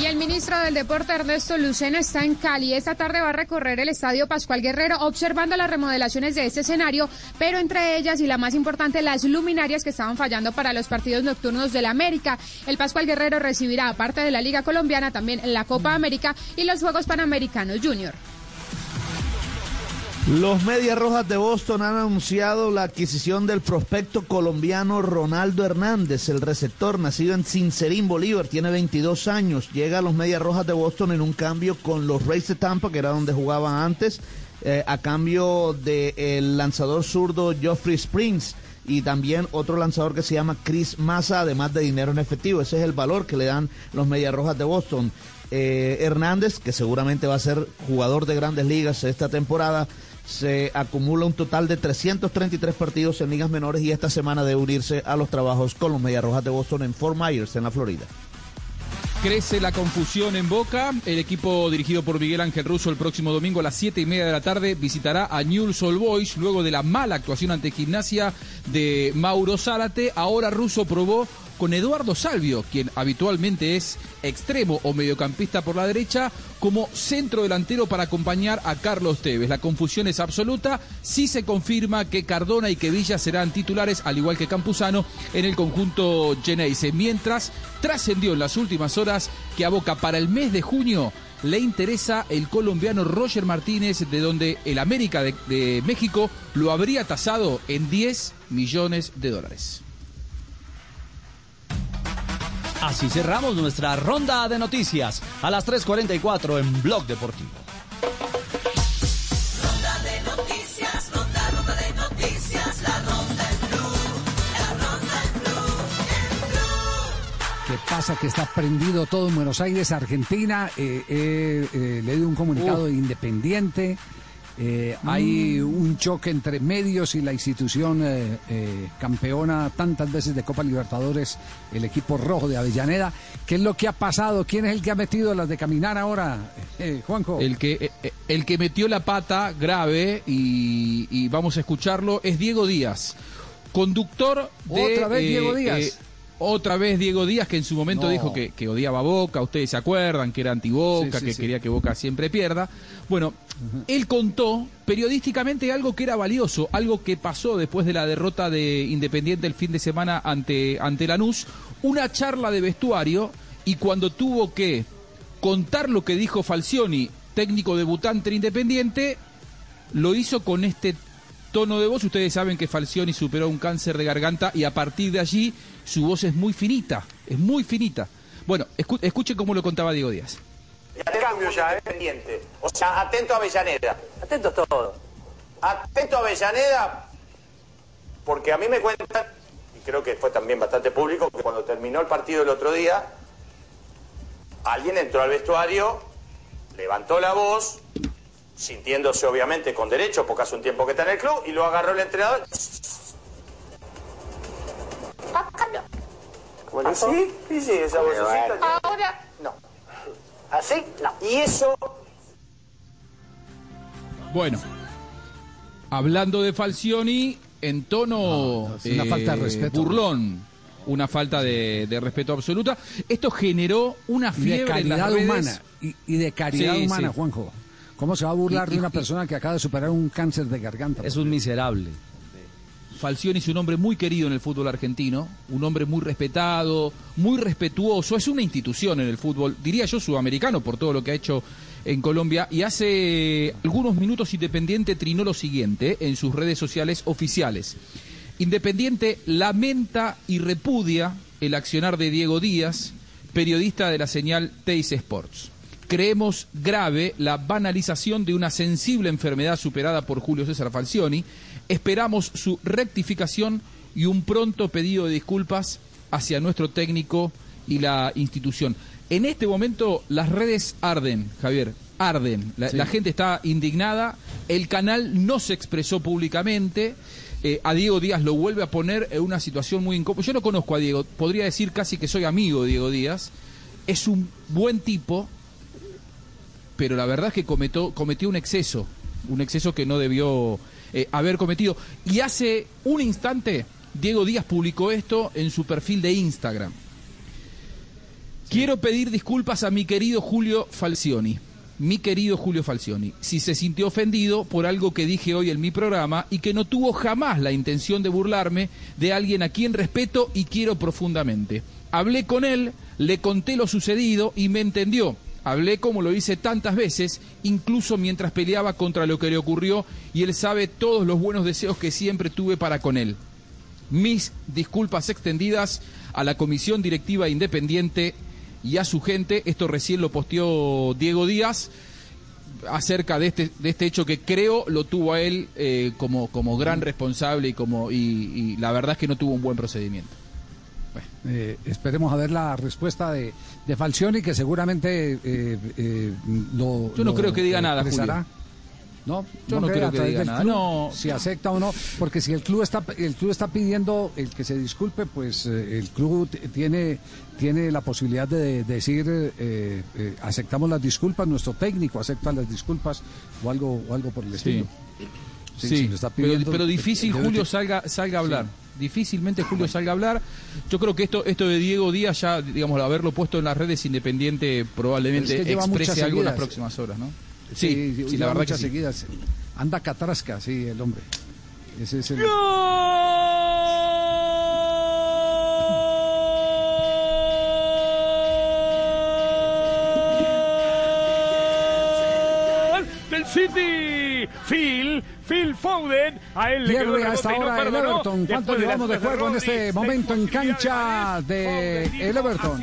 Y el ministro del Deporte, Ernesto Lucena, está en Cali. Esta tarde va a recorrer el Estadio Pascual Guerrero observando las remodelaciones de este escenario, pero entre ellas y la más importante, las luminarias que estaban fallando para los partidos nocturnos de la América. El Pascual Guerrero recibirá, aparte de la Liga Colombiana, también la Copa América y los Juegos Panamericanos Junior. Los Medias Rojas de Boston han anunciado la adquisición del prospecto colombiano Ronaldo Hernández, el receptor nacido en Sincerín, Bolívar, tiene 22 años. Llega a los Medias Rojas de Boston en un cambio con los Rays de Tampa, que era donde jugaban antes, eh, a cambio del lanzador zurdo Geoffrey Springs y también otro lanzador que se llama Chris Massa, además de dinero en efectivo. Ese es el valor que le dan los Medias Rojas de Boston. Eh, Hernández, que seguramente va a ser jugador de grandes ligas esta temporada, se acumula un total de 333 partidos en ligas menores y esta semana debe unirse a los trabajos con los Medias Rojas de Boston en Fort Myers, en la Florida. Crece la confusión en Boca. El equipo dirigido por Miguel Ángel Russo el próximo domingo a las 7 y media de la tarde visitará a Newell's Old Boys luego de la mala actuación ante Gimnasia de Mauro Zárate. Ahora Russo probó con Eduardo Salvio, quien habitualmente es extremo o mediocampista por la derecha, como centro delantero para acompañar a Carlos Tevez. La confusión es absoluta. Sí se confirma que Cardona y que Villa serán titulares, al igual que Campuzano, en el conjunto Geneise. Mientras trascendió en las últimas horas que a Boca para el mes de junio le interesa el colombiano Roger Martínez, de donde el América de, de México lo habría tasado en 10 millones de dólares. Así cerramos nuestra ronda de noticias a las 3.44 en Blog Deportivo. ¿Qué pasa? Que está prendido todo en Buenos Aires, Argentina. Eh, eh, eh, le dio un comunicado independiente. Eh, Hay un choque entre medios y la institución eh, eh, campeona tantas veces de Copa Libertadores, el equipo rojo de Avellaneda. ¿Qué es lo que ha pasado? ¿Quién es el que ha metido las de caminar ahora, Juanjo? El que, el que metió la pata grave, y, y vamos a escucharlo, es Diego Díaz, conductor de... ¿Otra vez Diego Díaz? Otra vez Diego Díaz, que en su momento No. dijo que, que odiaba a Boca, ustedes se acuerdan, que era anti-Boca, Sí, sí, que sí. quería que Boca siempre pierda. Bueno, él contó periodísticamente algo que era valioso, algo que pasó después de la derrota de Independiente el fin de semana ante, ante Lanús, una charla de vestuario y cuando tuvo que contar lo que dijo Falcioni, técnico debutante en Independiente, lo hizo con este tono de voz. Ustedes saben que Falcioni superó un cáncer de garganta y a partir de allí su voz es muy finita, es muy finita. Bueno, escu- escuchen cómo lo contaba Diego Díaz. cambio ya, ¿eh? Pendiente. O sea, atento a Avellaneda. Atento a todo. Atento a Avellaneda, porque a mí me cuentan, y creo que fue también bastante público, que cuando terminó el partido el otro día, alguien entró al vestuario, levantó la voz, sintiéndose obviamente con derecho, porque hace un tiempo que está en el club, y lo agarró el entrenador. ¿Así? Sí, sí, esa vocecita. Ahora, no. ¿Así? No. Y eso Bueno, hablando de Falcioni, en tono una falta de respeto. burlón, una falta de, de respeto absoluta. Esto generó una Y de fiebre en las caridad redes. humana. Y, y de caridad Sí, humana, sí. Juanjo. ¿Cómo se va a burlar Y- de una y- persona que acaba de superar un cáncer de garganta? Es un miserable. Falcioni es un hombre muy querido en el fútbol argentino, un hombre muy respetado, muy respetuoso, es una institución en el fútbol, diría yo sudamericano por todo lo que ha hecho en Colombia y hace algunos minutos Independiente trinó lo siguiente en sus redes sociales oficiales. Independiente lamenta y repudia el accionar de Diego Díaz, periodista de la señal Teis Sports. Creemos grave la banalización de una sensible enfermedad superada por Julio César Falcioni. Esperamos su rectificación y un pronto pedido de disculpas hacia nuestro técnico y la institución. En este momento las redes arden, Javier, arden. La, Sí. la gente está indignada. El canal no se expresó públicamente. Eh, a Diego Díaz lo vuelve a poner en una situación muy incómoda. Yo no conozco a Diego, podría decir casi que soy amigo de Diego Díaz. Es un buen tipo, pero la verdad es que cometió, cometió un exceso, un exceso que no debió eh, haber cometido. Y hace un instante, Diego Díaz publicó esto en su perfil de Instagram. Quiero pedir disculpas a mi querido Julio Falcioni. Mi querido Julio Falcioni, si se sintió ofendido por algo que dije hoy en mi programa y que no tuvo jamás la intención de burlarme de alguien a quien respeto y quiero profundamente. Hablé con él, le conté lo sucedido y me entendió. Hablé como lo hice tantas veces, incluso mientras peleaba contra lo que le ocurrió y él sabe todos los buenos deseos que siempre tuve para con él. Mis disculpas extendidas a la Comisión Directiva Independiente y a su gente. Esto recién lo posteó Diego Díaz acerca de este, de este hecho que creo lo tuvo a él eh, como, como gran responsable y, como, y, y la verdad es que no tuvo un buen procedimiento. Eh, esperemos a ver la respuesta de, de Falcioni, que seguramente eh, eh, lo. Yo no lo creo que diga nada. Julio. No, Yo no cree creo que diga nada, club, no. Si acepta o no, porque si el club está el club está pidiendo el que se disculpe, pues eh, el club tiene tiene la posibilidad de, de decir eh, eh, aceptamos las disculpas, nuestro técnico acepta las disculpas o algo o algo por el estilo. Sí, está pero, pidiendo, pero difícil Julio salga, salga a hablar. Difícilmente Julio salga a hablar. Yo creo que esto, esto de Diego Díaz, ya, digamos, haberlo puesto en las redes independiente, probablemente exprese algo en las próximas horas, ¿no? Sí, Sí, sí, la verdad que muchas sí. seguidas. Anda catrasca, sí, el hombre. Ese es el... del City. Phil, Phil Foden. A él le quedó el Pierde hasta rebote y no el perdonó. Everton. ¿Cuánto Después llevamos de juego en este momento en cancha de el Everton?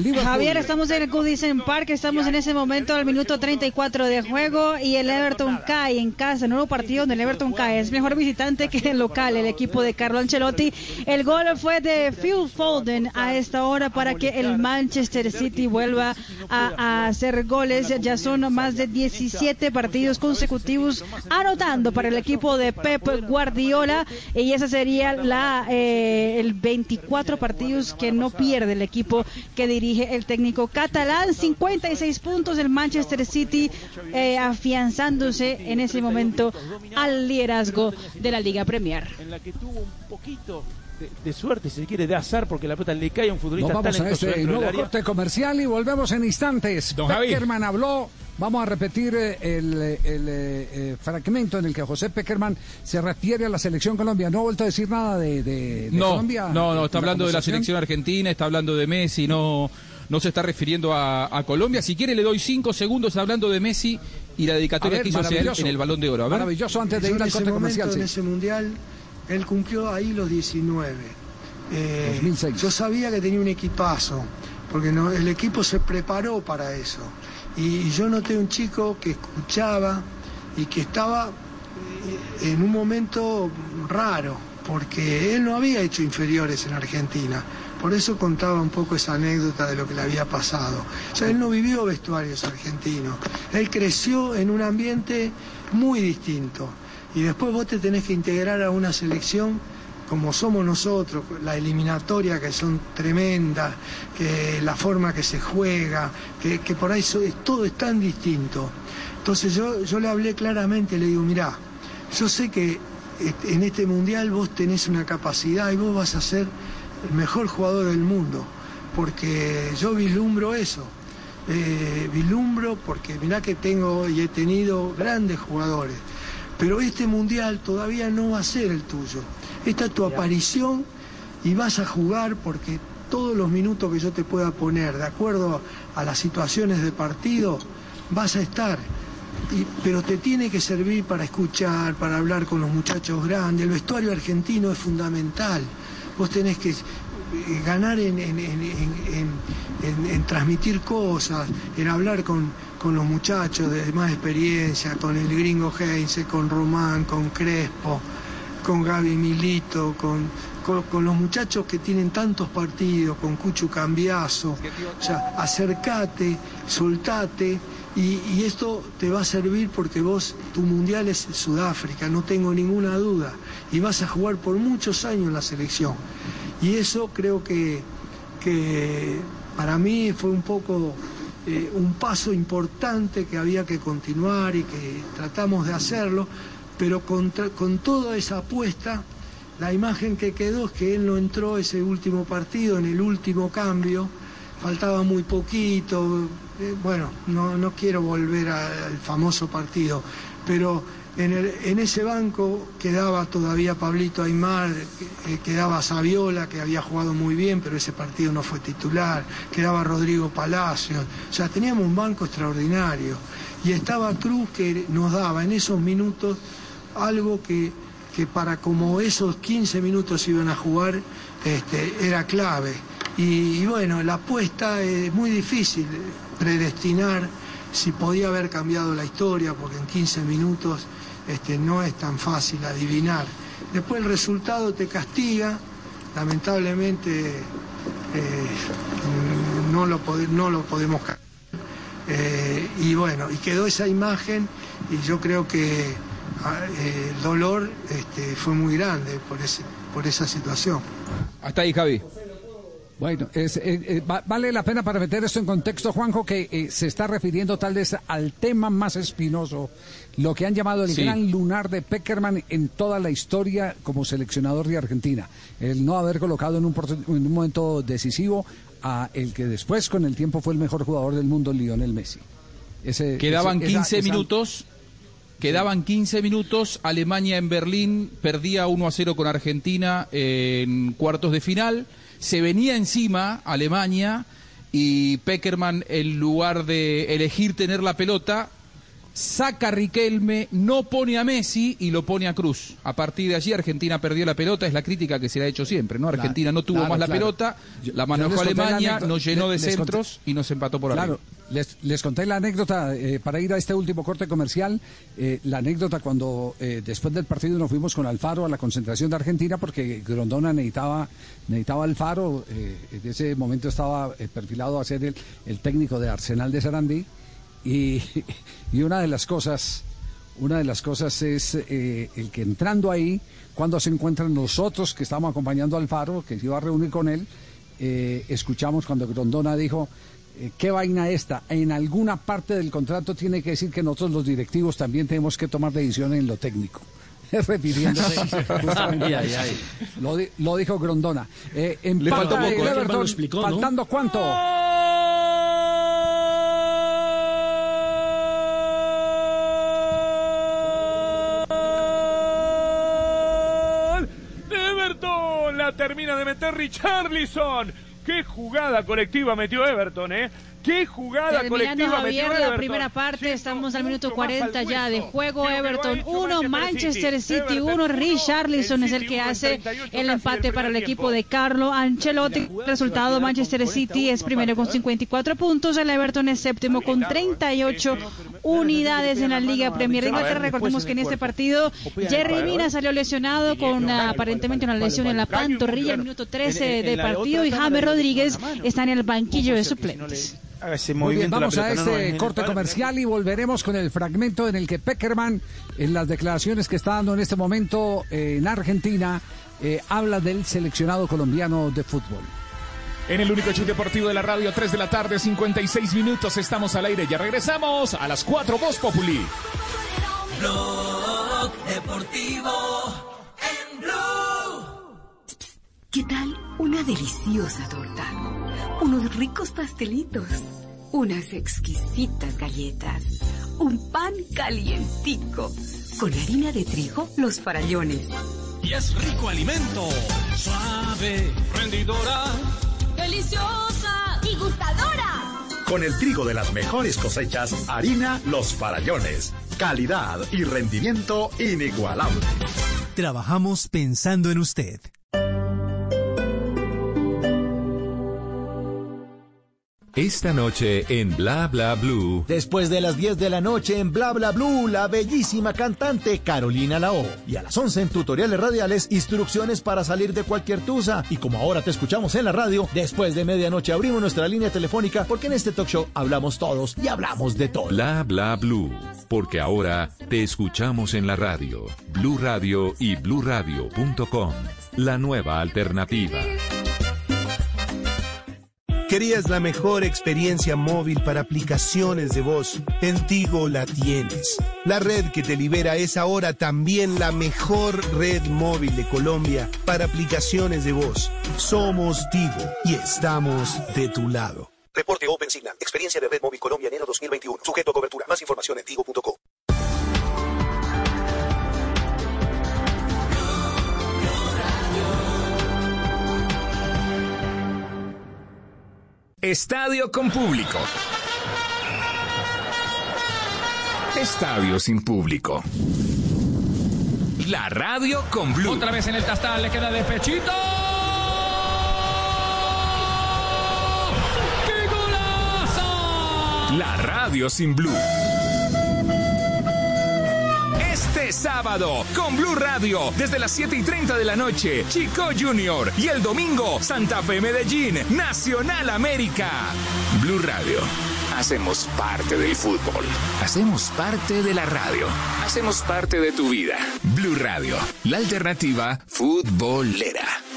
Javier, estamos en el Goodison Park, estamos en ese momento al minuto 34 de juego y el Everton cae en casa, nuevo partido donde el Everton cae, es mejor visitante que el local, el equipo de Carlo Ancelotti. El gol fue de Phil Foden a esta hora para que el Manchester City vuelva a, hacer goles, ya son más de 17 partidos consecutivos anotando para el equipo de Pep Guardiola y esa sería la eh, el 24 partidos que no pierde el equipo que el técnico catalán. 56 puntos el Manchester City eh, afianzándose en ese momento al liderazgo de la Liga Premier. En la que tuvo un poquito de, de suerte, si se quiere, de azar, porque la pelota le cae a un Nos futbolista vamos a este del nuevo corte comercial y volvemos en instantes. Don Javi. Peckerman habló. Vamos a repetir eh, el, eh, el, eh, fragmento en el que José Peckerman se refiere a la selección Colombia. No ha vuelto a decir nada de, de- de No, Colombia. no, no, está hablando de la selección argentina, está hablando de Messi, no, no se está refiriendo a, a Colombia. Si quiere le doy cinco segundos hablando de Messi y la dedicatoria ver, que hizo hacia él en el Balón de Oro. A ver. Maravilloso antes de Yo ir al ese corte momento, comercial. En sí. ese mundial, él cumplió ahí los 19. Eh, yo sabía que tenía un equipazo, porque no- el equipo se preparó para eso. Y, yo noté un chico que escuchaba y que estaba eh, en un momento raro, porque él no había hecho inferiores en Argentina. Por eso contaba un poco esa anécdota de lo que le había pasado. O sea, él no vivió vestuarios argentinos. Él creció en un ambiente muy distinto. Y después vos te tenés que integrar a una selección como somos nosotros, la eliminatoria que son tremendas, que la forma que se juega, que, por ahí todo es tan distinto. Entonces yo, yo le hablé claramente, le digo, mirá, yo sé que en este mundial vos tenés una capacidad y vos vas a ser el mejor jugador del mundo, porque yo vislumbro eso. Eh, porque mirá que tengo y he tenido grandes jugadores, pero este mundial todavía no va a ser el tuyo. Esta es tu aparición y vas a jugar porque todos los minutos que yo te pueda poner, de acuerdo a las situaciones de partido, vas a estar. Pero te tiene que servir para escuchar, para hablar con los muchachos grandes. El vestuario argentino es fundamental. Vos tenés que eh, ganar en- en transmitir cosas, en hablar con, con los muchachos de más experiencia, con el gringo Heinze, con Román, con Crespo, con Gaby Milito, con, con, con los muchachos que tienen tantos partidos, con Cucho Cambiazo. O sea, acercate, soltate. Y, y esto te va a servir porque vos, tu mundial es Sudáfrica, no tengo ninguna duda. Y vas a jugar por muchos años en la selección. Y eso creo que, que para mí fue un poco eh, un paso importante que había que continuar y que tratamos de hacerlo, pero con, tra- con toda esa apuesta, la imagen que quedó es que él no entró ese último partido, en el último cambio, faltaba muy poquito, eh, bueno, no, no quiero volver al famoso partido, pero en, el- en ese banco quedaba todavía Pablito Aymar, eh, quedaba Saviola, que había jugado muy bien, pero ese partido no fue titular, quedaba Rodrigo Palacios, o sea, teníamos un banco extraordinario, y estaba Cruz que nos daba en esos minutos algo que, que para como esos 15 minutos iban a jugar, este, era clave. Y, bueno, la apuesta es muy difícil predestinar si podía haber cambiado la historia, porque en 15 minutos este, no es tan fácil adivinar. Después el resultado te castiga, lamentablemente eh, no, lo no lo podemos cambiar. Eh, y bueno, y quedó esa imagen y yo creo que el dolor este, fue muy grande por, ese, por esa situación. Hasta ahí, Javi. Bueno, es, eh, eh, va- vale la pena para meter esto en contexto, Juanjo, que eh, se está refiriendo tal vez al tema más espinoso, lo que han llamado el Sí. gran lunar de Peckerman en toda la historia como seleccionador de Argentina. El no haber colocado en un, en un momento decisivo a el que después con el tiempo fue el mejor jugador del mundo, Lionel Messi. Ese- Quedaban ese- esa- 15 esa- minutos. Quedaban 15 minutos. Alemania en Berlín perdía 1 a 0 con Argentina en cuartos de final. Se venía encima Alemania y Peckerman, en lugar de elegir tener la pelota, saca a Riquelme, no pone a Messi y lo pone a Cruz. A partir de allí Argentina perdió la pelota, es la crítica que se le ha hecho siempre, ¿no? Argentina no tuvo claro, más la claro. pelota, la manejó la Alemania, nos llenó de conté- centros y nos empató por Claro, arriba. Les, les conté la anécdota eh, para ir a este último corte comercial. eh, la anécdota cuando eh, después del partido nos fuimos con Alfaro a la concentración de Argentina porque Grondona necesitaba, necesitaba Alfaro. en ese momento estaba perfilado a ser el, el técnico de Arsenal de Sarandí. Y, y una de las cosas. Una de las cosas es el que entrando ahí, cuando se encuentran nosotros que estamos acompañando Alfaro, que se iba a reunir con él, escuchamos cuando Grondona dijo, ¿qué vaina esta? En alguna parte del contrato tiene que decir que nosotros los directivos también tenemos que tomar decisiones en lo técnico. Refiriéndose justamente a eso. Lo, di- lo dijo Grondona. Eh, Le faltó el poco, ¿eh? Everton, Lo explicó, ¿no? ¿Faltando cuánto? Everton la termina de meter Richarlison. Qué jugada colectiva metió Everton, ¿eh? Qué jugada Terminando colectiva metió Javier Everton. la primera parte, estamos al minuto 40 ya de juego. Everton hecho 1, Manchester City 1. Richarlison es el que hace el empate para el equipo de Carlo Ancelotti. Resultado Manchester City es primero con 54 puntos, el Everton es séptimo con 38 unidades en la Liga Premier de Inglaterra. Recordemos que en este partido Jerry Mina salió lesionado con aparentemente una lesión en la pantorrilla, minuto 13 de partido y James Rodríguez está en el banquillo de suplentes. Muy bien, vamos a este corte comercial y volveremos con el fragmento en el que Peckerman, en las declaraciones que está dando en este momento eh, en Argentina, eh, habla del seleccionado colombiano de fútbol. En el único show deportivo de la radio, 3 de la tarde, 56 minutos, estamos al aire. Ya regresamos a las 4 Voz Populi. Blog Deportivo en Blue. ¿Qué tal una deliciosa torta? Unos ricos pastelitos, unas exquisitas galletas, un pan calientico, con harina de trigo, los farallones. Y es rico alimento, suave, rendidora, deliciosa y gustadora. Con el trigo de las mejores cosechas, harina Los Farallones. Calidad y rendimiento inigualable. Trabajamos pensando en usted. Esta noche en Bla Bla Blue. Después de las 10 de la noche en Bla Bla Blue, la bellísima cantante Carolina Lao. Y a las 11 en tutoriales radiales, instrucciones para salir de cualquier tusa. Y como ahora te escuchamos en la radio, después de medianoche abrimos nuestra línea telefónica porque en este talk show hablamos todos y hablamos de todo. Bla Bla Blue. Porque ahora te escuchamos en la radio. Blue Radio y bluradio.com. La nueva alternativa. ¿Querías la mejor experiencia móvil para aplicaciones de voz? En Tigo la tienes. La red que te libera es ahora también la mejor red móvil de Colombia para aplicaciones de voz. Somos Tigo y estamos de tu lado. Reporte Open Signal. Experiencia de Red Móvil Colombia enero 2021. Sujeto a cobertura. Más información en tigo.co. Estadio con público. Estadio sin público. La radio con Blue. Otra vez en el tastal, le queda de pechito. ¡Qué golazo! La radio sin Blue. Sábado, con Blue Radio, desde las 7 y 30 de la noche, Chico Junior. Y el domingo, Santa Fe Medellín, Nacional América. Blue Radio. Hacemos parte del fútbol. Hacemos parte de la radio. Hacemos parte de tu vida. Blue Radio, la alternativa futbolera.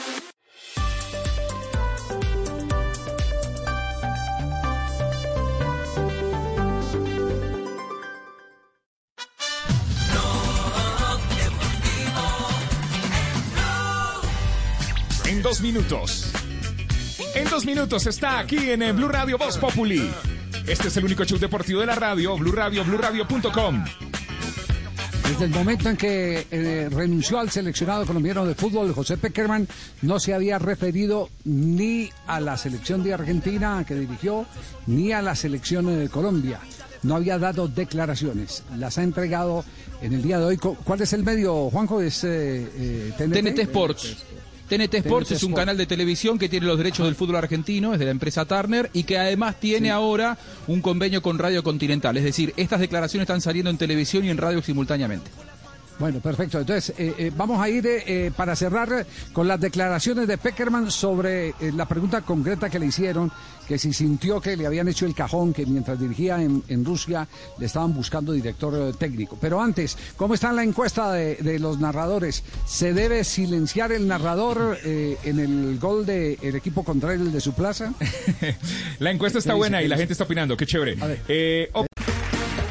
Dos minutos. En dos minutos está aquí en el Blue Radio Voz Populi. Este es el único show deportivo de la radio, Blue Radio, BlueRadio.com. Desde el momento en que eh, renunció al seleccionado colombiano de fútbol, José Peckerman no se había referido ni a la selección de Argentina que dirigió, ni a la selección de Colombia. no había dado declaraciones. Las ha entregado en el día de hoy. ¿Cuál es el medio, Juanjo? ¿Es eh, eh, TNT? TNT Sports. TNT Sports es un Sport. canal de televisión que tiene los derechos del fútbol argentino, es de la empresa Turner y que además tiene ahora un convenio con Radio Continental. Es decir, estas declaraciones están saliendo en televisión y en radio simultáneamente. Bueno, perfecto. Entonces, eh, eh, vamos a ir eh, eh, para cerrar con las declaraciones de Peckerman sobre eh, la pregunta concreta que le hicieron, que si sintió que le habían hecho el cajón, que mientras dirigía en, en Rusia le estaban buscando director técnico. Pero antes, ¿cómo está la encuesta de, de los narradores? ¿Se debe silenciar el narrador en el gol del equipo contrario, el de su plaza? La encuesta está buena ¿Qué y la gente está opinando. Qué chévere.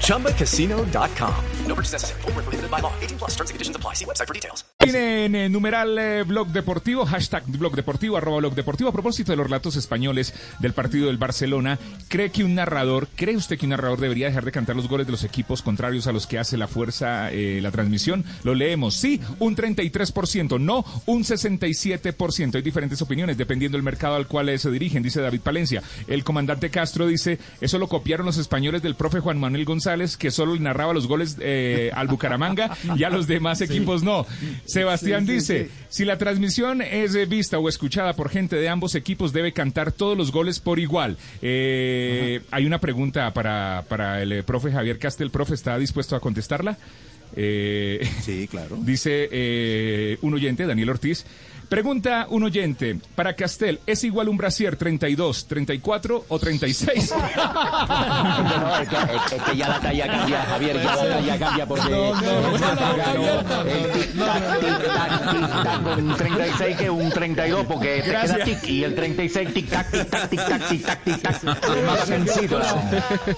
ChumbaCasino.com. No purchase necessary. Void where prohibited by law. 18 plus terms and conditions apply. See website for details. En eh, numeral eh, blog deportivo, hashtag blog deportivo, arroba blog deportivo. A propósito de los relatos españoles del partido del Barcelona, ¿cree que un narrador, cree usted que un narrador debería dejar de cantar los goles de los equipos contrarios a los que hace la fuerza eh, la transmisión? Lo leemos. Sí, un 33%, no, un 67%. Hay diferentes opiniones dependiendo del mercado al cual eh, se dirigen, dice David Palencia. El comandante Castro dice, eso lo copiaron los españoles del profe Juan Manuel González, que solo le narraba los goles eh, al Bucaramanga y a los demás equipos no. Sebastián Sí, dice, sí. si la transmisión es eh, vista o escuchada por gente de ambos equipos, debe cantar todos los goles por igual. Eh, hay una pregunta para, para el eh, profe Javier Castel. Profe, ¿está dispuesto a contestarla? sí, claro. Dice eh, un oyente, Daniel Ortiz. Pregunta un oyente, para Castel, ¿es igual un brasier 32, 34 o 36? No, es que, es- que ya la talla cambia, Javier, ya la talla cambia porque No, no, no, no, un 36 que un 32 porque te queda tic y el 36 tic-tac, tic-tac, tic-tac, tic-tac, tic-tac. Es más sencillo.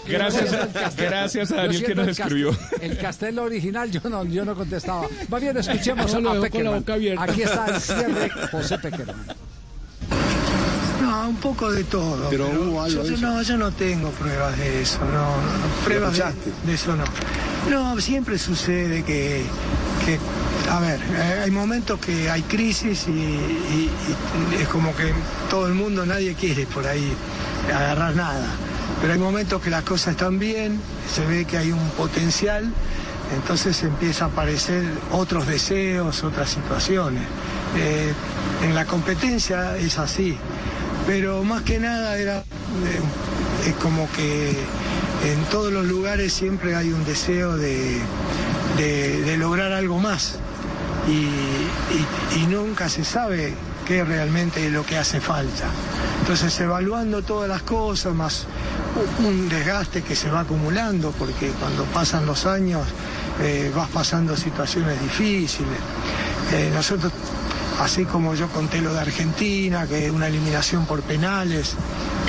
Gracias, gracias a Daniel que nos escribió. El Castelo original, yo no, yo no contestaba. Más bien escuchemos a Peckerman. Aquí está el cierre, José Peckerman. No, un poco de todo. Pero hubo algo yo, de. No, yo no tengo pruebas de eso, no, no, no, pruebas de, eso no. No, siempre sucede que, que a ver, eh, hay momentos que hay crisis y, y- y es como que todo el mundo, nadie quiere por ahí agarrar nada. Pero hay momentos que las cosas están bien, se ve que hay un potencial, entonces empieza a aparecer otros deseos, otras situaciones. Eh, en la competencia es así, pero más que nada era eh, como que en todos los lugares siempre hay un deseo de, de- lograr algo más y, nunca se sabe qué realmente es lo que hace falta. Entonces evaluando todas las cosas, más un- un desgaste que se va acumulando, porque cuando pasan los años eh, vas pasando situaciones difíciles. Eh, nosotros, así como yo conté lo de Argentina, que una eliminación por penales,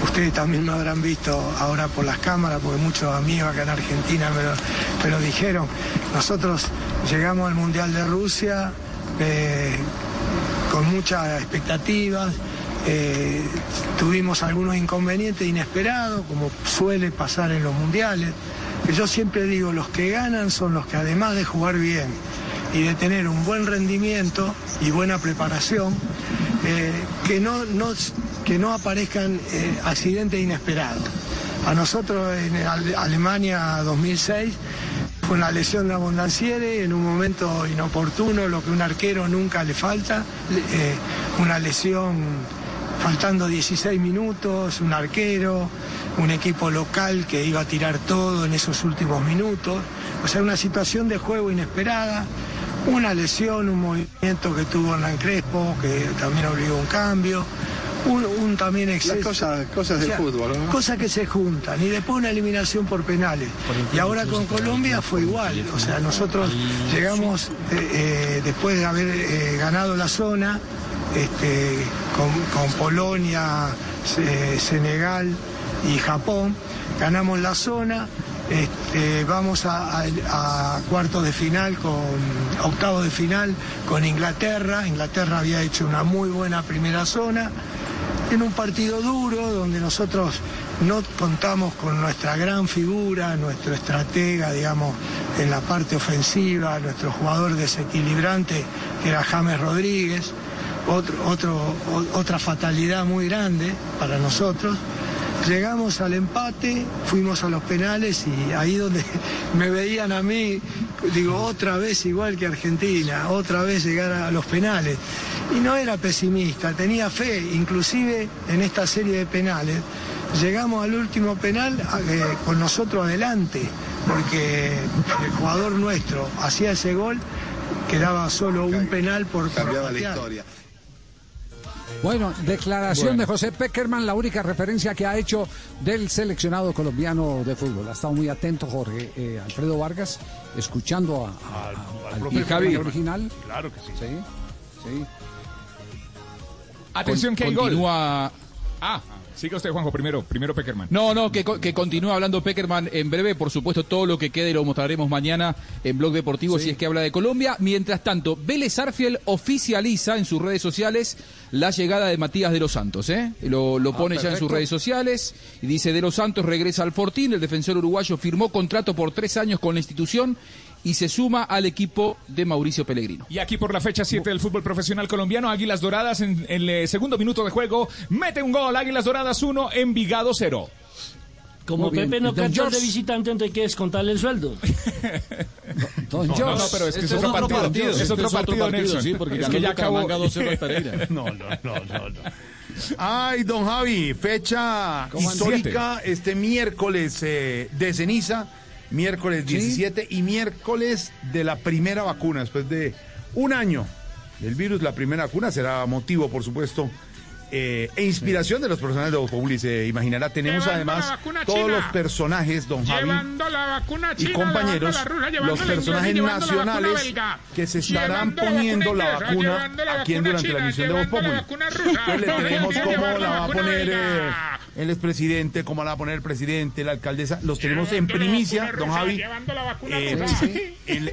ustedes también me habrán visto ahora por las cámaras, porque muchos amigos acá en Argentina me lo, me lo dijeron. Nosotros llegamos al Mundial de Rusia eh, con muchas expectativas. eh, tuvimos algunos inconvenientes inesperados, como suele pasar en los mundiales. Que yo siempre digo, los que ganan son los que además de jugar bien y de tener un buen rendimiento y buena preparación, eh, que, no, que no aparezcan eh, accidentes inesperados. A nosotros en Ale- Alemania 2006 fue una lesión de Abondanciere en un momento inoportuno, lo que un arquero nunca le falta, eh, una lesión faltando 16 minutos, un arquero, un equipo local que iba a tirar todo en esos últimos minutos, o sea, una situación de juego inesperada, una lesión, un movimiento que tuvo Hernán Crespo, que también obligó un cambio, un, un también exceso. cosas- cosas del fútbol, ¿no? Cosas que se juntan, y después una eliminación por penales. Y ahora con Colombia fue igual, o sea, nosotros llegamos eh, eh, después de haber eh, ganado la zona, este, con, con Polonia, Se- Senegal y Japón, ganamos la zona Este, vamos a, a- cuartos de final con octavos de final con Inglaterra. Inglaterra había hecho una muy buena primera zona en un partido duro donde nosotros no contamos con nuestra gran figura, nuestro estratega, digamos, en la parte ofensiva, nuestro jugador desequilibrante, que era James Rodríguez, otro, otro, otra fatalidad muy grande para nosotros. Llegamos al empate, fuimos a los penales y ahí donde me veían a mí, digo, otra vez igual que Argentina, otra vez llegar a los penales. Y no era pesimista, tenía fe, inclusive en esta serie de penales. Llegamos al último penal eh, con nosotros adelante, porque el jugador nuestro hacía ese gol, quedaba solo un penal por por Cambiaba la historia. Bueno, declaración Bueno. de José Peckerman, la única referencia que ha hecho del seleccionado colombiano de fútbol. Ha estado muy atento Jorge eh, Alfredo Vargas, escuchando a, a- a- al Javi Peckerman. original. Claro que sí. Sí, sí. Atención que hay gol. continúa... Ah, siga usted, Juanjo, primero, primero Peckerman. No, no, que, que continúe hablando Peckerman en breve. Por supuesto, todo lo que quede lo mostraremos mañana en Blog Deportivo si es que habla de Colombia. Mientras tanto, Vélez Arfiel oficializa en sus redes sociales la llegada de Matías de los Santos. ¿eh? Lo, lo Ah, pone ya en sus redes sociales y dice de los Santos regresa al Fortín. El defensor uruguayo firmó contrato por tres años con la institución y se suma al equipo de Mauricio Pellegrino. Y aquí por la fecha 7 del fútbol profesional colombiano, Águilas Doradas en el eh, segundo minuto de juego, mete un gol, Águilas Doradas 1, Envigado 0. Como Muy bien. Pepe no canta de visitante, entonces hay que descontarle el sueldo. Don No, no, no, pero es que es otro partido, es otro partido, Nelson. sí, porque es que ya acabó. Bucaramanga 2-0 al Pereira. No, no, no, no, no. Ay, don Javi, fecha ¿Cómo histórica este miércoles eh, de ceniza, miércoles 17 y miércoles de la primera vacuna. Después de un año del virus, la primera vacuna será motivo, por supuesto, eh, e inspiración de los personajes de Voz Populi. Se imaginará, tenemos Llevando además todos china. los personajes, don Javi. La y compañeros, la rusa, los personajes nacionales que se estarán Llevando poniendo la vacuna la aquí en vacuna durante la emisión de Voz Populi. Entonces le tenemos cómo la va a poner eh. El expresidente, cómo la va a poner el presidente, la alcaldesa. Los tenemos en primicia, vacuna don Javi. En,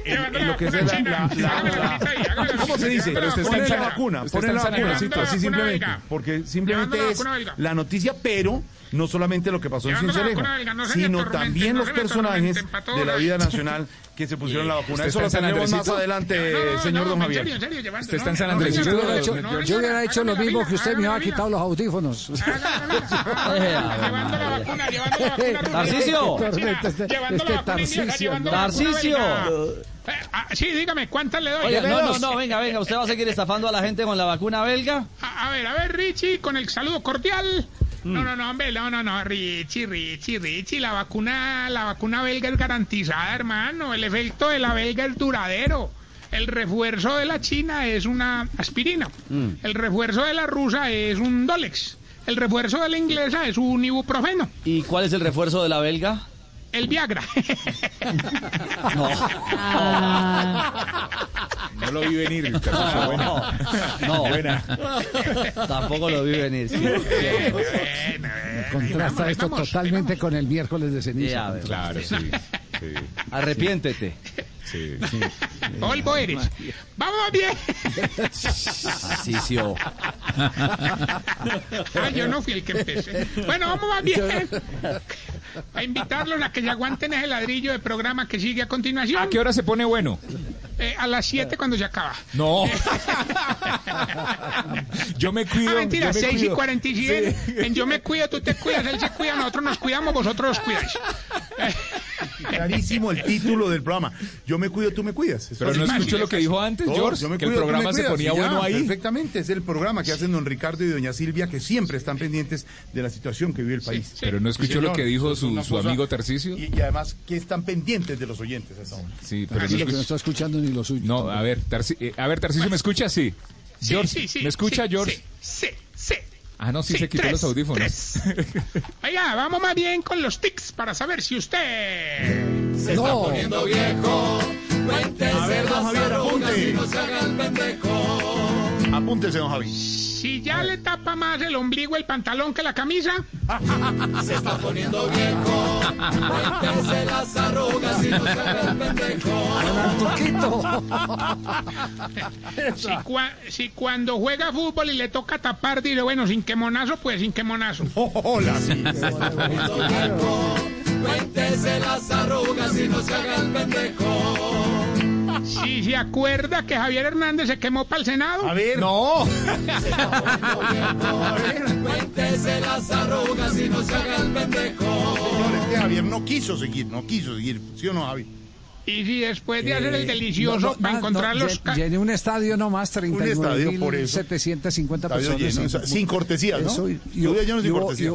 lo que es la, la- la- la ¿Cómo se dice? Poner vacuna la vacuna, poner la vacuna, la simplemente, porque simplemente es la noticia, pero no solamente lo que pasó en Cincelejo, sino también los personajes de la vida nacional que se pusieron la vacuna. ¿Usted Eso lo en San tendremos más Andresito? adelante, No, no, señor no, don en Javier. Usted está en San señor, Yo hubiera hecho, no, yo hubiera hecho lo mismo que usted me ha quitado los audífonos. Llevando la vacuna, llevando la vacuna. China, Este- Llevando la vacuna ah, Sí, dígame, ¿cuántas le doy? Deme no, no, no, venga, venga, ¿usted va a seguir estafando a la gente con la vacuna belga? A, a ver, a ver, Richie, con el saludo cordial. Mm. No, no, no, hombre, no, no, no, Richie, Richie, Richie, la vacuna, la vacuna belga es garantizada, hermano. El efecto de la belga es duradero. El refuerzo de la china es una aspirina. Mm. El refuerzo de la rusa es un Dolex. El refuerzo de la inglesa es un ibuprofeno. ¿Y cuál es el refuerzo de la belga? El Viagra. No. No lo vi venir. Tarcisio, buena. No. Buena. Tampoco lo vi venir. sí. Contrasta esto totalmente con el miércoles de ceniza. Ya. Claro, sí. sí, Arrepiéntete. Sí. Polvo eres. Vamos bien. Tarcisio. Ah, yo no fui el que empecé. Bueno, vamos más bien. A invitarlos a que se aguanten ese ladrillo de programa que sigue a continuación. ¿A qué hora se pone bueno? Eh, a las 7 cuando se acaba. No. Yo me cuido. Ah, mentira, yo me 6 y cuido. 47. Sí. En yo me cuido, tú te cuidas, él se cuida, nosotros nos cuidamos, vosotros os cuidáis. Clarísimo el título del programa. Yo me cuido, tú me cuidas. Es Pero no fácil. escuchó lo que dijo antes, Todos, George, yo me que el cuido, programa me se ponía ya, bueno ahí. Perfectamente, es el programa que hacen don Ricardo y doña Silvia, que siempre están pendientes de la situación que vive el país. Pero no escuchó Sí, lo que dijo su, amigo Tarcisio. Y, y además que están pendientes de los oyentes a esa hora. Sí, pero no lo que no está escuchando ni lo suyo. No, a ver, Tarci- eh, a ver, Tarcisio, ¿me escucha? Sí. Sí, George, sí, sí, ¿me escucha, sí, George? Sí, sí, sí. Ah, no, sí, Sí, se quitó tres, los audífonos. Oiga, vamos más bien con los tics para saber si usted... Se está poniendo viejo. Cuéntese A ver, las Javier, arrugas apunte. y no se haga el pendejo. Apúntese, don Javi. Si ya le tapa más el ombligo el pantalón que la camisa. Se está poniendo viejo. Cuéntese las arrugas y no se haga el pendejo. Si, cua- si cuando juega fútbol y le toca tapar, dice, bueno, sin que monazo, pues sin que monazo. Hola, sí. Cuéntese las arrugas y no se haga el pendejo. Si se acuerda que Javier Hernández se quemó para el Senado. A ver. No. Cuéntese las arrugas y no se haga el pendejo. Señor, es que Javier no quiso seguir, no quiso seguir. ¿Sí o no, Javi? Y si después de hacer el Eh, delicioso no, no, para no, encontrar no, los... Llené un estadio nomás, estadio, por eso. 39.750 Estadio personas. sin cortesías, ¿no? Yo sin hubo- cortesía.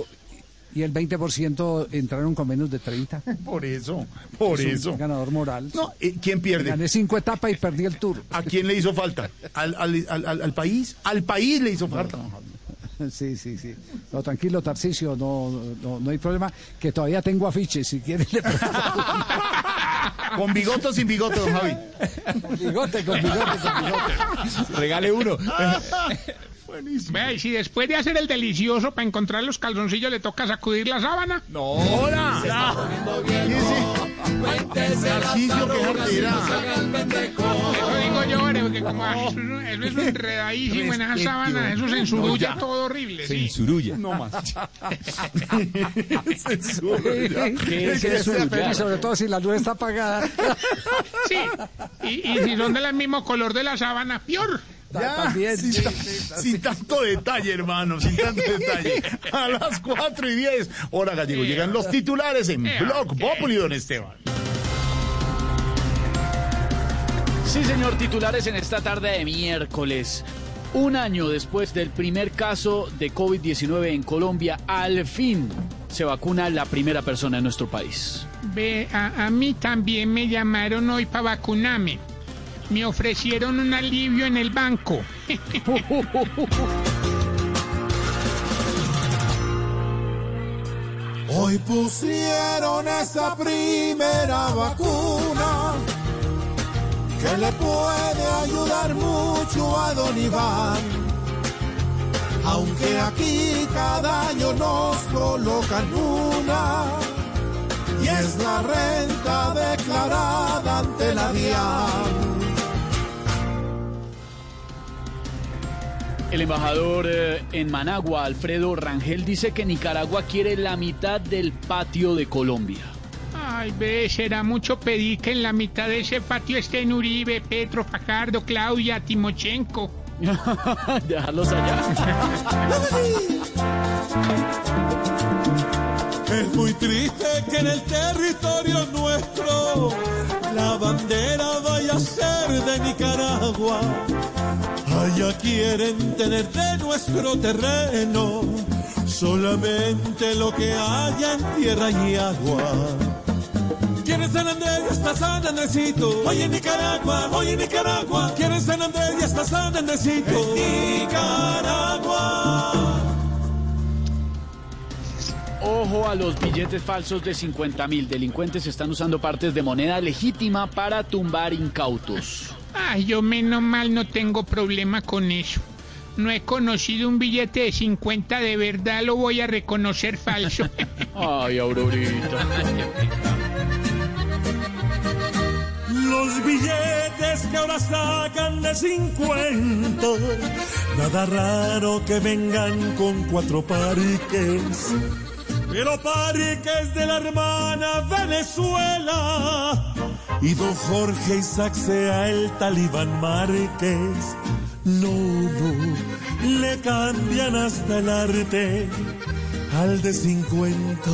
Y- el 20% entraron con menos de 30. Por eso, por Es un eso. ganador moral. No, eh, ¿quién pierde? Gané cinco etapas y perdí el tour. ¿A quién le hizo falta? ¿Al, al, al, al- país? Al país le hizo falta. Sí, sí, sí. No, tranquilo, Tarcicio, no, no, no hay problema. Que todavía tengo afiches, si quieren le ¿Con bigote o sin bigote, don Javi? Con bigote, con bigote, con bigote. Regale uno. Vea, y si después de hacer el delicioso para encontrar los calzoncillos le toca sacudir la sábana. No. ¡Hola! Cuéntese las Narciso, qué arrugas y jartera. no se haga el pendejo. Eso digo yo, porque como eso, eso es enredadísimo en esa sábana, eso se No, ensurulla ya. todo horrible. sí. Censurulla. No más. ¿Qué es eso? Y sobre todo si la luz está apagada. Sí, y, y si son del mismo color de la sábana, peor. Ya, También, sin, sí, ta- sí, sin tanto detalle, hermano, sin tanto detalle. A las 4 y 10, hora gallego, llegan los titulares en Blog. Populi, don Esteban. Sí, señor, titulares en esta tarde de miércoles. Un año después del primer caso de COVID-19 en Colombia, al fin se vacuna la primera persona en nuestro país. Ve, a, a mí también me llamaron hoy para vacunarme. Me ofrecieron un alivio en el banco. Hoy pusieron esa primera vacuna que le puede ayudar mucho a don Iván. Aunque aquí cada año nos colocan una y es la renta declarada ante la DIAN. El embajador eh, en Managua, Alfredo Rangel, dice que Nicaragua quiere la mitad del patio de Colombia. Ay, ve, será mucho pedir que en la mitad de ese patio estén Uribe, Petro, Facardo, Claudia, Timochenko. Dejarlos allá. Es muy triste que en el territorio nuestro la bandera vaya a ser de Nicaragua. Allá quieren tener de nuestro terreno solamente lo que haya en tierra y agua. Quieren San Andrés y hasta San Andresito. Hoy en Nicaragua, hoy en Nicaragua. Quieren San Andrés y hasta San Andresito. Nicaragua. Ojo a los billetes falsos de 50 mil. Delincuentes están usando partes de moneda legítima para tumbar incautos. Ay, yo menos mal no tengo problema con eso. No he conocido un billete de 50 de verdad, lo voy a reconocer falso. Ay, Aurorita. Los billetes que ahora sacan de 50, nada raro que vengan con cuatro pariques. Pero pariques de la hermana Venezuela. Y don Jorge Isaac sea el talibán Márquez. No, no, le cambian hasta el arte al de 50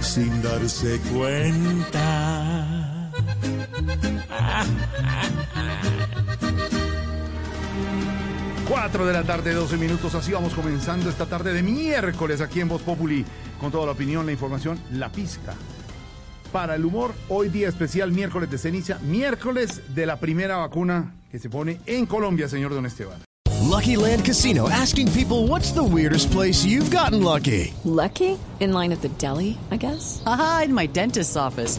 sin darse cuenta. 4 de la tarde, 12 minutos. Así vamos comenzando esta tarde de miércoles aquí en Voz Populi con toda la opinión, la información, la pizca. Para el humor, hoy día especial, miércoles de ceniza, miércoles de la primera vacuna que se pone en Colombia, señor Don Esteban. Lucky Land Casino asking people what's the weirdest place you've gotten lucky? Lucky? In line at the deli, I guess? Aha, in my dentist's office.